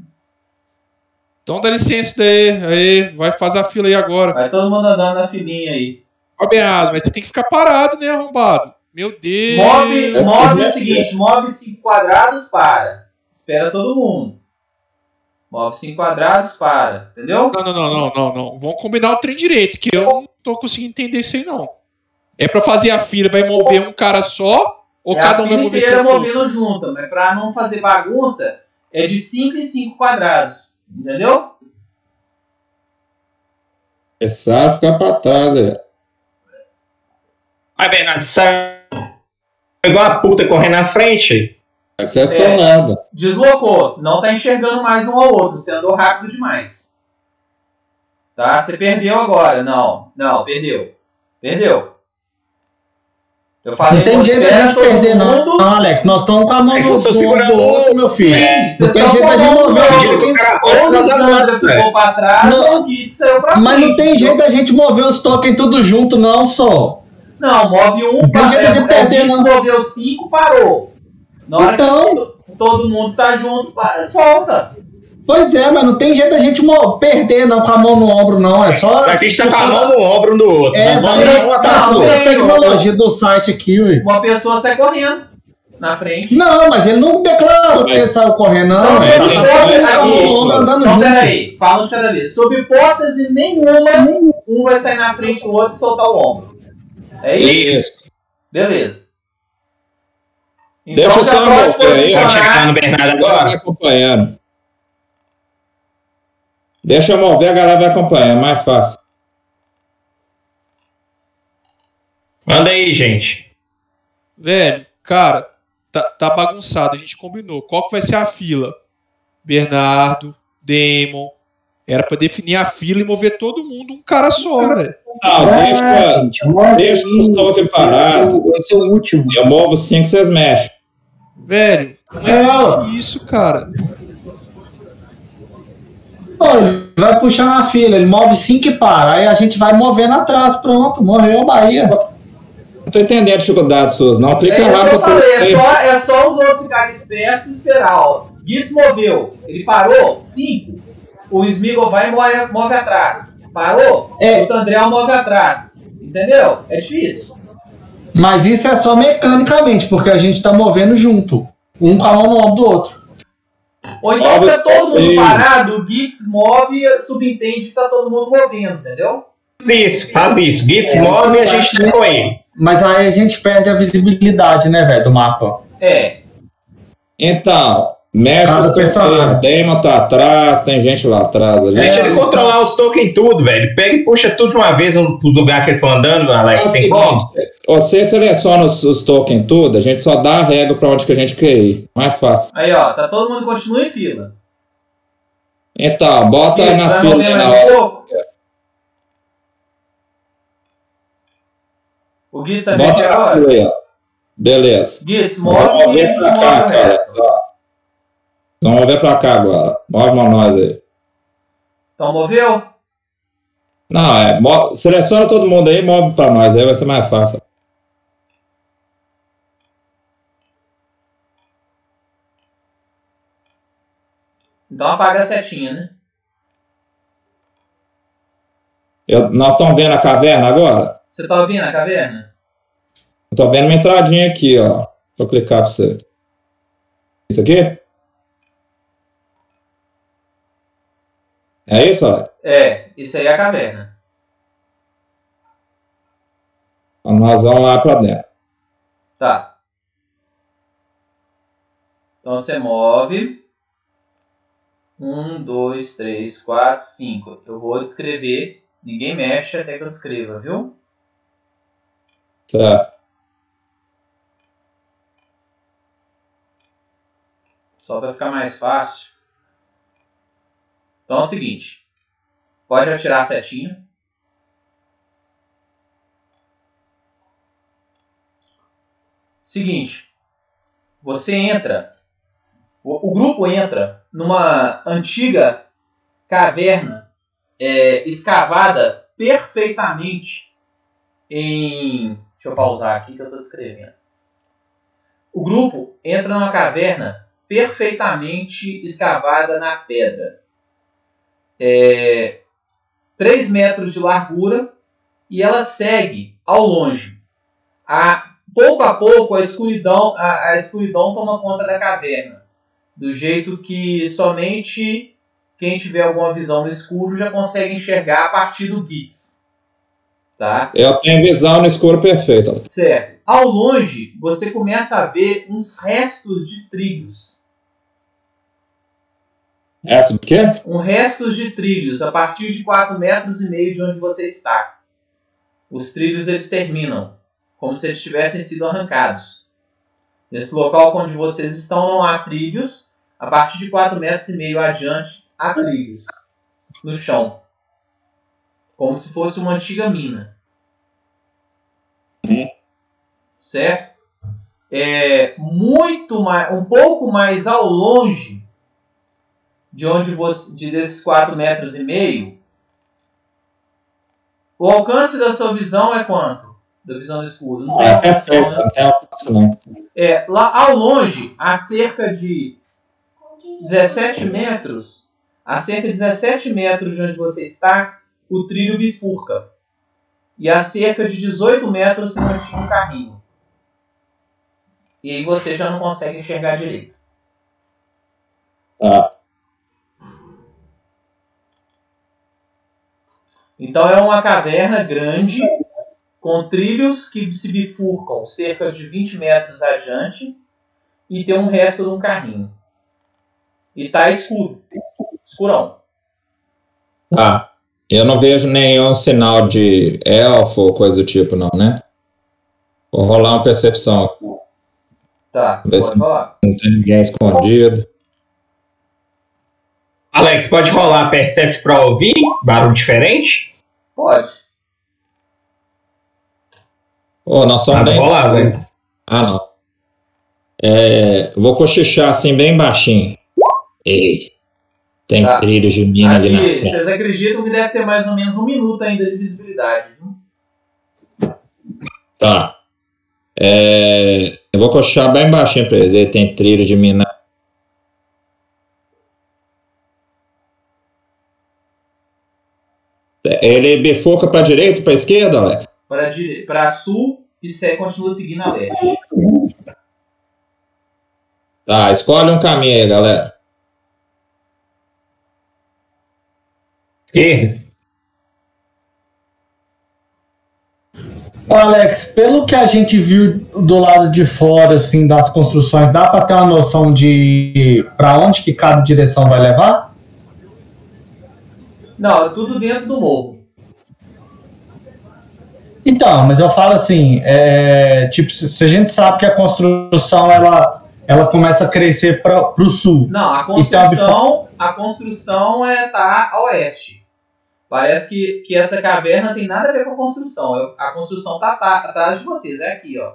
Então dá licença daí. Aí, vai fazer a fila aí agora. Vai todo mundo andando na filinha aí. Ó, Bernardo, mas você tem que ficar parado, né, arrombado? Meu Deus. Move, move é- o seguinte, move 5 quadrados, para. Espera todo mundo. Move 5 quadrados, para. Entendeu? Não, não, não, não, não, não. Vamos combinar o trem direito, que eu não tô conseguindo entender isso aí, não. É pra fazer a fila, vai mover um cara só? Ou é cada a um vai fila mover inteira seu ponto? movendo junto, mas pra não fazer bagunça, é de 5 em 5 quadrados. Entendeu? Começaram a ficar aí. Vai, Bernardo, sai. Igual a puta correndo na frente. Essa é. Deslocou. Não tá enxergando mais um ao outro. Você andou rápido demais. Tá? Você perdeu agora. Não, não, perdeu. Perdeu. Eu falei, Não tem jeito da espera gente perder, não. mundo. Não, Alex, nós estamos com a mão no estão do, segurando do outro, meu filho. Sim, Não tem jeito da gente mover o cara ficou pra trás, Não. Git saiu pra Mas não tem jeito da gente mover os tokens tudo junto, não, só. Não, move um, Não tem jeito de é, perder, não. moveu cinco, parou. Na hora Então. todo mundo tá junto, pa- solta. Pois é, mas não tem jeito da gente perder, não, com a mão no ombro, não. É só. A gente tá com a mão no ombro um do outro. É, nós vamos tá a tecnologia do site aqui, ué. Uma pessoa sai correndo na frente. Não, mas ele não declarou que ele saiu correndo, não. Então, Ele tá só andando Então, junto. peraí, fala de cada vez. Sob hipótese nenhuma, um vai sair na frente do outro e soltar o ombro. É isso? Isso. Beleza. Então, Deixa eu só aí, posicionar- Pode chegar no Bernardo agora? acompanhando. Deixa eu mover, a galera vai acompanhando, é mais fácil. Manda aí, gente. Velho, cara, tá, tá bagunçado. A gente combinou. Qual que vai ser a fila? Bernardo, Damon. Era pra definir a fila e mover todo mundo um cara só, velho. Não, Ah, deixa, gente, deixa os aí. tokens parados. Eu sou o último. Eu movo cinco, vocês mexem. Velho, não é, isso, cara. Pô, ele vai puxar na fila, ele move cinco e para. Aí a gente vai movendo atrás, pronto, morreu a Bahia. Não tô entendendo a dificuldade suas, não. Clica É eu essa falei, é só, é só os outros ficarem espertos e esperar. Ó. Gitz moveu, ele parou, 5. O Smigol vai e move, move atrás. Parou, É. o Tandrel move atrás. Entendeu? É difícil. Mas isso é só mecanicamente, porque a gente tá movendo junto. Um com a mão no ombro do outro. Ou então Move tá todo mundo parado, o Gitz move e subentende que tá todo mundo movendo, entendeu? Isso, faz isso. Gitz É, move e a eu gente acho tá com ele. Mas aí a gente perde a visibilidade, né, velho, do mapa. É. Então, os tokens. personagem. Damon tá atrás, tem gente lá atrás ali. Deixa É, ele controlar os tokens tudo, velho. Pega e puxa tudo de uma vez pros lugares que ele for andando, É Alex. o Tem como? você seleciona os, os tokens tudo, a gente só dá a regra pra onde que a gente quer ir. Mais fácil. Aí, ó, tá todo mundo continua em fila. Então, bota na vai fila na hora. pouco. O Gitz vai Bota mexer na agora? fila aí, ó. Beleza. Gitz, Nós move e a gente pra cá, move o cara. Ó. Vamos mover pra cá agora. Move pra nós aí. Então moveu? Não, é. mo- Seleciona todo mundo aí e move pra nós. Aí vai ser mais fácil. Então apaga a setinha, né? Eu- nós estamos vendo a caverna agora? Você tá ouvindo a caverna? Tô vendo uma entradinha aqui, ó. Eu clicar pra você. Isso aqui? É isso, Alex? É, isso aí é a caverna. Então nós vamos lá pra dentro. Tá. Então você move. Um, dois, três, quatro, cinco. Eu vou descrever. Ninguém mexe até que eu escreva, viu? Certo. Só para ficar mais fácil. Então é o seguinte. Pode atirar a setinha. Seguinte. Você entra. O, o grupo entra numa antiga caverna é, escavada perfeitamente em. Deixa eu pausar aqui que eu estou descrevendo. O grupo entra numa caverna perfeitamente escavada na pedra. É, 3 metros de largura e ela segue ao longe. A, pouco a pouco a escuridão, a, a escuridão toma conta da caverna. Do jeito que somente quem tiver alguma visão no escuro já consegue enxergar a partir do Gitz. Tá? Eu tenho visão no escuro perfeito. Alex. Certo. Ao longe, você começa a ver uns restos de trilhos. Essa do quê? Um restos de trilhos a partir de 4 metros e meio de onde você está. Os trilhos eles terminam, como se eles tivessem sido arrancados. Nesse local onde vocês estão não há trilhos. A partir de 4 metros e meio adiante há trilhos no chão. como se fosse uma antiga mina. Uhum. Certo? É muito mais, um pouco mais ao longe de onde você, de desses 4 metros e meio, o alcance da sua visão é quanto? Da visão do escuro. Não tem É não, né? não tem alcance não. É, lá ao longe, a cerca de 17 metros, a cerca de 17 metros de onde você está, o trilho bifurca. E a cerca de 18 metros tem um carrinho. E aí você já não consegue enxergar direito. Tá. Então é uma caverna grande, com trilhos que se bifurcam cerca de 20 metros adiante e tem um resto de um carrinho. E tá escuro. Escurão. Tá. Eu não vejo nenhum sinal de elfo ou coisa do tipo, não, né? Vou rolar uma percepção. Tá, pode se- falar. Não tem ninguém escondido. Alex, pode rolar Percept pra ouvir? Barulho diferente? Pode. Ô, nós somos bem. vou lá, velho. Ah, não. É, vou cochichar assim, bem baixinho. Ei, tem Tá. trilhos de mina ali na Aqui, frente. vocês acreditam que deve ter mais ou menos um minuto ainda de visibilidade. viu? Tá. É, eu vou cochichar bem baixinho pra eles. Ei, tem trilhos de mina. Ele bifurca pra direita, pra esquerda, Alex? Para dire... para sul e se... continua seguindo a leste. Tá, escolhe um caminho aí, galera. Esquerda. Ô, Alex, pelo que a gente viu do lado de fora, assim, das construções, dá para ter uma noção de para onde que cada direção vai levar? Não, é tudo dentro do morro. Então, mas eu falo assim, é, tipo, se a gente sabe que a construção ela, ela começa a crescer para o sul. Não, a Então, construção, a construção é tá a oeste. Parece que, que essa caverna tem nada a ver com a construção. A construção tá, tá atrás de vocês, é aqui, ó.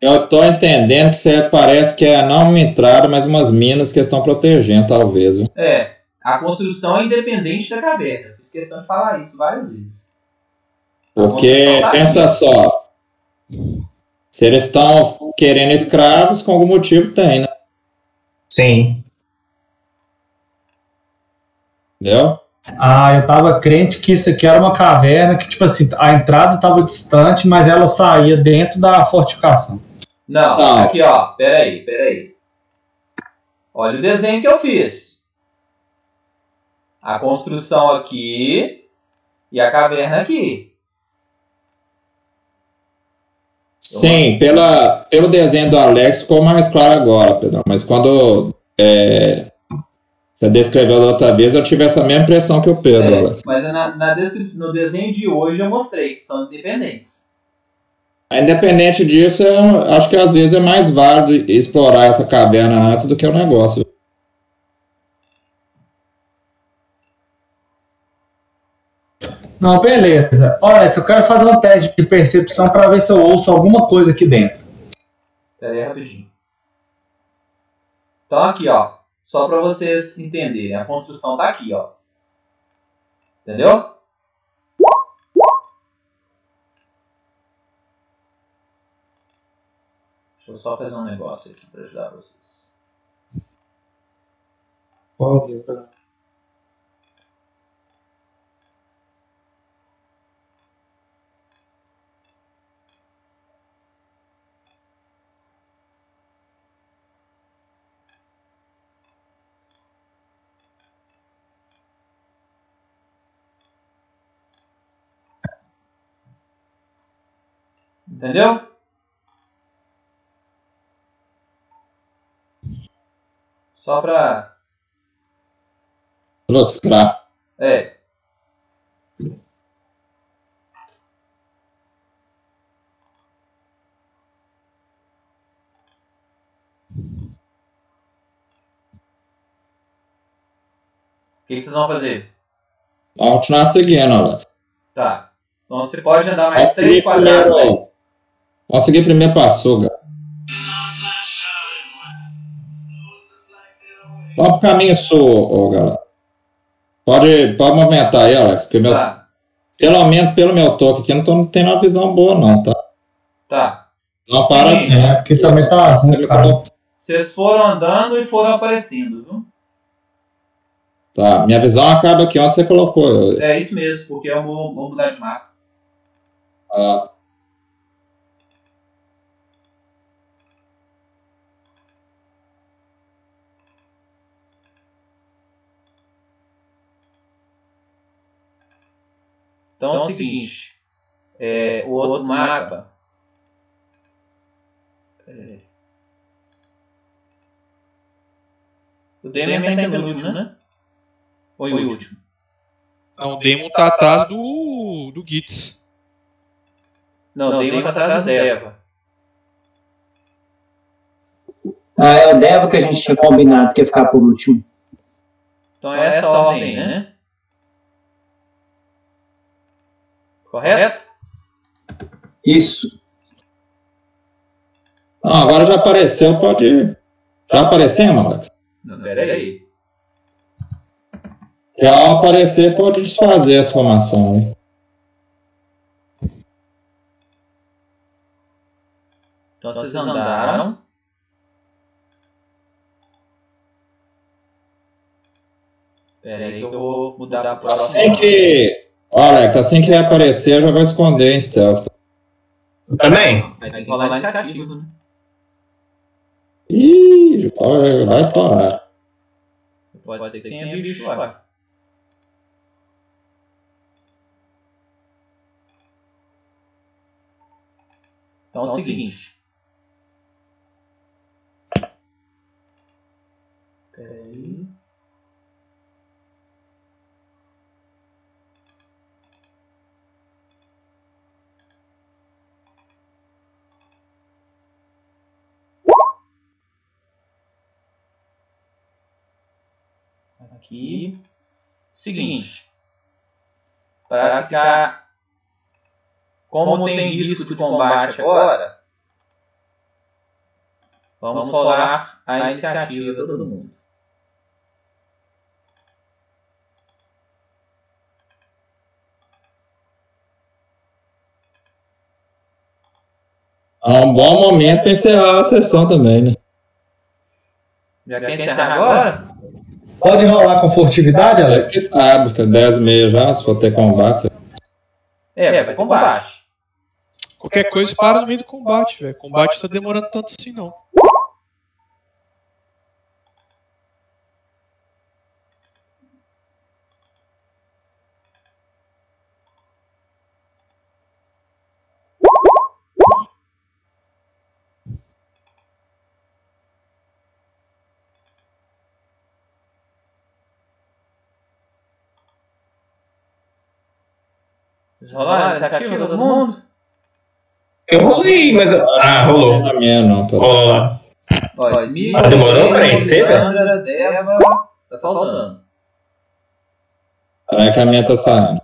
Eu tô entendendo que você parece que é não uma entrada, mas umas minas que estão protegendo, talvez. viu? É, a construção é independente da caverna. Fiz questão de falar isso várias vezes. Porque, Tá pensa só, se eles estão querendo escravos, com algum motivo tem, né? Sim. Entendeu? Ah, eu tava crente que isso aqui era uma caverna que, tipo assim, a entrada estava distante, mas ela saía dentro da fortificação. Não, Não. aqui ó, peraí, peraí. Olha o desenho que eu fiz. A construção aqui e a caverna aqui. Sim, pela, pelo desenho do Alex ficou mais claro agora, Pedro. Mas quando é, você descreveu da outra vez, eu tive essa mesma impressão que o Pedro, É, Alex. mas na, na descrição, no desenho de hoje eu mostrei que são independentes. Independente disso, eu acho que às vezes é mais válido explorar essa caverna antes do que o negócio. Não, beleza. Alex, eu quero fazer um teste de percepção para ver se eu ouço alguma coisa aqui dentro. Pera aí rapidinho. Então aqui ó, só para vocês entenderem, a construção tá aqui ó. Entendeu? Deixa eu só fazer um negócio aqui para ajudar vocês. Entendeu? Só pra. Ilustrar. É. O que, que vocês vão fazer? Vamos continuar seguindo, Alex. Tá. Então você pode andar mais 3 quadrados. primeiro. Vamos seguir primeiro pra açúcar. Vamos pro caminho sul, ô, galera. Pode, pode movimentar aí, Alex, porque meu, Tá, pelo menos pelo meu toque aqui, eu não tô tendo uma visão boa, não, tá? tá. Não, para. Sim, É, porque também tá. Vocês foram andando e foram aparecendo, viu? Tá, minha visão acaba aqui onde você colocou. É isso mesmo, porque eu vou, vou mudar de mapa. Ah, Então é o seguinte, é, o outro mapa. é, o Demian tá em penúltimo, né? Ou em último? Não, o Demon tá atrás do, do Gitz. Não, o Demian tá atrás do Deva. Ah, é o Deva que a gente tinha combinado que ia ficar por último. Então é essa a ordem, né? Correto? Isso. Não, agora já apareceu, pode. Já aparecemos, Alex? Não, peraí. Já ao aparecer, pode desfazer essa formação aí. Então vocês andaram. Peraí que eu vou mudar para próxima. Assim que. Ó, Alex, assim que aparecer, eu já vou esconder em stealth. Também? Aí tem que rolar iniciativa, né? Ih, vai vai torar. Pode ser que tenha bicho lá. Então é o seguinte. Peraí. Aqui. Seguinte. Para ficar. Como tem risco de combate agora, vamos rolar a iniciativa de todo mundo. É um bom momento para encerrar a sessão também, né? Já quer encerrar agora? Pode rolar com furtividade, Alex Alex? que sabe, que é 10 e meia já, se for ter combate. É, vai combate. Qualquer coisa para no meio do combate, velho. Combate tá demorando tanto assim, não. Rolaram a iniciativa todo mundo? Eu rolei, mas. eu- Ah, rolou. Não é minha, não. Pera. Rolou lá. Ó, Smith, Ah, demorou pra encer, velho? Deva, tá faltando. Peraí que a minha tá saindo.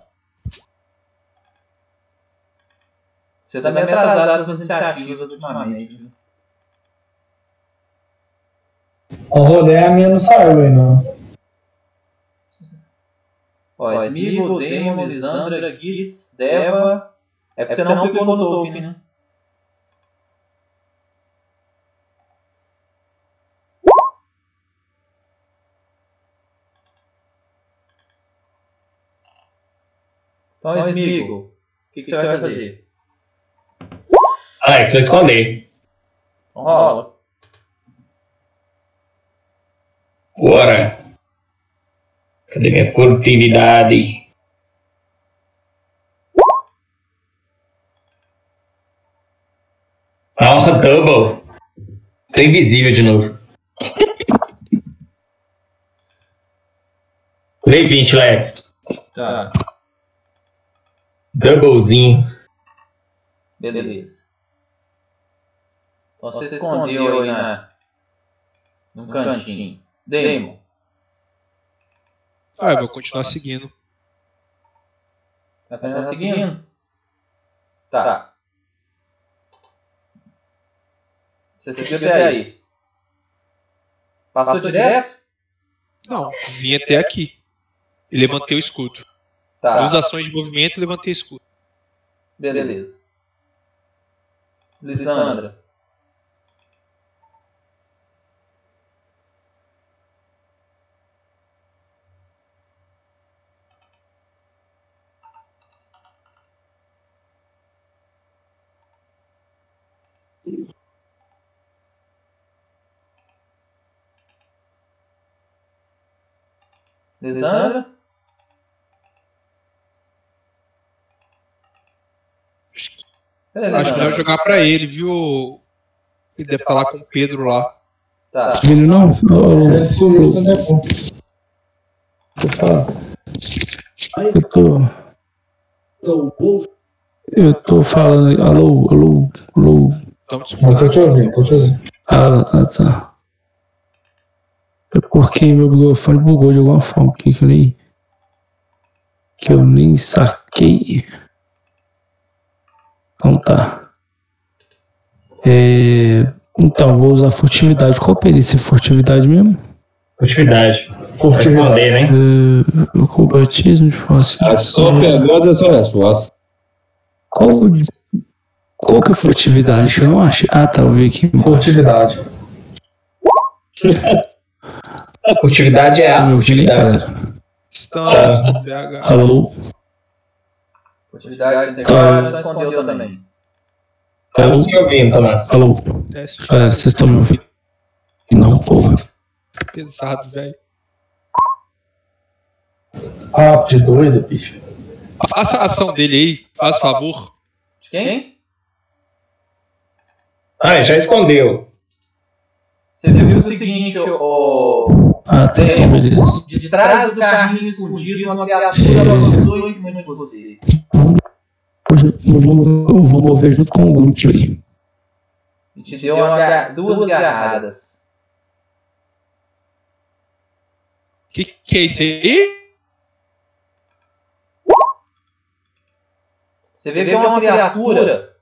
Você tá meio atrasado nas iniciativas ultimamente. viu? O rolê a minha não saiu aí, não. Ó, Smigo, Demon, Lisandra, Gis, Deva. É porque você não clicou no token, né? Então, Smigo, o que, que você vai fazer? Alex, vou esconder. Então, rola. Bora. Cadê minha furtividade? Ah, double. Tô invisível de novo. Tirei 20, Lex. Tá, Doublezinho. beleza. Então, você escondeu aí na, num cantinho. Demon. Ah, eu vou continuar seguindo. Tá conseguindo? Tá. Você seguiu até aí. Passou direto? Não, vim até aqui. E levantei o escudo. Tá. Duas ações de movimento, levantei o escudo. Beleza. Lissandra. Lissandra? Beleza, Acho melhor jogar pra ele, viu? Ele deve estar lá com o Pedro lá. Tá. Ele não? Ele sumiu quando é bom. Eu tô. Eu tô falando. Alô, alô, alô. Estamos te Não, tô te ouvindo, tô te ouvindo. Ah, ah, tá. É porque meu microfone bugou de alguma forma. Que, que eu nem. Que eu nem saquei. Então tá. É, Então, vou usar furtividade. Qual perícia? Furtividade mesmo? Furtividade. Furtividade. esconder, né? É, Acrobatismo de fácil. A sua pergunta é a sua resposta. Qual, qual que é furtividade? Que eu não achei. Ah, tá, eu vi aqui. embaixo. Furtividade. A furtividade é a furtividade. cara. Estamos, PH. Alô? Atividade integral, não escondeu também. Estamos te ouvindo, Tomás. Alô? Galera, vocês estão me ouvindo? Não, porra. pesado, velho. Ah, de doido, bicho. Faça a ação dele aí, faz favor. De quem? Ah, já escondeu. Você viu o seguinte, o... Ah, tá, então beleza. De trás do carrinho escondido, uma criatura avançou em cima de você. Hoje eu vou, eu vou mover junto com o Gunt aí. E te deu uma, duas garradas. Que que é isso aí? Você vê que é uma criatura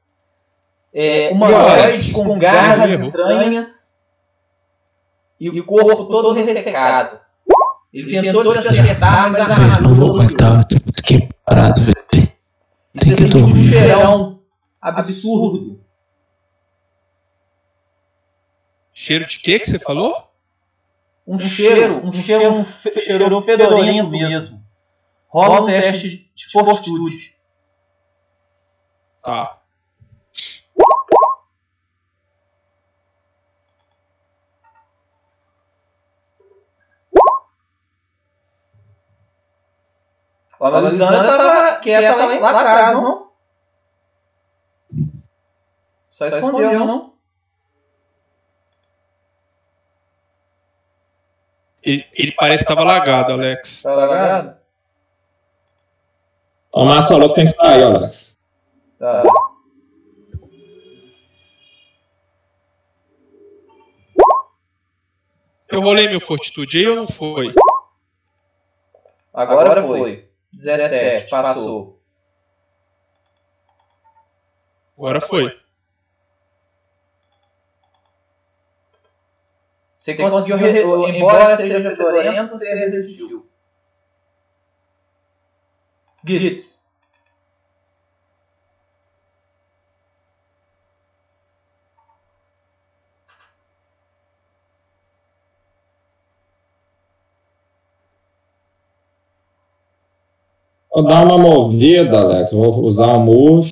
é, humanoide com garras estranhas e o corpo todo ressecado. Ele tentou te acertar, mas a Velho, não vou aguentar, eu tô muito quebrado, velho. Tem que sentiu um dormir. cheirão absurdo. Cheiro de quê que você falou? Um cheiro, um cheiro, um cheiro fedorento mesmo. Rola um teste de fortitude. Tá. A Lisandra tava quieta lá, lá atrás, não? Só escondeu, não? Ele, ele parece que tava lagado, Alex. Tá lagado? Tomás falou que tem que sair, Alex. Tá. Eu rolei meu fortitude aí ou não foi? Agora foi. 17, passou. Agora foi. Você conseguiu, re- embora seja fedorento, você resistiu. Gitz. Vou dar uma movida, Alex. Vou usar o move.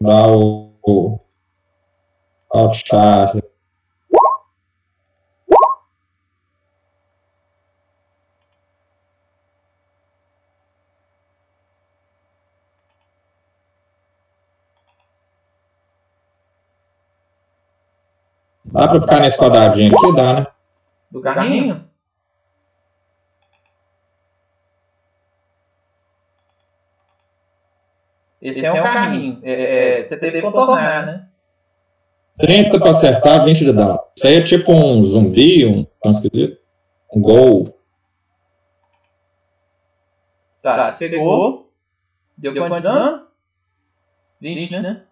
Dar o. o Alt Char. Dá pra ficar nesse quadradinho aqui? Dá, né? Do carrinho? Esse é um carrinho. É, é, você teve que contornar, né? 30 pra acertar, 20 de dano. Isso aí é tipo um zumbi, um. Como esquisito? Um gol. Tá, você pegou. Deu quanto de dano? 20, né?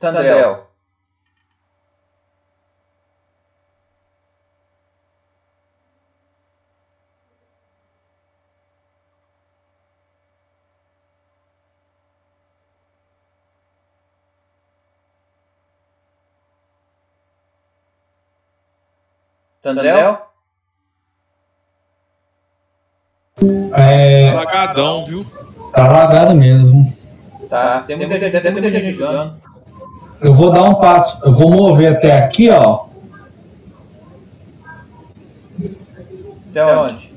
Tandrel. Tandrel? É, Lagadão, viu? tá lagado mesmo. Tá, tem muita, tem, tem muita gente jogando. Eu vou dar um passo, eu vou mover até aqui, ó. Até onde?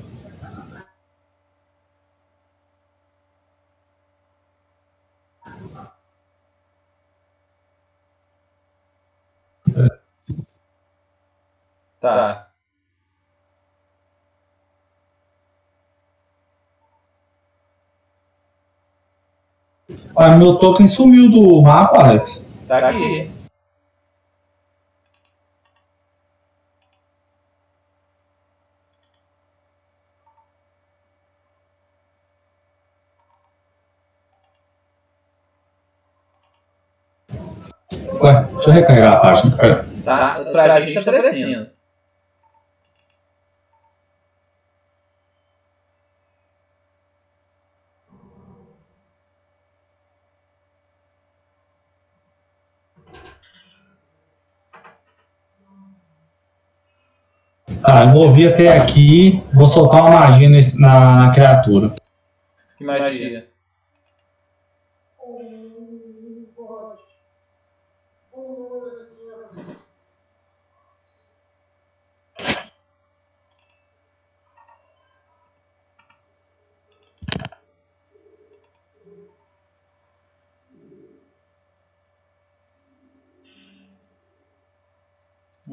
Tá. Ah, meu token sumiu do mapa, Alex. Tá aqui. Ué, deixa eu recarregar a página. Pera. Tá, pra gente tá aparecendo. Tá, eu movi até aqui, vou soltar uma magia na, na criatura. Que magia.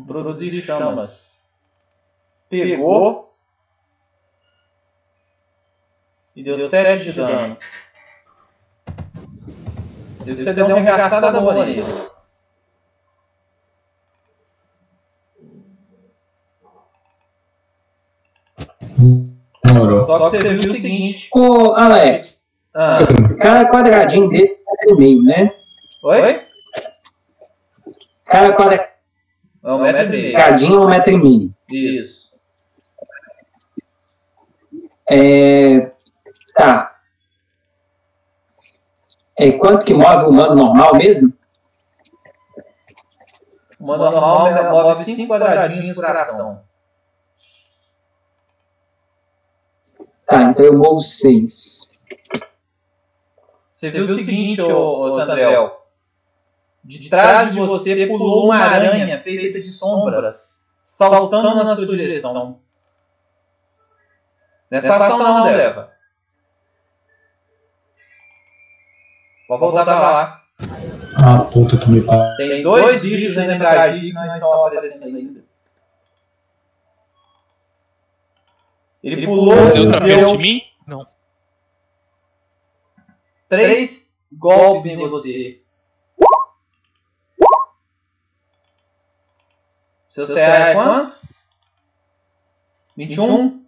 Produzir chamas. Pegou. E deu 7 de dano. Você deu uma engraçada nele. Demorou. Só que você viu o seguinte. Ô, Alex, Ah, cada quadradinho dele é um metro e meio, né? oi? Cada quadradinho É um metro e meio. é um metro e meio. Isso. É, tá. É, quanto que move o humano normal mesmo? O mano normal move 5 quadradinhos por ação. Tá, então eu movo seis. Você viu o seguinte, ô, ô Tandrel? De trás de você pulou uma aranha feita de sombras, saltando na sua direção. Nessa ação não, Deva. Pode voltar pra lá. Ah, puta que me pariu. Tem dois bichos ainda pra agir que não estão aparecendo ainda. Ele pulou, Deu outra perto de mim? Não. três golpes em você. Seu CA é quanto? 21.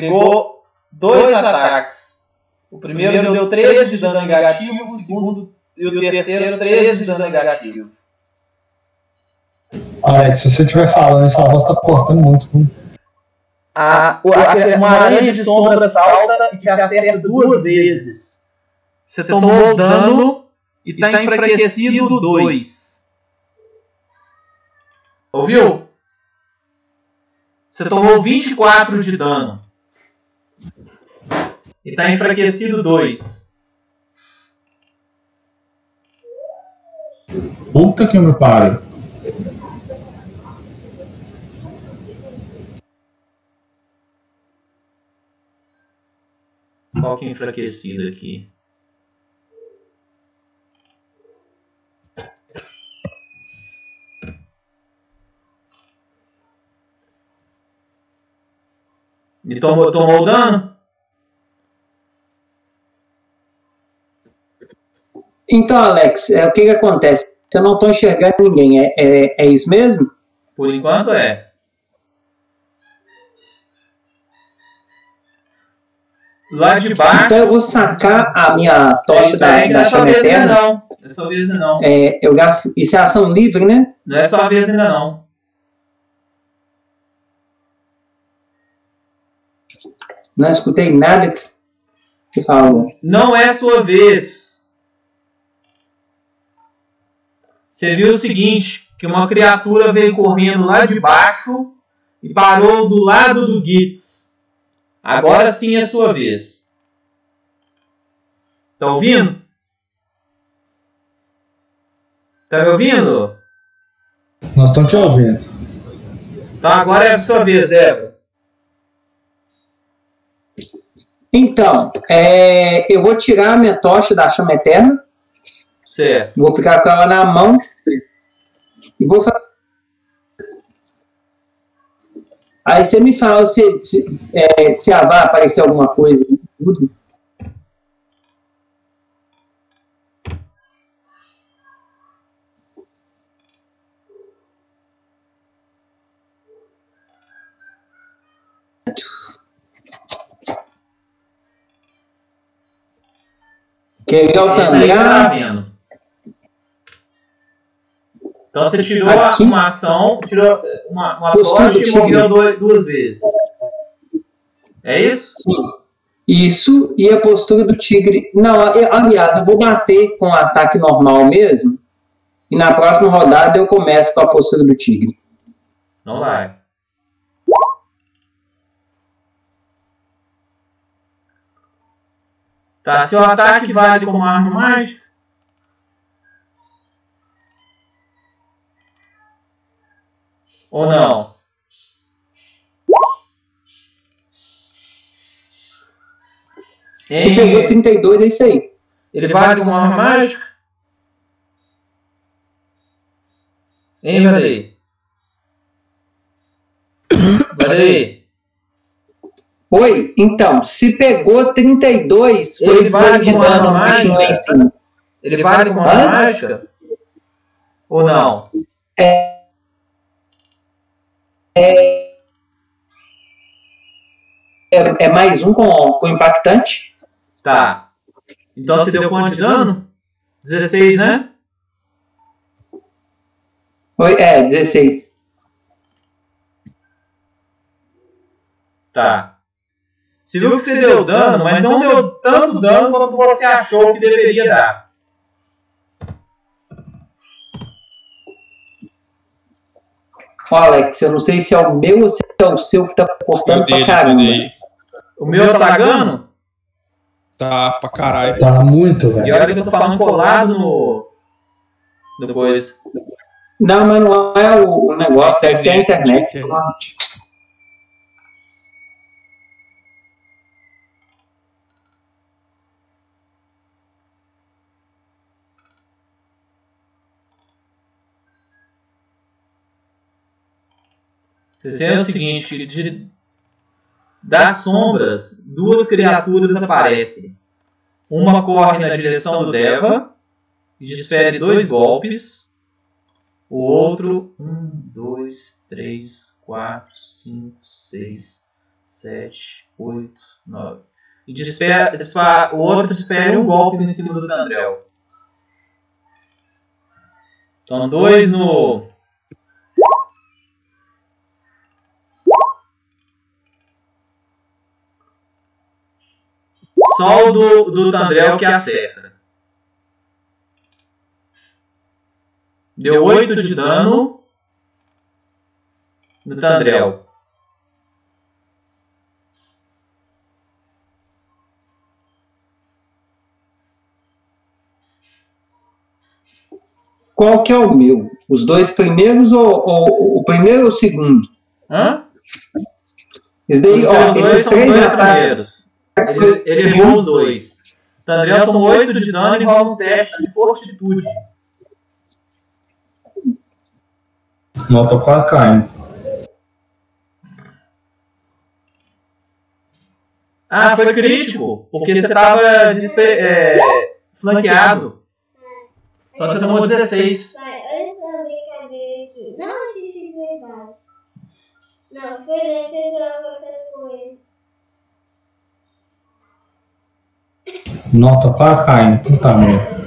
Pegou dois ataques. O primeiro deu 13 de dano negativo, o segundo e o terceiro 13 de dano negativo. Alex, se você estiver falando, essa voz tá cortando muito. viu? A, o- a- uma aranha de sombra salta e te acerta duas vezes. Você tomou dano e está enfraquecido 2. Ouviu? Você tomou 24 de dano. E está enfraquecido 2. Puta que me pariu. Qual que é enfraquecido aqui? Me tomou, tomou dano? Então, Alex, é, o que que acontece? eu não tô enxergando ninguém. É, é, é isso mesmo? Por enquanto é. Lá de baixo. Então eu vou sacar a minha tocha da, da é chama eterna. não. É sua vez ainda não. É, eu gasto. Isso é ação livre, né? Não é sua vez ainda não. Não escutei nada que você falou. Não é sua vez. Você viu o seguinte, que uma criatura veio correndo lá de baixo e parou do lado do Gitz. Agora sim é sua vez. Tá ouvindo? Tá me ouvindo? Nós estamos te ouvindo. Então agora é a sua vez, Eva. Então, é, eu vou tirar a minha tocha da chama eterna, Certo. vou ficar com ela na mão e vou fa- Aí você me fala se, se, é, se vai aparecer alguma coisa. Tudo. Quer aí você tá. Então você tirou Aqui? uma ação, tirou uma, uma Postura tocha do e tigre. moveu dois- duas vezes. É isso? Sim. Isso e a postura do tigre. Não, eu- aliás, eu vou bater com o ataque normal mesmo. E na próxima rodada eu começo com a postura do tigre. Não vai. Tá, seu ataque vale como arma mágica? Ou não? Se Hein? pegou 32, é isso aí. Ele vale como arma mágica? Hein, Vadei? Vadei? Oi, então, se pegou 32, foi Ele vale de dano bichinho lá em mágica? cima. Ele vale Hã? arma mágica? Ou não? É, é mais um com, com impactante? Tá. Então você deu quanto de dano? 16, né? Oi, é, 16. Tá. Você viu que você deu dano, mas não deu tanto dano quanto você achou que deveria dar. Ó, Alex, eu não sei se é o meu ou se é o seu que tá cortando pra Dele, caramba. dele. O meu tá lagando? Tá pra caralho. Tá muito, E velho. olha que eu tô falando colado no. Coisa. Não, mas não é o, o negócio, deve ser a internet. Você é o seguinte, de, das sombras, duas criaturas aparecem. Uma corre na direção do Deva e desfere dois golpes. O outro, um, dois, três, quatro, cinco, seis, sete, oito, nove. E desfere, o outro desfere um golpe em cima do Tandrel. Então, dois no, Só o do, do Tandrel que acerta. Deu 8 de dano no Tandrel. Qual que é o meu? Os dois primeiros ou, ou- o primeiro ou o segundo? Hã? Esse daí, ó, esses três ataques. primeiros. Ele, ele errou os dois. O Tandrel tomou 8 de dano e rola um teste de fortitude. Não, tô quase caindo. Ah, foi crítico, porque você estava flanqueado. Então você tomou 16. Vai, olha essa brincadeira aqui. Não existe de verdade. Não, foi antes de eu Não, tô quase caindo. Puta merda.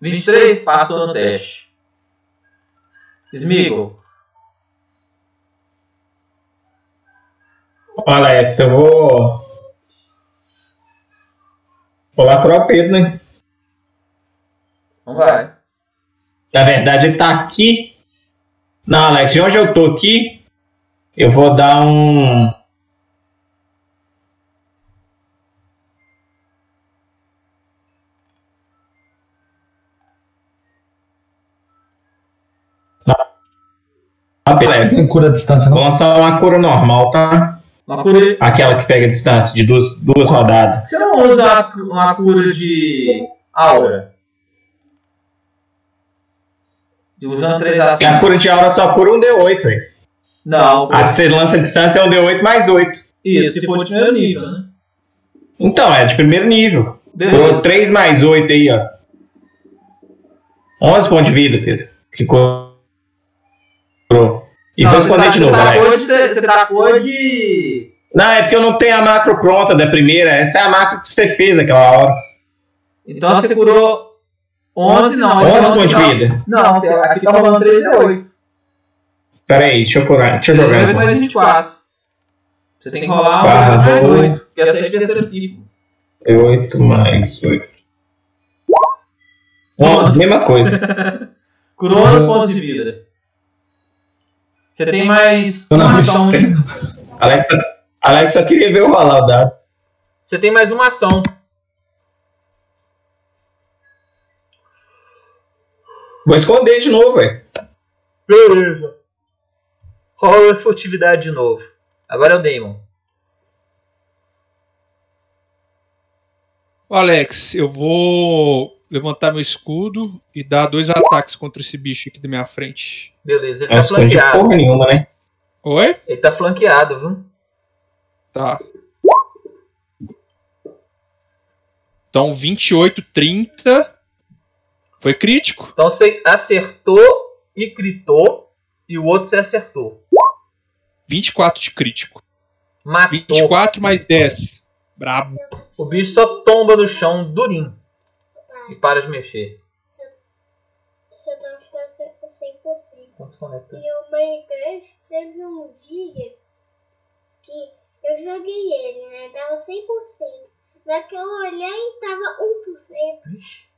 Vinte e três, passou no teste. Smeagol. Ô, Alex, eu vou. Vou lá curar o Pedro, né? Então vai. Na verdade, ele tá aqui. Não, Alex, de onde eu tô aqui, eu vou dar um. Ah, Alex, Tem cura à distância, vou não? lançar uma cura normal, tá? Uma cura. Aquela que pega distância de duas, duas rodadas. Você não usa uma cura de aura? E usando três E a ações. cura de aura só cura um D8, velho. Não, A que você lança a distância é um D8 mais 8. isso, se for de primeiro nível, né? Então, é de primeiro nível. Beleza. 3 mais 8 aí, ó. 11 pontos de vida, Pedro. Curou. E Não, esconder tá- de novo, você tacou Alex. de, você tacou de. Não, é porque eu não tenho a macro pronta da primeira. Essa é a macro que você fez aquela hora. Então você curou 11, não. 11 então pontos de não. vida. Não, você, aqui tá rolando 3 é 8. Pera aí, deixa eu curar. Deixa eu 3 jogar é 8 então. mais 24. Você tem que rolar um Barra mais oito. 8. Que essa é a terceira ciclo. 8 mais 8. Bom, mesma coisa. Curou 11 pontos de vida. Você tem mais uma ação. Alex, Alex só queria ver eu rolar o dado. Você tem mais uma ação. Vou esconder de novo, velho. Beleza. Rola a furtividade de novo. Agora é o Damon. Ô, Alex, eu vou levantar meu escudo e dar dois ataques contra esse bicho aqui da minha frente. Beleza, ele tá flanqueado. porra nenhuma, né? Oi? Ele tá flanqueado, viu? Tá. Então, 28, 30. Foi crítico? Então você acertou e critou. E o outro você acertou. 24 de crítico. Matou. 24 mais 10. Brabo. O bicho só tomba no chão durinho. E para de mexer. Você não está 100%. Então desconecta. E o Minecraft teve um dia que eu joguei ele, né? Tava 100%. Na que eu olhei, tava 1%. Vixe.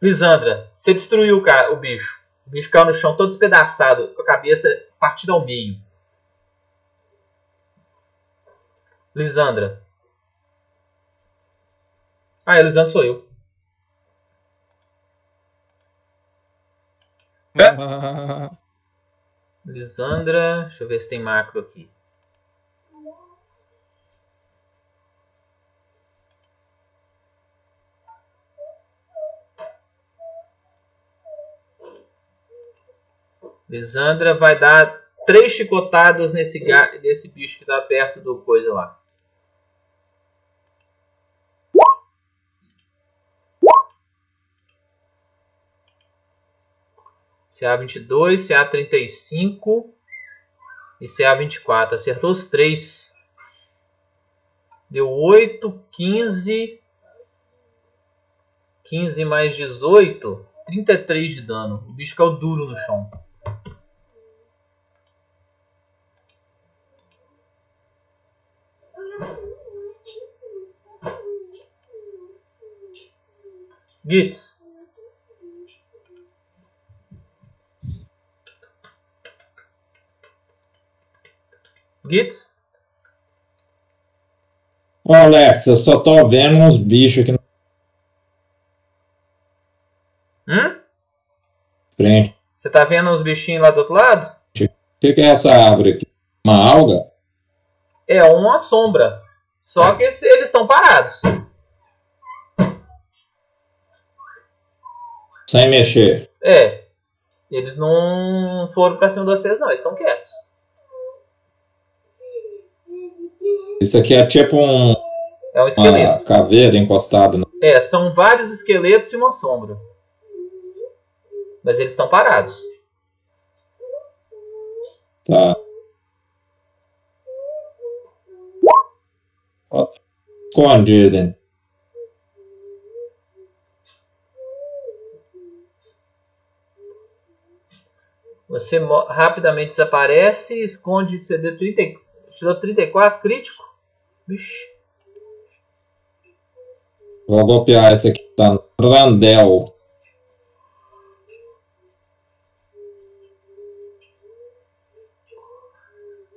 Lisandra, você destruiu o, cara, o bicho. O bicho caiu no chão todo despedaçado, com a cabeça partida ao meio. Lisandra. Ah, a Lisandra sou eu. Lisandra, deixa eu ver se tem macro aqui. Lisandra vai dar três chicotadas nesse, ga- nesse bicho que tá perto do coisa lá. CA22, CA35 e CA24. Acertou os três. Deu 8, 15. 15 mais 18. 33 de dano. O bicho caiu duro no chão. Gitz. Gitz? Ô Alex, eu só tô vendo uns bichos aqui na Hum? frente. Você tá vendo os bichinhos lá do outro lado? O que, que é essa árvore aqui? Uma alga? É uma sombra. Só que se- eles estão parados. Sem mexer. É. Eles não foram pra cima de vocês, não. Eles estão quietos. Isso aqui é tipo um. É um esqueleto. Uma caveira encostada. No... É, são vários esqueletos e uma sombra. Mas eles estão parados. Tá. Escondido. Você rapidamente desaparece e esconde CD 30, tirou 34 crítico. Vixe. Vou golpear esse aqui. Tá no Randel.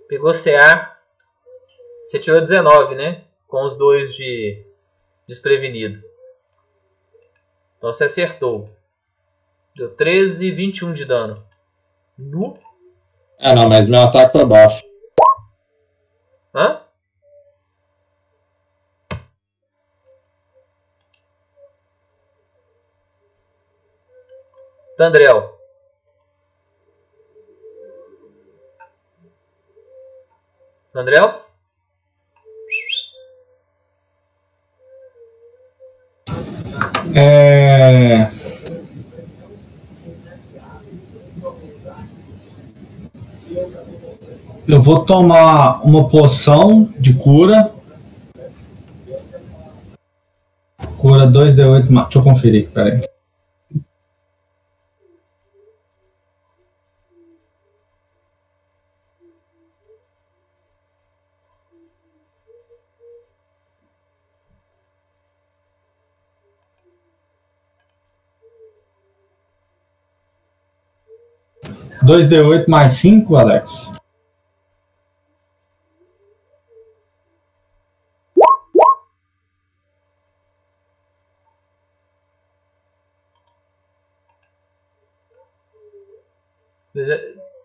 Pegou CA. Você tirou 19, né? Com os dois de desprevenido. Então você acertou. Deu 13 e 21 de dano. Nu. É, não, mas meu ataque foi baixo. Tandrel. Tandrel? É... Eu vou tomar uma poção de cura. Cura 2d8. ma- Deixa eu conferir peraí. Dois d 8 mais 5, Alex.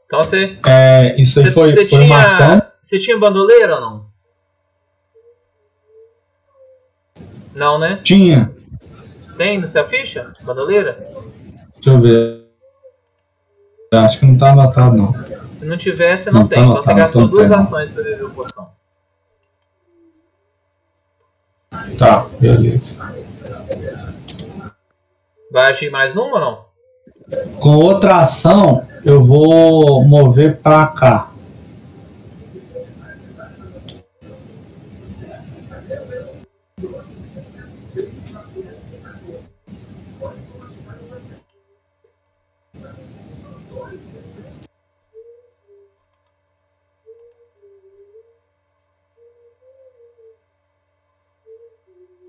Então você. É, isso aí Você- foi, você foi tinha-. Você tinha bandoleira ou não? Não, né? Tinha. Tem no seu ficha? Bandoleira? Deixa eu ver. Acho que não tá anotado, não. Se não tiver, você não, Não, tem. tá Então você gastou então duas tem. ações para beber a poção. Tá, beleza. Vai agir mais uma ou não? Com outra ação, eu vou mover pra cá.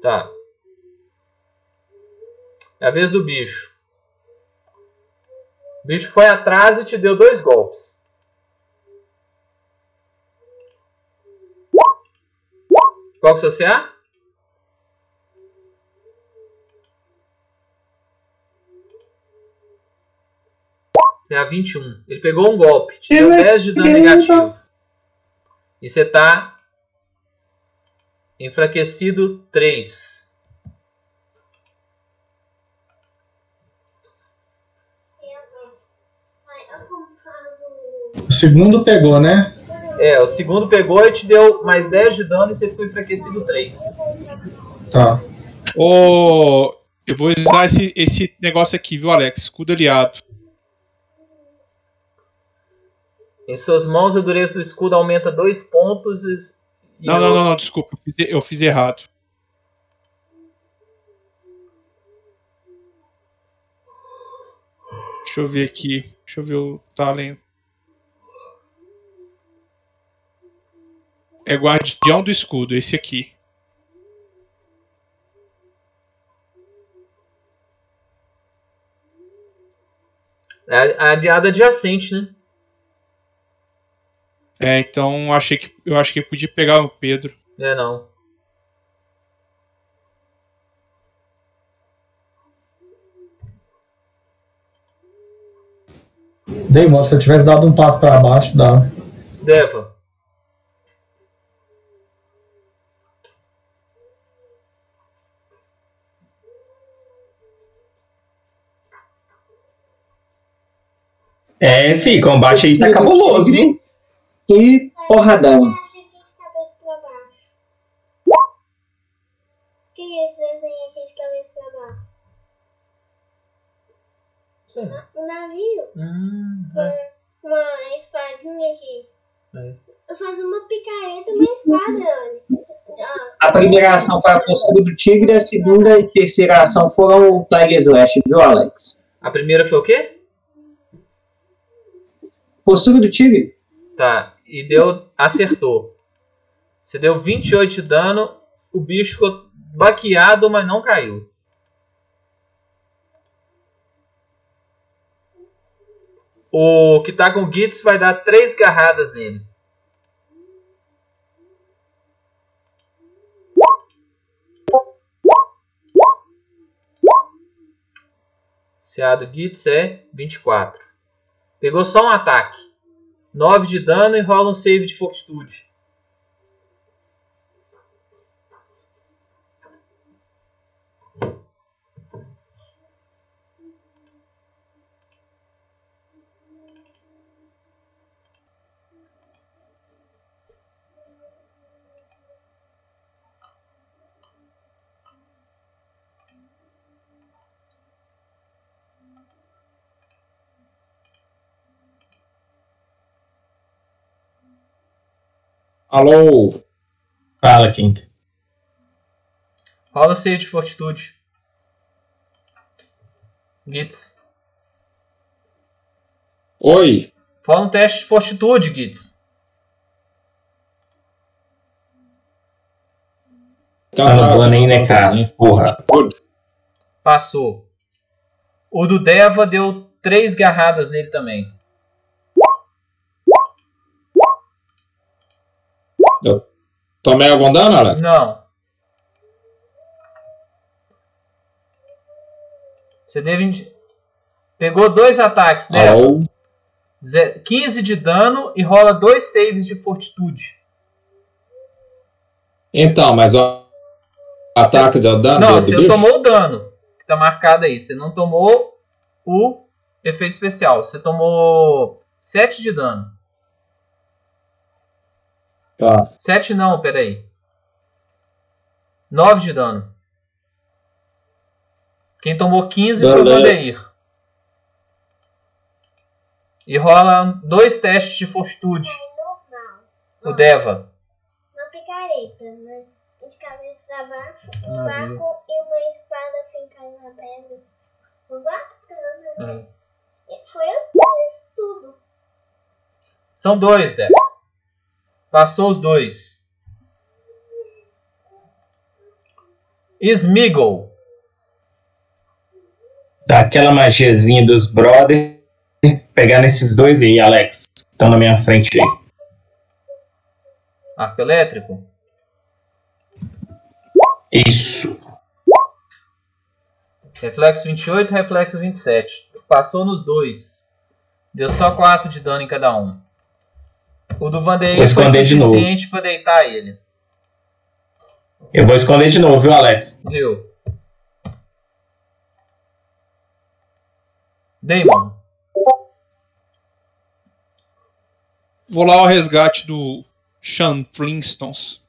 Tá. É a vez do bicho. O bicho foi atrás e te deu dois golpes. Qual que é o seu CA? CA 21. Ele pegou um golpe, te deu 10 de dano negativo. E você tá enfraquecido 3. Aí, como faz o. Segundo pegou, né? É, o segundo pegou e te deu mais 10 de dano e você ficou enfraquecido 3. Tá. Ô, eu vou usar esse, esse negócio aqui, viu, Alex? Escudo aliado. Em suas mãos, a dureza do escudo aumenta 2 pontos Não, não, não, não, desculpa, eu fiz, eu fiz errado. Deixa eu ver aqui. Deixa eu ver o talento. É guardião do escudo, esse aqui. É a aliada adjacente, né? É, então achei que eu achei que podia pegar o Pedro. É, não. Dei mole, se eu tivesse dado um passo pra baixo, dava. Deva. É, fi, combate aí tá cabuloso, viu? e porradão. Que é esse desenho aqui de cabeça pra baixo? Sim. Um navio. Com uma espadinha aqui. É. Faz uma picareta uma espada, olha. A primeira ação foi a postura do tigre, a segunda e terceira ação foram o Tiger Slash, viu, Alex? A primeira foi o quê? Postura do tigre. Tá e deu. Acertou. Você deu 28 de dano, o bicho ficou baqueado, mas não caiu. O que tá com o Gitz vai dar três garradas nele. CA do Gitz é 24. Pegou só um ataque. 9 de dano e rola um save de fortitude. Alô? Fala, King. Rola save de fortitude. Gitz. Oi? Rola um teste de fortitude, Gitz. Tá no plano aí, né, cara? Porra. Passou. O do Deva deu três garradas nele também. Tomei algum dano, Alex? Não. Você deve. Pegou dois ataques. Alô? Ze- 15 de dano e rola dois saves de fortitude. Então, mas o ataque deu dano Não, do você bicho? tomou o dano. Que tá marcado aí. Você não tomou o efeito especial. Você tomou 7 de dano. Tá. 7 não, peraí. 9 de dano. Quem tomou 15 foi o. Vandeir. E rola dois testes de fortitude. O Deva. Uma picareta, né? De cabeça pra baixo, um Navio. barco e uma espada fincada na pedra. Bacana, né? E Foi eu que fiz tudo. São dois, Deva. Passou os dois. Smeagol. Dá aquela magiazinha dos brother. Pegar nesses dois aí, Alex. Estão na minha frente aí. Arco elétrico. Isso. Reflexo 28, reflexo 27. Passou nos dois. Deu só 4 de dano em cada um. O do Vandeir Vou esconder de novo. suficiente pra deitar ele. Eu vou esconder de novo, viu, Alex? Viu? Damon. Vou lá ao resgate do Sean Flintstones.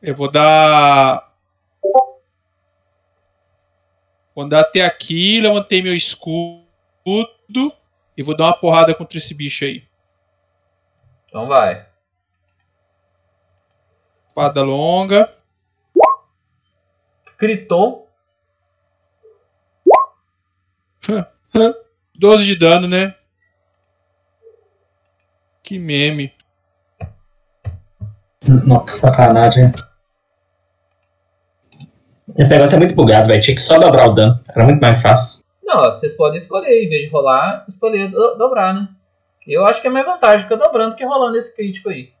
Eu vou dar. Vou andar até aqui, levantei meu escudo e vou dar uma porrada contra esse bicho aí. Então vai. Espada longa. Critou. 12 de dano, né? Que meme. Nossa, que sacanagem. Esse negócio é muito bugado, velho. Tinha que só dobrar o dano. Era muito mais fácil. Não, vocês podem escolher, em vez de rolar, escolher do- dobrar, né? Eu acho que é mais vantagem ficar dobrando que rolando esse crítico aí.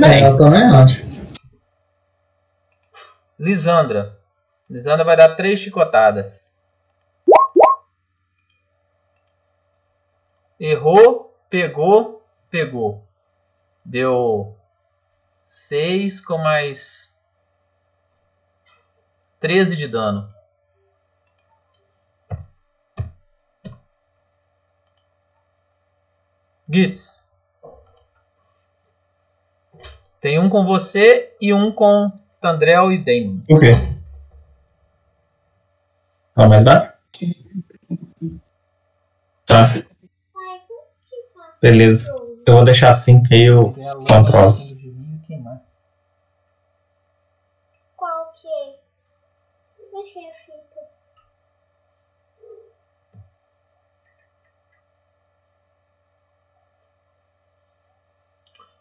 Bem, Eu também acho. Lisandra. Lisandra vai dar três chicotadas. Errou, pegou, pegou. Deu 6 com mais 13 de dano. Gitz. Tem um com você e um com Tandrel e Damon. Por quê? Fala mais baixo? Tá, beleza. Eu vou deixar assim que aí eu controlo. no fundo de vinho e queimar. Qual que é? Onde que fica?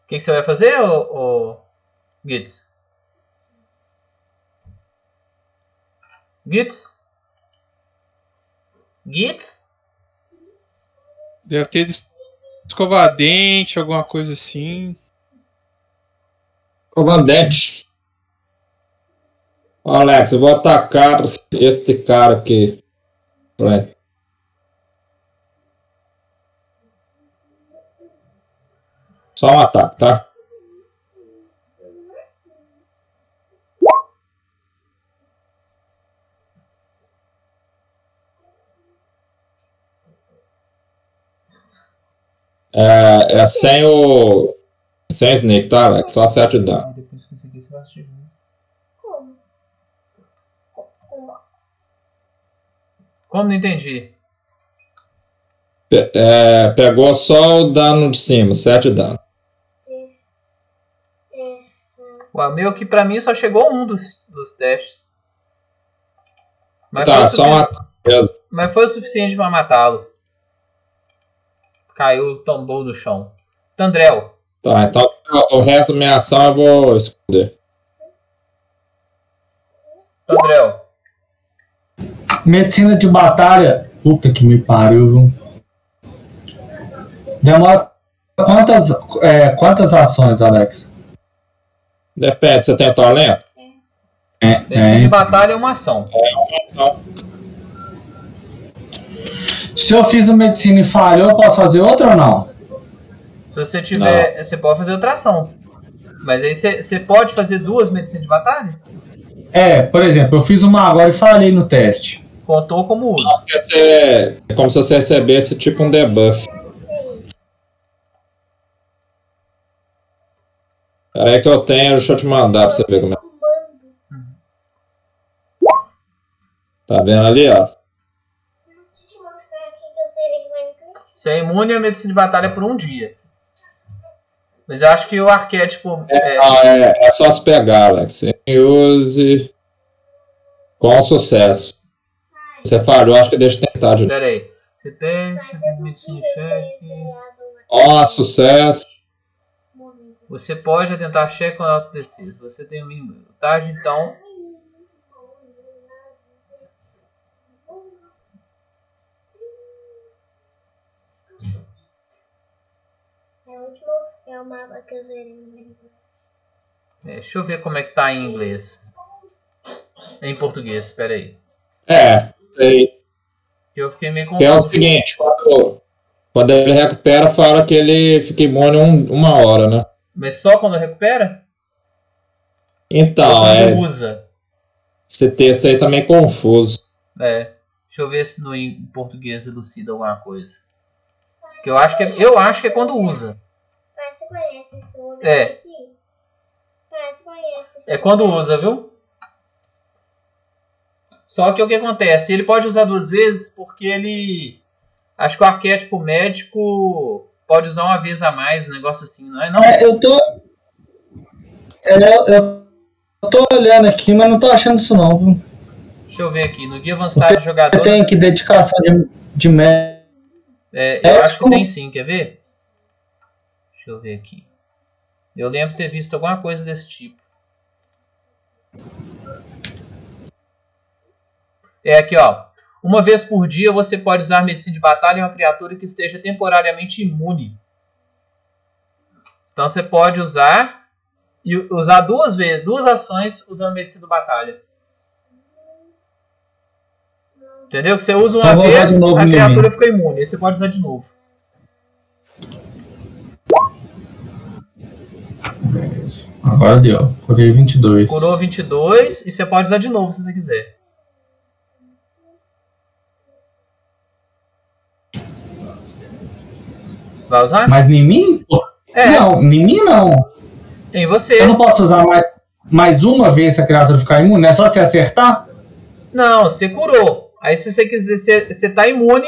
O que, que você vai fazer, ô, ô Gitz? Gitz? Gitz? Deve ter escovar dente, alguma coisa assim. Comandante. Ô, Alex, eu vou atacar este cara aqui. Vai. Só um ataque, tá? É, é sem o. Sem o Snake, tá, Alex? Só 7 de dano. Depois conseguir. Como? Como? Como não entendi? Pe- é, pegou só o dano de cima, 7 de dano. O meu que pra mim só chegou um dos, dos testes. Mas, Tá, foi, o só um mesmo. mas foi o suficiente pra matá-lo. Caiu, tombou no chão. Tandrel, Tá, então o resto da minha ação eu vou esconder. Tandrel. Medicina de batalha. Puta que me pariu, viu? Demora quantas, é, quantas ações, Alex? Depende, você tem talento? É, Medicina de é. batalha é uma ação. Se eu fiz o medicina e falhou, eu posso fazer outra ou não? Se você tiver. Você pode fazer outra ação. Mas aí você, você pode fazer duas medicinas de batalha? É, por exemplo, eu fiz uma agora e falhei no teste. Contou como uso. Porque você- é como se você recebesse tipo um debuff. Pera aí que eu tenho, deixa eu te mandar pra você ver como é. Tá vendo ali, ó? Deixa eu te mostrar aqui que eu zerei Minecraft. Você é imune à medicina de batalha por um dia. Mas eu acho que o arquétipo. é, Ah, é, é só se pegar, Alex. Use com sucesso. Você falhou, acho que deixa eu tentar de novo. Pera aí. Você tem. Ó, sucesso. Você pode atentar cheque quando ela precisa. Você tem um mínimo. Tá? Então. É o último é o mapa Minecraft. é, deixa eu ver como é que tá em inglês. Em português, pera aí. É, sei. Eu fiquei meio Que é o confuso. seguinte, quando, quando ele recupera, fala que ele fica imune um- uma hora, né? Mas só quando recupera? Então, Ou é, quando usa? esse texto aí tá meio confuso. É. Deixa eu ver se no em português elucida alguma coisa. Que eu acho que é, eu acho que é quando usa. Parece que conhece esse lugar É. aqui. Parece que conhece esse É quando usa, viu? Só que o que acontece? Ele pode usar duas vezes porque ele. Acho que o arquétipo médico pode usar uma vez a mais, um negócio assim, não é? Não? É, eu tô. Eu, eu tô olhando aqui, mas não tô achando isso não. viu? Deixa eu ver aqui. No guia avançado de jogador. Tem aqui dedicação de, de médico. É, eu É, acho que tem sim, quer ver? Deixa eu ver aqui. Eu lembro de ter visto alguma coisa desse tipo. É aqui, ó. Uma vez por dia você pode usar medicina de batalha em uma criatura que esteja temporariamente imune. Então você pode usar e usar duas vezes, duas ações usando medicina de batalha. Entendeu? Que você usa uma Então vez, de novo a criatura fica imune. Aí você pode usar de novo. Agora deu. Curei 22. Curou 22 e você pode usar de novo se você quiser. Vai usar? Mas em mim? É, Não, em mim não. em você. Eu não posso usar mais, mais uma vez se a criatura ficar imune? É só se acertar? Não, você curou. Aí se você quiser, você, você tá imune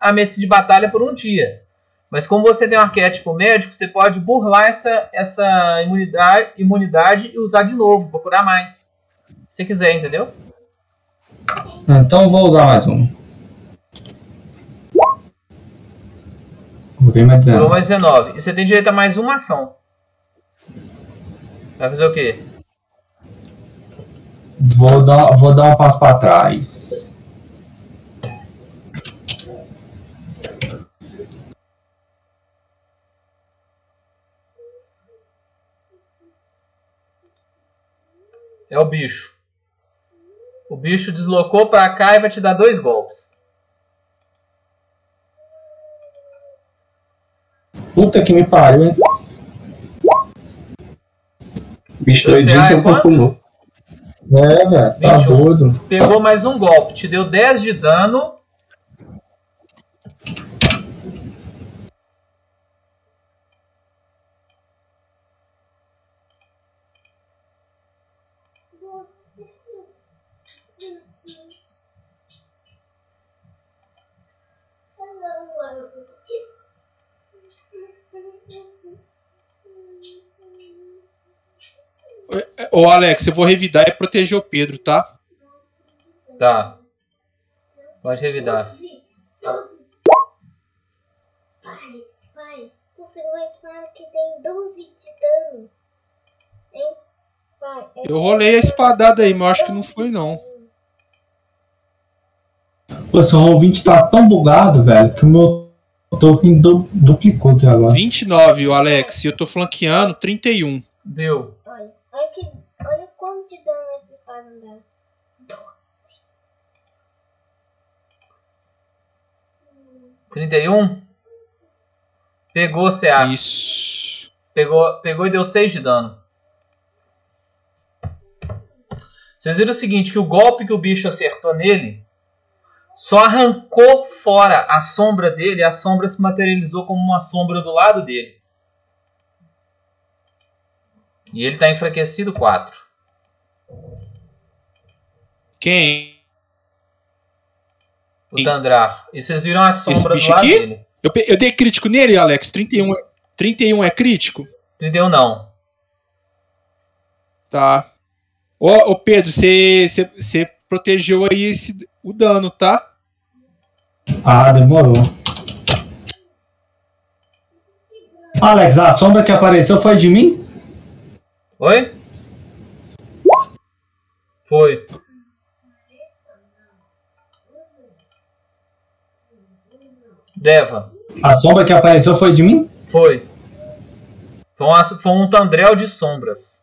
a mesa de batalha por um dia. Mas como você tem um arquétipo médico, você pode burlar essa, essa imunidade, imunidade e usar de novo, pra curar mais. Se quiser, entendeu? Então eu vou usar mais um. Curou 19. mais 19. E você tem direito a mais uma ação. Vai fazer o quê? Vou dar, vou dar um passo pra trás. É o bicho. O bicho deslocou pra cá e vai te dar dois golpes. Puta que me pariu, hein? Bicho Você doidinho é corpo nu. É, velho, tá 21. doido. Pegou mais um golpe, te deu 10 de dano. Ô, Alex, eu vou revidar e proteger o Pedro, tá? Tá. Pode revidar. Pai, pai, conseguiu uma espada que tem 12 de dano. Hein? Pai, é Eu rolei a espadada aí, mas acho que não foi, não. Pô, seu ouvinte tá tão bugado, velho, que o meu token du- duplicou aqui agora. 29, o Alex. E eu tô flanqueando 31. Deu. Olha, olha, que, olha quanto de dano essa espada dá. 12. 31. Pegou, CA. Isso. Pegou, pegou e deu 6 de dano. Vocês viram o seguinte, que o golpe que o bicho acertou nele só arrancou fora a sombra dele e a sombra se materializou como uma sombra do lado dele. E ele tá enfraquecido 4. Quem? O Tandrar. E vocês viram a sombra do bicho lado aqui? dele. Eu, eu dei crítico nele, Alex. 31, é- 31 é crítico? Entendeu? Não. Tá. Ô, ô Pedro, você você- você protegeu aí esse, o dano, tá? Ah, demorou. Alex, a sombra que apareceu foi de mim? Oi? Foi. Deva. A sombra que apareceu foi de mim? Foi. Foi, uma- foi um tandrel de sombras.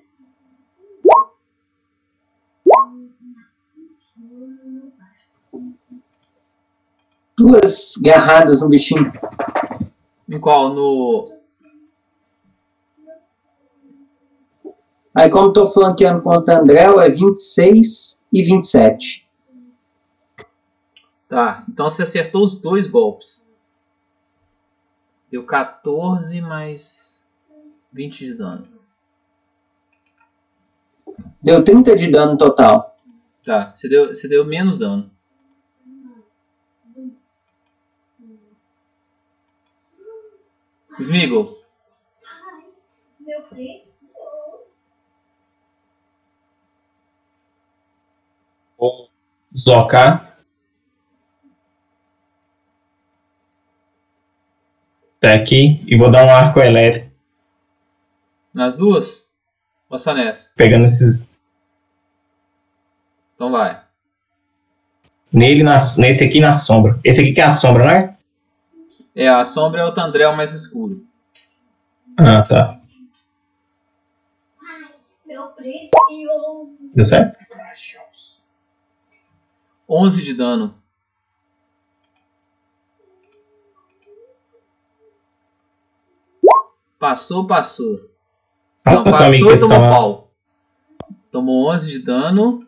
Duas garradas no bichinho. Em qual? No. Aí, como tô flanqueando contra o André, é 26 e 27. Tá. Então você acertou os dois golpes. Deu 14 mais 20 de dano. Deu 30 de dano total. Tá. Você deu, você deu menos dano. Smeagol. Meu preço? Vou deslocar. Tá aqui e vou dar um arco elétrico Nas duas? Ou só nessa? pegando esses. Então vai. nele, na, nesse aqui na sombra. Esse aqui que é a sombra, não é? É, a sombra é o Tandrel mais escuro. Ah, tá. Meu precioso. Deu certo? 11 de dano. Passou, passou. Ah, Não, passou e tomou pau. Tomou 11 de dano.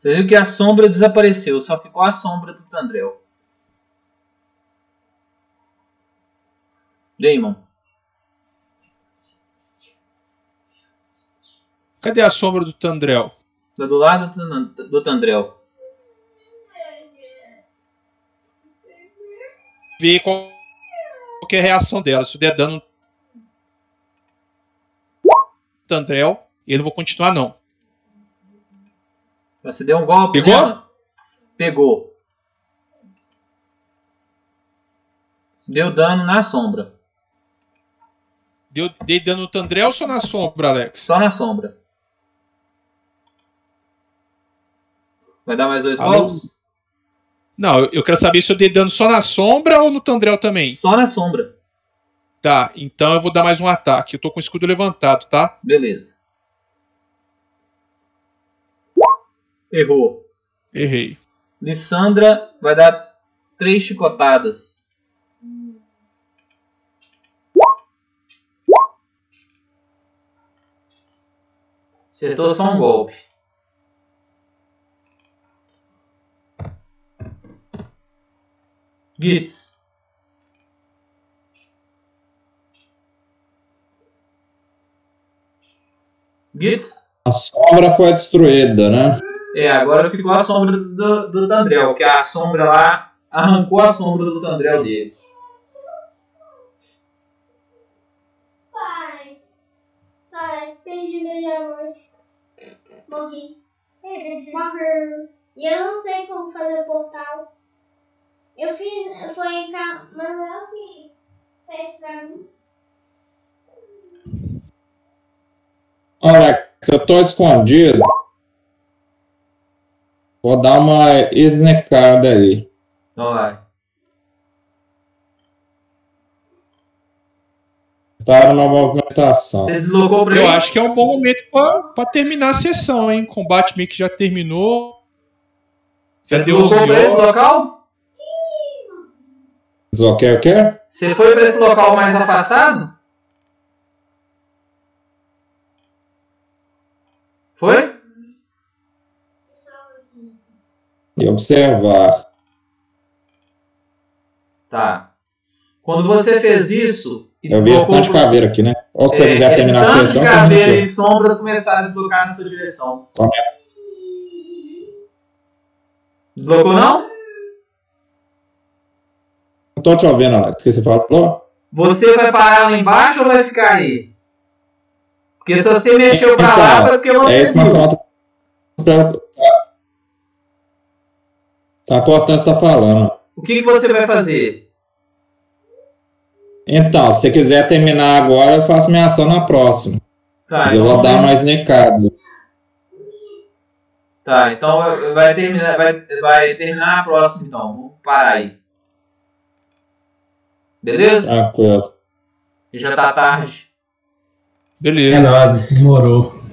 Você viu que a sombra desapareceu, só ficou a sombra do Tandrel. Damon. Cadê a sombra do Tandrel? Tá do lado do Tan- do Tandrel. Ver qual, qual que é a reação dela. Se der dano no Tandrel, eu não vou continuar, não. Você deu um golpe Pegou? nela? Pegou. Deu dano na sombra. Deu, dei dano no Tandrel ou só na sombra, Alex? Só na sombra. Vai dar mais dois Alô? golpes? Não, eu, eu quero saber se eu dei dano só na sombra ou no Tandrel também. Só na sombra. Tá, então eu vou dar mais um ataque. Eu tô com o escudo levantado, tá? Beleza. Errou. Errei. Lissandra vai dar três chicotadas. Acertou só um golpe. Gitz. Gitz? A sombra foi destruída, né? É, agora ficou a sombra do, do Tandrel, que a sombra lá arrancou a sombra do Tandrel dele. Pai. Pai, perdi meu diamante. Morri. Morreu. E eu não sei como fazer o portal. Eu fiz. Foi cá. Manuel que fez pra mim. Alex, eu tô escondido. Vou dar uma esnecada aí. Então vai. Tá numa movimentação. Você deslocou pra Eu acho que é um bom momento pra, pra terminar a sessão, hein? O combate meio que já terminou. Já Você deu deslocou 11 pra esse local? Desloquei o quê? Você foi pra esse local mais afastado? Foi? E observar. Tá. Quando você fez isso. Eu vi esse deslocou tanto de caveira aqui, né? Ou se você É, quiser terminar a sessão, de caveira e sombras começaram a deslocar na sua direção. Começa. Deslocou não? Não tô te ouvindo, Alex. O que você falou? Você vai parar lá embaixo ou vai ficar aí? Porque se você mexeu pra lá, foi porque Então, você é isso, mas não tá... Cortando você tá falando. O que, que você vai fazer? Então, se você quiser terminar agora, eu faço minha ação na próxima. Tá, Mas eu então, vou dar mais necada. tá, então vai terminar, vai, vai terminar a próxima então. Vamos parar aí. Beleza? Tranquilo. Já tá tarde. É Beleza. nóis. Demorou.